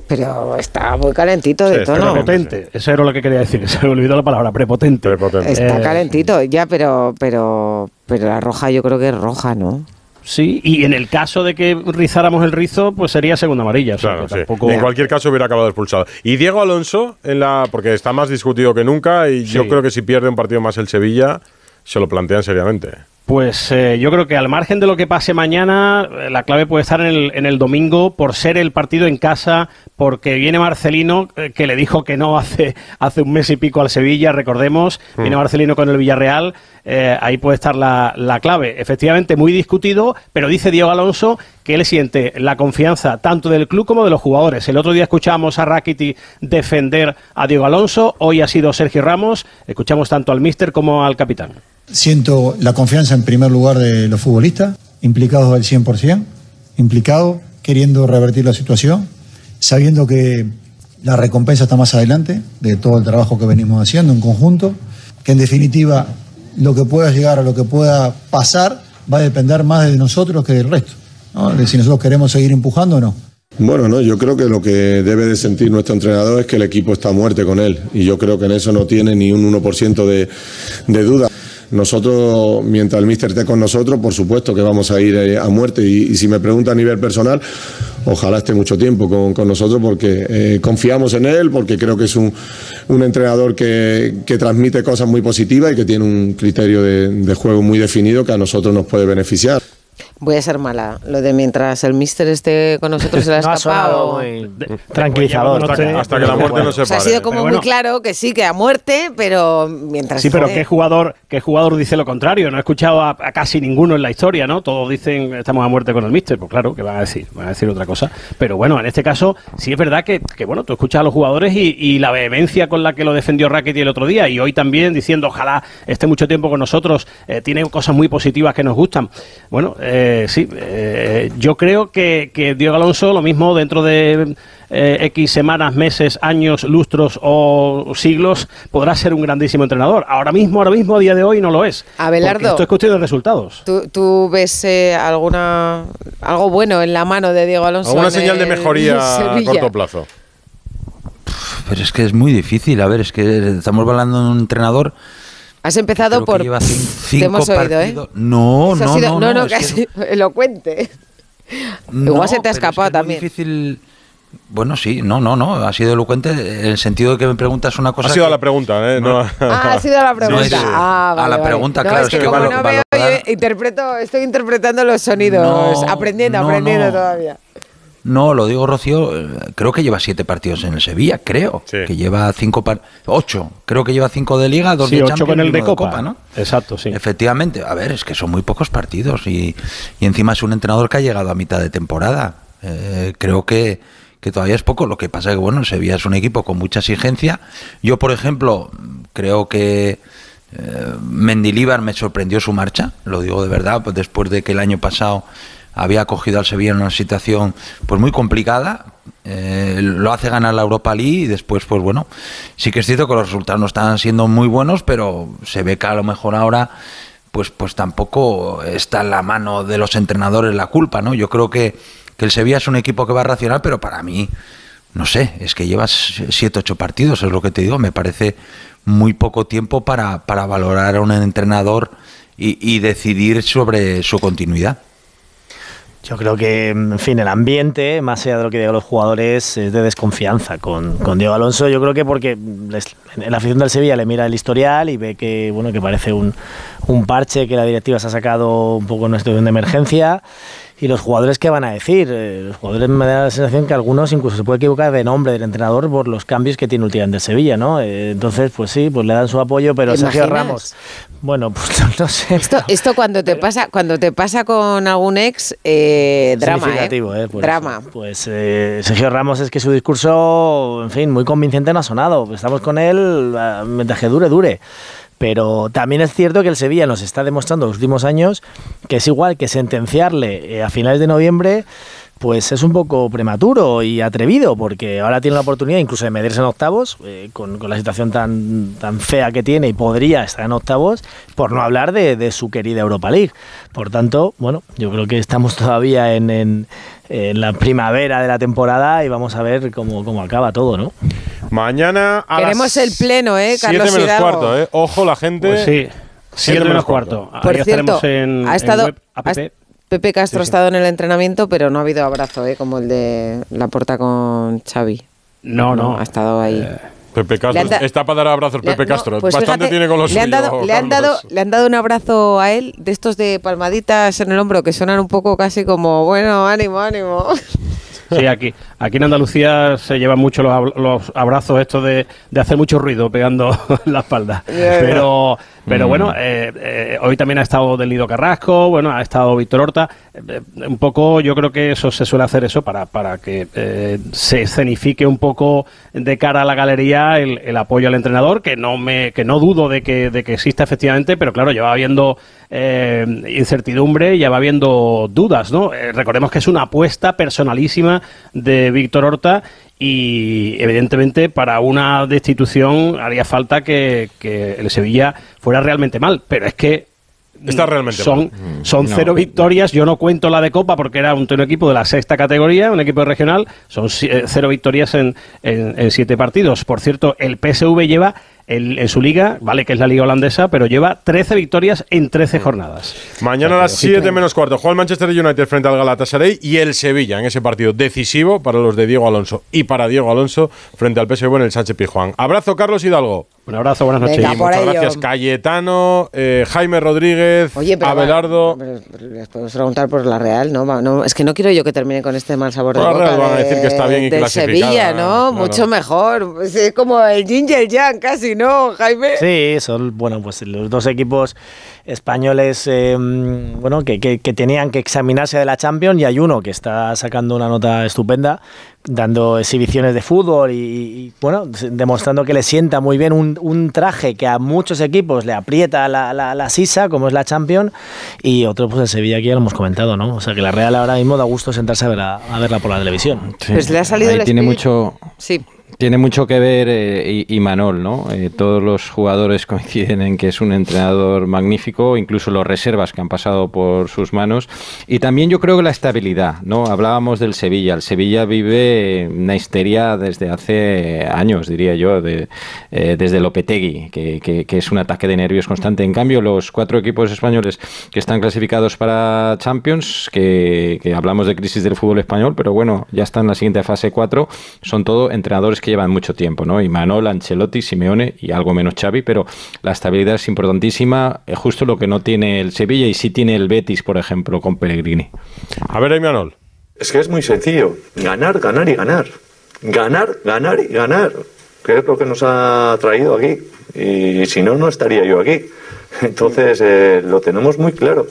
Pero está muy calentito de tono. Prepotente, eso era lo que quería decir, se me olvidó la palabra, prepotente. Está Eh, calentito, ya, pero, pero, pero la roja yo creo que es roja, ¿no? Sí, y en el caso de que rizáramos el rizo, pues sería segunda amarilla. o sea, Claro, que sí. tampoco- En cualquier caso hubiera acabado expulsado. Y Diego Alonso, en la porque está más discutido que nunca y yo Sí. creo que si pierde un partido más el Sevilla, se lo plantean seriamente. Pues eh, yo creo que al margen de lo que pase mañana, eh, la clave puede estar en el, en el domingo por ser el partido en casa, porque viene Marcelino, eh, que le dijo que no hace, hace un mes y pico al Sevilla, recordemos, Mm. viene Marcelino con el Villarreal, eh, ahí puede estar la, la clave. Efectivamente, muy discutido, pero dice Diego Alonso que él siente la confianza tanto del club como de los jugadores. El otro día escuchamos a Rakiti defender a Diego Alonso, hoy ha sido Sergio Ramos, escuchamos tanto al míster como al capitán. Siento la confianza en primer lugar de los futbolistas, implicados al 100%, implicados, queriendo revertir la situación, sabiendo que la recompensa está más adelante de todo el trabajo que venimos haciendo en conjunto, que en definitiva lo que pueda llegar a lo que pueda pasar va a depender más de nosotros que del resto, de si nosotros queremos seguir empujando o no. Bueno, no, yo creo que lo que debe de sentir nuestro entrenador es que el equipo está a muerte con él y yo creo que en eso no tiene ni un 1% de, de duda. Nosotros, mientras el míster esté con nosotros, por supuesto que vamos a ir eh, a muerte y, si me pregunta a nivel personal, ojalá esté mucho tiempo con, con nosotros porque eh, confiamos en él, porque creo que es un, un entrenador que, que transmite cosas muy positivas y que tiene un criterio de, de juego muy definido que a nosotros nos puede beneficiar. Voy a ser mala. Lo de mientras el mister esté con nosotros se le ha No ha escapado. muy tranquilizador. Hasta que- hasta que la muerte no se O sea, ha sido como muy claro que sí, que a muerte, pero mientras Sí, pero ¿qué jugador, ¿qué jugador dice lo contrario? No he escuchado a, a casi ninguno en la historia, ¿no? Todos dicen estamos a muerte con el míster. Pues claro, que van a decir? Van a decir otra cosa. Pero bueno, en este caso sí es verdad que, que, bueno, tú escuchas a los jugadores y, y la vehemencia con la que lo defendió Rackety el otro día y hoy también diciendo ojalá esté mucho tiempo con nosotros, eh, tiene cosas muy positivas que nos gustan. Bueno, eh, sí, eh, yo creo que, que Diego Alonso lo mismo dentro de eh, X semanas, meses, años, lustros o siglos podrá ser un grandísimo entrenador. Ahora mismo, ahora mismo, a día de hoy no lo es. Abelardo. Esto es cuestión de resultados. ¿Tú, tú ves eh, alguna algo bueno en la mano de Diego Alonso? ¿Alguna señal de mejoría a corto plazo? Pero es que es muy difícil. A ver, es que estamos hablando de un entrenador. Has empezado creo que por. lleva Te hemos oído, ¿eh? No, no, sido- no, no, que es ha que- sido elocuente. No, Igual se te ha es que escapado es también. difícil. Bueno, sí, no, no, no. Ha sido elocuente en el sentido de que me preguntas una cosa. Ha sido que- a la pregunta, ¿eh? No, Ah, ha sido la pregunta. es- ah, a la vale. pregunta, No, claro, es que, es que como valo- no veo, yo interpreto, estoy interpretando los sonidos, No, aprendiendo, no, aprendiendo no. todavía. No, lo digo Rocío, eh, creo que lleva siete partidos en el Sevilla, creo. Que lleva cinco, ocho. Creo que lleva cinco de Liga, dos Sí, de ocho con el y de Copa. ¿no? Exacto, sí. Efectivamente, a ver, es que son muy pocos partidos y, y encima es un entrenador que ha llegado a mitad de temporada. Eh, creo que, que todavía es poco. Lo que pasa es que, bueno, el Sevilla es un equipo con mucha exigencia. Yo, por ejemplo, creo que eh, Mendilíbar me sorprendió su marcha, lo digo de verdad, pues después de que el año pasado había cogido al Sevilla en una situación pues muy complicada, eh, lo hace ganar la Europa League y después pues bueno, sí que es cierto que los resultados no están siendo muy buenos, pero se ve que a lo mejor ahora pues pues tampoco está en la mano de los entrenadores la culpa, ¿no? Yo creo que, que el Sevilla es un equipo que va a racionar, pero para mí no sé, es que llevas siete, ocho partidos, es lo que te digo, me parece muy poco tiempo para, para valorar a un entrenador y decidir sobre su continuidad. Yo creo que, en fin, el ambiente, más allá de lo que digan los jugadores, es de desconfianza con, con Diego Alonso. Yo creo que porque la afición del Sevilla le mira el historial y ve que, bueno, que parece un, un parche que la directiva se ha sacado un poco en una situación de emergencia y los jugadores qué van a decir. Eh, los jugadores me da la sensación que algunos incluso se puede equivocar de nombre del entrenador por los cambios que tiene últimamente Sevilla, ¿no? Eh, entonces, pues sí, pues le dan su apoyo, pero Sergio Ramos, bueno, pues no sé. Esto, esto cuando te pasa, cuando te pasa con algún ex, eh, drama, ¿eh? Pues, drama. Pues Sergio Ramos es que su discurso, en fin, muy convincente no ha sonado. Estamos con él mientras que dure, dure. Pero también es cierto que el Sevilla nos está demostrando los últimos años que es igual que sentenciarle eh, a finales de noviembre pues es un poco prematuro y atrevido, porque ahora tiene la oportunidad incluso de medirse en octavos, eh, con, la situación tan, tan fea que tiene y podría estar en octavos, por no hablar de, su querida Europa League. Por tanto, bueno, yo creo que estamos todavía en, en, la primavera de la temporada y vamos a ver cómo, cómo acaba todo, ¿no? Mañana a Queremos el pleno, ¿eh, Carlos menos cuarto, ¿eh? Ojo la gente. Pues sí, siete menos cuarto. Por cierto, ha estado... Pepe Castro ha estado en el entrenamiento, pero no ha habido abrazo, ¿eh? como el de la porta con Xavi. No, no. Ha estado ahí. Eh, Pepe Castro. Está para dar abrazos Pepe Castro. Pues Bastante tiene con los le han, dado, le, han dado, le han dado un abrazo a él, de estos de palmaditas en el hombro, que suenan un poco casi como, bueno, ánimo, ánimo. Sí, aquí, aquí en Andalucía se llevan mucho los, abrazos estos de, de, hacer mucho ruido pegando la espalda. Pero, pero mm. bueno, eh, eh, hoy también ha estado Del Nido Carrasco, bueno, ha estado Víctor Horta. Eh, un poco, yo creo que eso se suele hacer eso para, para que se escenifique un poco de cara a la galería el, el, apoyo al entrenador, que no me, que no dudo de que, de que exista efectivamente, pero claro, lleva habiendo incertidumbre, ya va habiendo dudas, ¿no? recordemos que es una apuesta personalísima de Víctor Horta y evidentemente para una destitución haría falta que, el Sevilla fuera realmente mal, pero es que Está realmente son, mal. son cero victorias. Yo no cuento la de Copa porque era un, equipo de la sexta categoría, un equipo regional. Son eh, cero victorias en, en siete partidos. Por cierto, el PSV lleva en su liga, vale que es la liga holandesa, pero lleva 13 victorias en 13 jornadas. Mañana a las 7 menos cuarto juega el Manchester United frente al Galatasaray y el Sevilla en ese partido decisivo para los de Diego Alonso y para Diego Alonso frente al PSV en el Sánchez Pizjuán. Abrazo Carlos Hidalgo. Un abrazo, buenas noches. muchas gracias Cayetano, eh, Jaime Rodríguez, Abelardo. les podemos preguntar por la Real, ¿no? Es que no quiero yo que termine con este mal sabor de boca. Real van a decir que está bien y de Sevilla, ¿no? Mucho mejor. Es como el Ginger Jan casi, ¿no, Jaime? Sí, son, bueno, pues los dos equipos españoles em, bueno, que, que, tenían que examinarse de la Champions y hay uno que está sacando una nota estupenda, dando exhibiciones de fútbol y, bueno, demostrando que le sienta muy bien un, un, traje que a muchos equipos le aprieta la, la, la, sisa, como es la Champions, y otro pues el Sevilla aquí ya lo hemos comentado, ¿no? O sea que la Real ahora mismo da gusto sentarse a, ver a, verla por la televisión. Pues le ha salido Ahí tiene mucho... Sí. Tiene mucho que ver eh, y, Manol, ¿no? Eh, todos los jugadores coinciden en que es un entrenador magnífico, incluso los reservas que han pasado por sus manos. Y también yo creo que la estabilidad, ¿no? Hablábamos del Sevilla. El Sevilla vive una histeria desde hace años, diría yo, de, eh, desde Lopetegui, que, que, es un ataque de nervios constante. En cambio, los cuatro equipos españoles que están clasificados para Champions, que, que hablamos de crisis del fútbol español, pero bueno, ya están en la siguiente fase 4, son todo entrenadores que llevan mucho tiempo, ¿no? Y Manol, Ancelotti, Simeone y algo menos Xavi, pero la estabilidad es importantísima, es justo lo que no tiene el Sevilla y sí tiene el Betis, por ejemplo, con Pellegrini. A ver, ahí Manol. Es que es muy sencillo, ganar, ganar y ganar. Ganar, ganar y ganar. Que es lo que nos ha traído aquí. Y si no, no estaría yo aquí. Entonces, eh, lo tenemos muy claro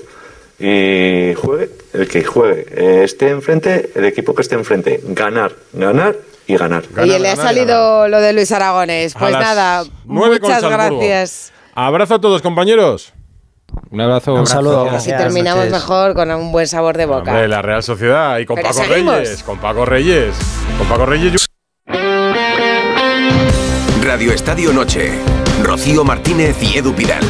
y juegue el que juegue, eh, esté enfrente, el equipo que esté enfrente, ganar, ganar y ganar. y le ha salido lo de Luis Aragones. Pues nada, muchas gracias. Abrazo a todos, compañeros. Un abrazo. Un saludo. Así terminamos mejor con un buen sabor de boca. la Real Sociedad y con Paco Reyes. Con Paco Reyes. Con Paco Reyes. Radio Estadio Noche. Rocío Martínez y Edu Pidal.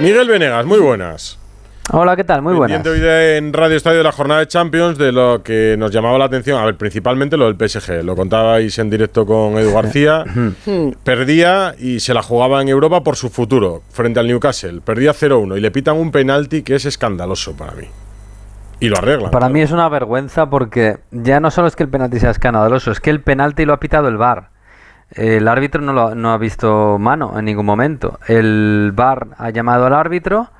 Miguel Venegas, muy buenas. Hola, ¿qué tal? Muy buenas. hoy en Radio Estadio de la jornada de Champions de lo que nos llamaba la atención, a ver, principalmente lo del PSG. Lo contabais en directo con Edu García. Perdía y se la jugaba en Europa por su futuro frente al Newcastle. Perdía 0-1 y le pitan un penalti que es escandaloso para mí. Y lo arreglan. Para mí es una vergüenza porque ya no solo es que el penalti sea escandaloso, es que el penalti lo ha pitado el VAR. El árbitro no, lo, no ha visto mano en ningún momento. El VAR ha llamado al árbitro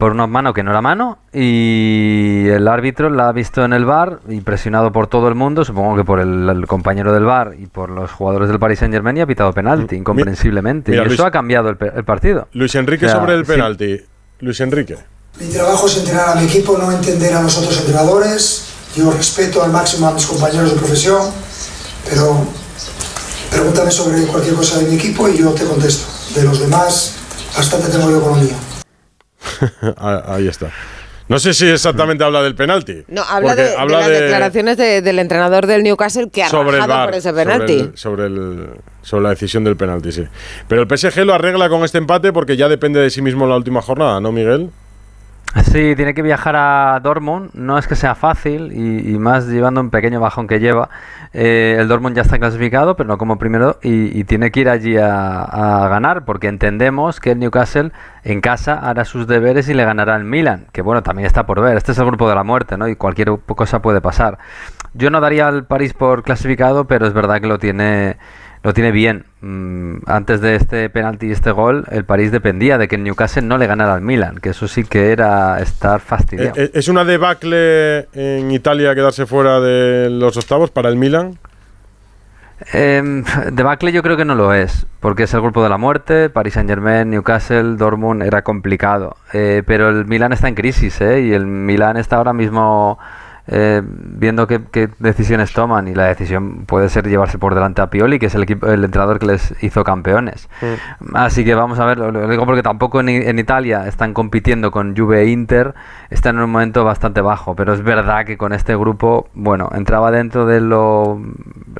por una mano que no era mano y el árbitro la ha visto en el bar y presionado por todo el mundo, supongo que por el, compañero del bar y por los jugadores del Paris Saint Germain y ha pitado penalti, incomprensiblemente. y eso ha cambiado el, partido. Luis Enrique sobre el penalti. Luis Enrique. Mi trabajo es entrenar a mi equipo, no entender a los otros entrenadores. Yo respeto al máximo a mis compañeros de profesión, pero pregúntame sobre cualquier cosa de mi equipo y yo te contesto. De los demás, bastante tengo yo con lo mío. Ah, ahí está. No sé si exactamente habla del penalti. No, habla de, las declaraciones del entrenador del Newcastle que ha sobre por ese penalti. Sobre, sobre, la decisión del penalti, sí. Pero el PSG lo arregla con este empate porque ya depende de sí mismo la última jornada, ¿no, Miguel? Sí, tiene que viajar a Dortmund. No es que sea fácil y, más llevando un pequeño bajón que lleva. Eh, el Dortmund ya está clasificado, pero no como primero y, tiene que ir allí a, ganar porque entendemos que el Newcastle en casa hará sus deberes y le ganará al Milan, que bueno, también está por ver. Este es el grupo de la muerte, ¿no? Y cualquier cosa puede pasar. Yo no daría al París por clasificado, pero es verdad que lo tiene lo tiene bien. Mm, antes de este penalti y este gol, el París dependía de que el Newcastle no le ganara al Milan, que eso sí que era estar fastidiado. Eh, eh, ¿Es una debacle en Italia quedarse fuera de los octavos para el Milan? Eh, debacle yo creo que no lo es, porque es el grupo de la muerte, Paris Saint Germain, Newcastle, Dortmund, era complicado. Eh, pero el Milan está en crisis, ¿eh? Y el Milan está ahora mismo eh, viendo qué, decisiones toman y la decisión puede ser llevarse por delante a Pioli, que es el, equipo, el entrenador que les hizo campeones. Así que vamos a ver, lo, digo porque tampoco en, Italia están compitiendo con Juve e Inter, están en un momento bastante bajo, pero es verdad que con este grupo, bueno, entraba dentro de lo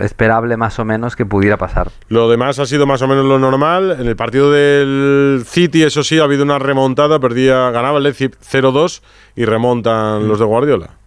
esperable más o menos que pudiera pasar. Lo demás ha sido más o menos lo normal. En el partido del City, eso sí, ha habido una remontada, perdía, ganaba el Leipzig 0-2 y remontan los de Guardiola.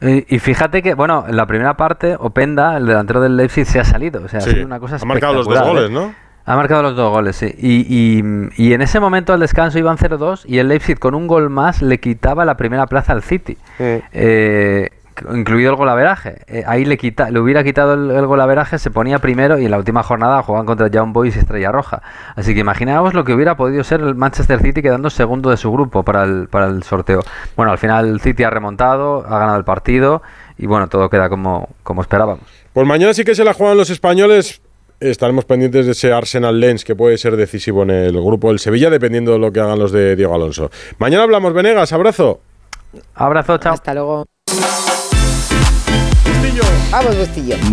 Y, fíjate que, bueno, en la primera parte, Openda, el delantero del Leipzig, se ha salido. O sea, ha sido una cosa Ha marcado los dos goles, ¿no? Ha marcado los dos goles, sí. Y, y, en ese momento al descanso iban 0-2 y el Leipzig con un gol más le quitaba la primera plaza al City. Eh, incluido el golaveraje. Eh, ahí le, quita, le hubiera quitado el, el, golaveraje, se ponía primero y en la última jornada jugaban contra Young Boys y Estrella Roja. Así que imaginaos lo que hubiera podido ser el Manchester City quedando segundo de su grupo para el, para el sorteo. Bueno, al final el City ha remontado, ha ganado el partido y bueno, todo queda como, como esperábamos. Pues mañana sí que se la juegan los españoles. Estaremos pendientes de ese Arsenal Lens que puede ser decisivo en el grupo del Sevilla, dependiendo de lo que hagan los de Diego Alonso. Mañana hablamos, Venegas. Abrazo. Abrazo, chao. Hasta luego.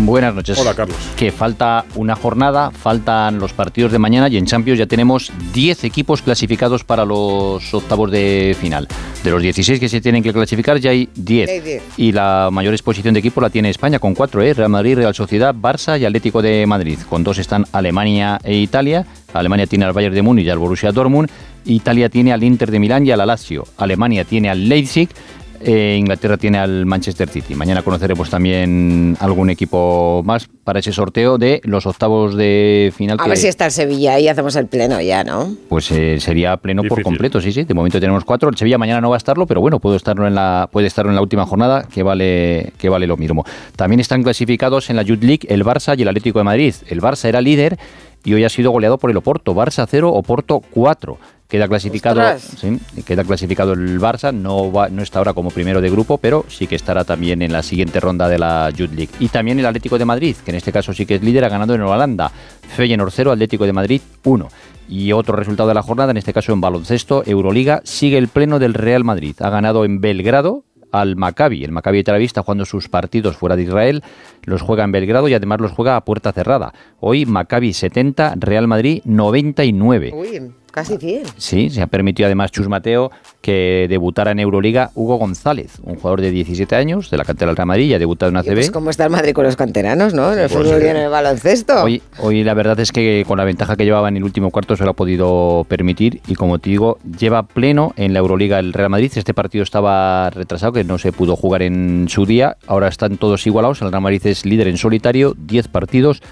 Buenas noches. Hola, Carlos. Que falta una jornada, faltan los partidos de mañana y en Champions ya tenemos 10 equipos clasificados para los octavos de final. De los 16 que se tienen que clasificar ya hay 10. Y la mayor exposición de equipos la tiene España con 4, ¿eh? Real Madrid, Real Sociedad, Barça y Atlético de Madrid. Con dos están Alemania e Italia. Alemania tiene al Bayern de Múnich y al Borussia Dortmund. Italia tiene al Inter de Milán y al Lazio. Alemania tiene al Leipzig eh, Inglaterra tiene al Manchester City. Mañana conoceremos también algún equipo más para ese sorteo de los octavos de final. A ver si está el Sevilla y hacemos el pleno ya, ¿no? Pues eh, sería pleno por completo, sí, sí. De momento tenemos cuatro. El Sevilla mañana no va a estarlo, pero bueno, puede estarlo en la, puede estarlo en la última jornada, que vale, que vale lo mismo. También están clasificados en la Youth League el Barça y el Atlético de Madrid. El Barça era líder y hoy ha sido goleado por el Oporto. Barça 0, Oporto 4. Queda clasificado, queda clasificado el Barça, no, va, no está ahora como primero de grupo, pero sí que estará también en la siguiente ronda de la Youth League. Y también el Atlético de Madrid, que en este caso sí que es líder, ha ganado en Holanda. Feyenoord 0, Atlético de Madrid 1. Y otro resultado de la jornada, en este caso en baloncesto, Euroliga, sigue el pleno del Real Madrid. Ha ganado en Belgrado al Maccabi. El Maccabi de Tel Aviv está jugando sus partidos fuera de Israel, los juega en Belgrado y además los juega a puerta cerrada. Hoy Maccabi 70, Real Madrid 99. Uy. Casi 100. Sí, se ha permitido además Chus Mateo que debutara en Euroliga Hugo González, un jugador de 17 años de la cantera del Real Madrid, ya ha debutado en ACB. Pues ¿Cómo está el Madrid con los canteranos, no? En el pues fútbol y en el baloncesto. Hoy, hoy la verdad es que con la ventaja que llevaba en el último cuarto se lo ha podido permitir y como te digo, lleva pleno en la Euroliga el Real Madrid. Este partido estaba retrasado, que no se pudo jugar en su día. Ahora están todos igualados. El Real Madrid es líder en solitario, 10 partidos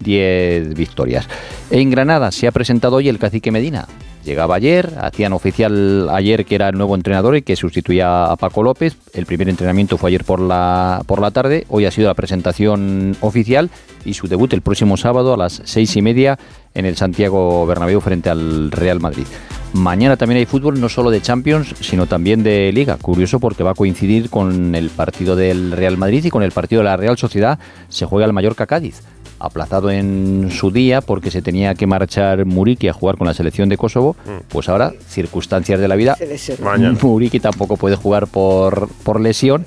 10 victorias. En Granada se ha presentado hoy el cacique Medina. Llegaba ayer, hacían oficial ayer que era el nuevo entrenador y que sustituía a Paco López. El primer entrenamiento fue ayer por la, por la tarde. Hoy ha sido la presentación oficial y su debut el próximo sábado a las seis y media en el Santiago Bernabéu frente al Real Madrid. Mañana también hay fútbol, no solo de Champions, sino también de Liga. Curioso porque va a coincidir con el partido del Real Madrid y con el partido de la Real Sociedad. Se juega el Mallorca Cádiz aplazado en su día porque se tenía que marchar Muriki a jugar con la selección de Kosovo, pues ahora, circunstancias de la vida, Muriki tampoco puede jugar por, por lesión.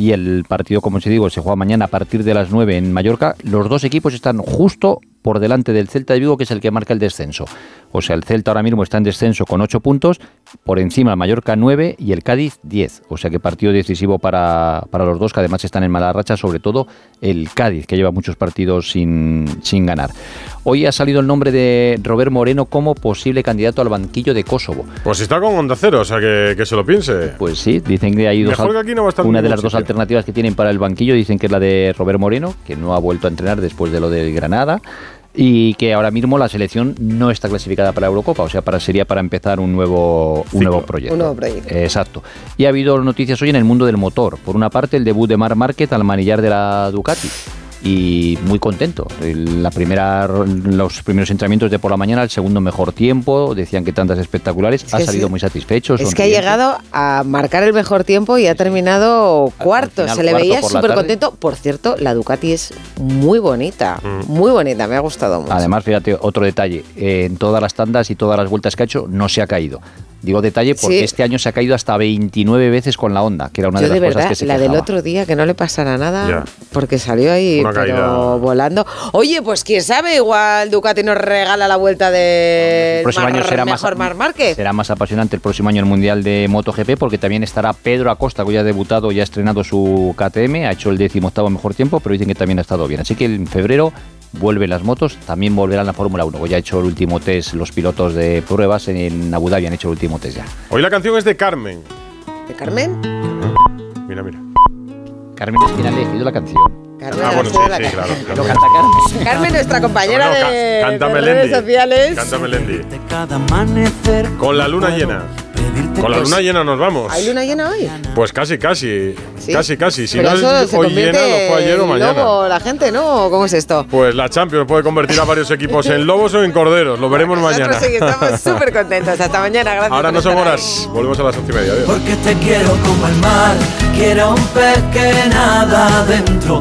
Y el partido, como os digo, se juega mañana a partir de las 9 en Mallorca. Los dos equipos están justo por delante del Celta de Vigo, que es el que marca el descenso. O sea, el Celta ahora mismo está en descenso con 8 puntos, por encima el Mallorca 9 y el Cádiz 10. O sea que partido decisivo para, para los dos, que además están en mala racha, sobre todo el Cádiz, que lleva muchos partidos sin, sin ganar. Hoy ha salido el nombre de Robert Moreno como posible candidato al banquillo de Kosovo. Pues está con Onda Cero, o sea que, que se lo piense. Pues sí, dicen que hay dos Mejor que aquí no va a estar en una de las dos sitio. Alternativas que tienen para el banquillo dicen que es la de Robert Moreno, que no ha vuelto a entrenar después de lo del Granada y que ahora mismo la selección no está clasificada para la Eurocopa, o sea, para, sería para empezar un nuevo, un nuevo proyecto. Un nuevo proyecto. Exacto. Y ha habido noticias hoy en el mundo del motor. Por una parte, el debut de Mar Márquez al manillar de la Ducati. Y muy contento. La primera, los primeros entrenamientos de por la mañana, el segundo mejor tiempo, decían que tantas espectaculares. Es ha que salido sí. muy satisfecho. Es que ha llegado a marcar el mejor tiempo y ha terminado cuarto. final, Se le cuarto veía súper contento. Por cierto, la Ducati es muy bonita. Muy bonita, me ha gustado mucho. Además, fíjate, otro detalle, en todas las tandas y todas las vueltas que ha hecho no se ha caído. Digo detalle porque Sí. este año se ha caído hasta 29 veces con la Honda, que era una Yo de de las cosas verdad, que se la del otro día, que no le pasara nada, Ya. porque salió ahí Una pero caída. volando. Oye, pues quién sabe, igual Ducati nos regala la vuelta de El próximo año será más, mejor Mar Márquez. será más apasionante el próximo año el Mundial de MotoGP porque también estará Pedro Acosta, que ya ha debutado, ya ha estrenado su KTM, ha hecho el 18 mejor tiempo, pero dicen que también ha estado bien. Así que en febrero vuelven las motos, también volverán la Fórmula 1. Ya ha hecho el último test, los pilotos de pruebas en Abu Dhabi han hecho el último test ya. Hoy la canción es de Carmen. ¿De Carmen? Mira, mira. Carmen es quien ha elegido la canción. Carmen Ah, bueno, sí, sí, la- claro. Lo canta Carmen. Carmen, nuestra compañera No, no, de, de redes sociales. Canta Melendi. Con la luna llena. Con la Pues- luna llena nos vamos. ¿Hay luna llena hoy? Pues casi, casi. Sí. Casi, casi. Si Pero no es hoy llena, no fue ayer o mañana. lobo la gente, ¿no? ¿Cómo es esto? Pues la Champions puede convertir a varios equipos en lobos o en corderos. Lo veremos mañana. Sí estamos súper contentos. Hasta mañana, gracias. Ahora no son horas. Volvemos a las once y media. Adiós. Porque te quiero como el mar, quiero un pez que nada adentro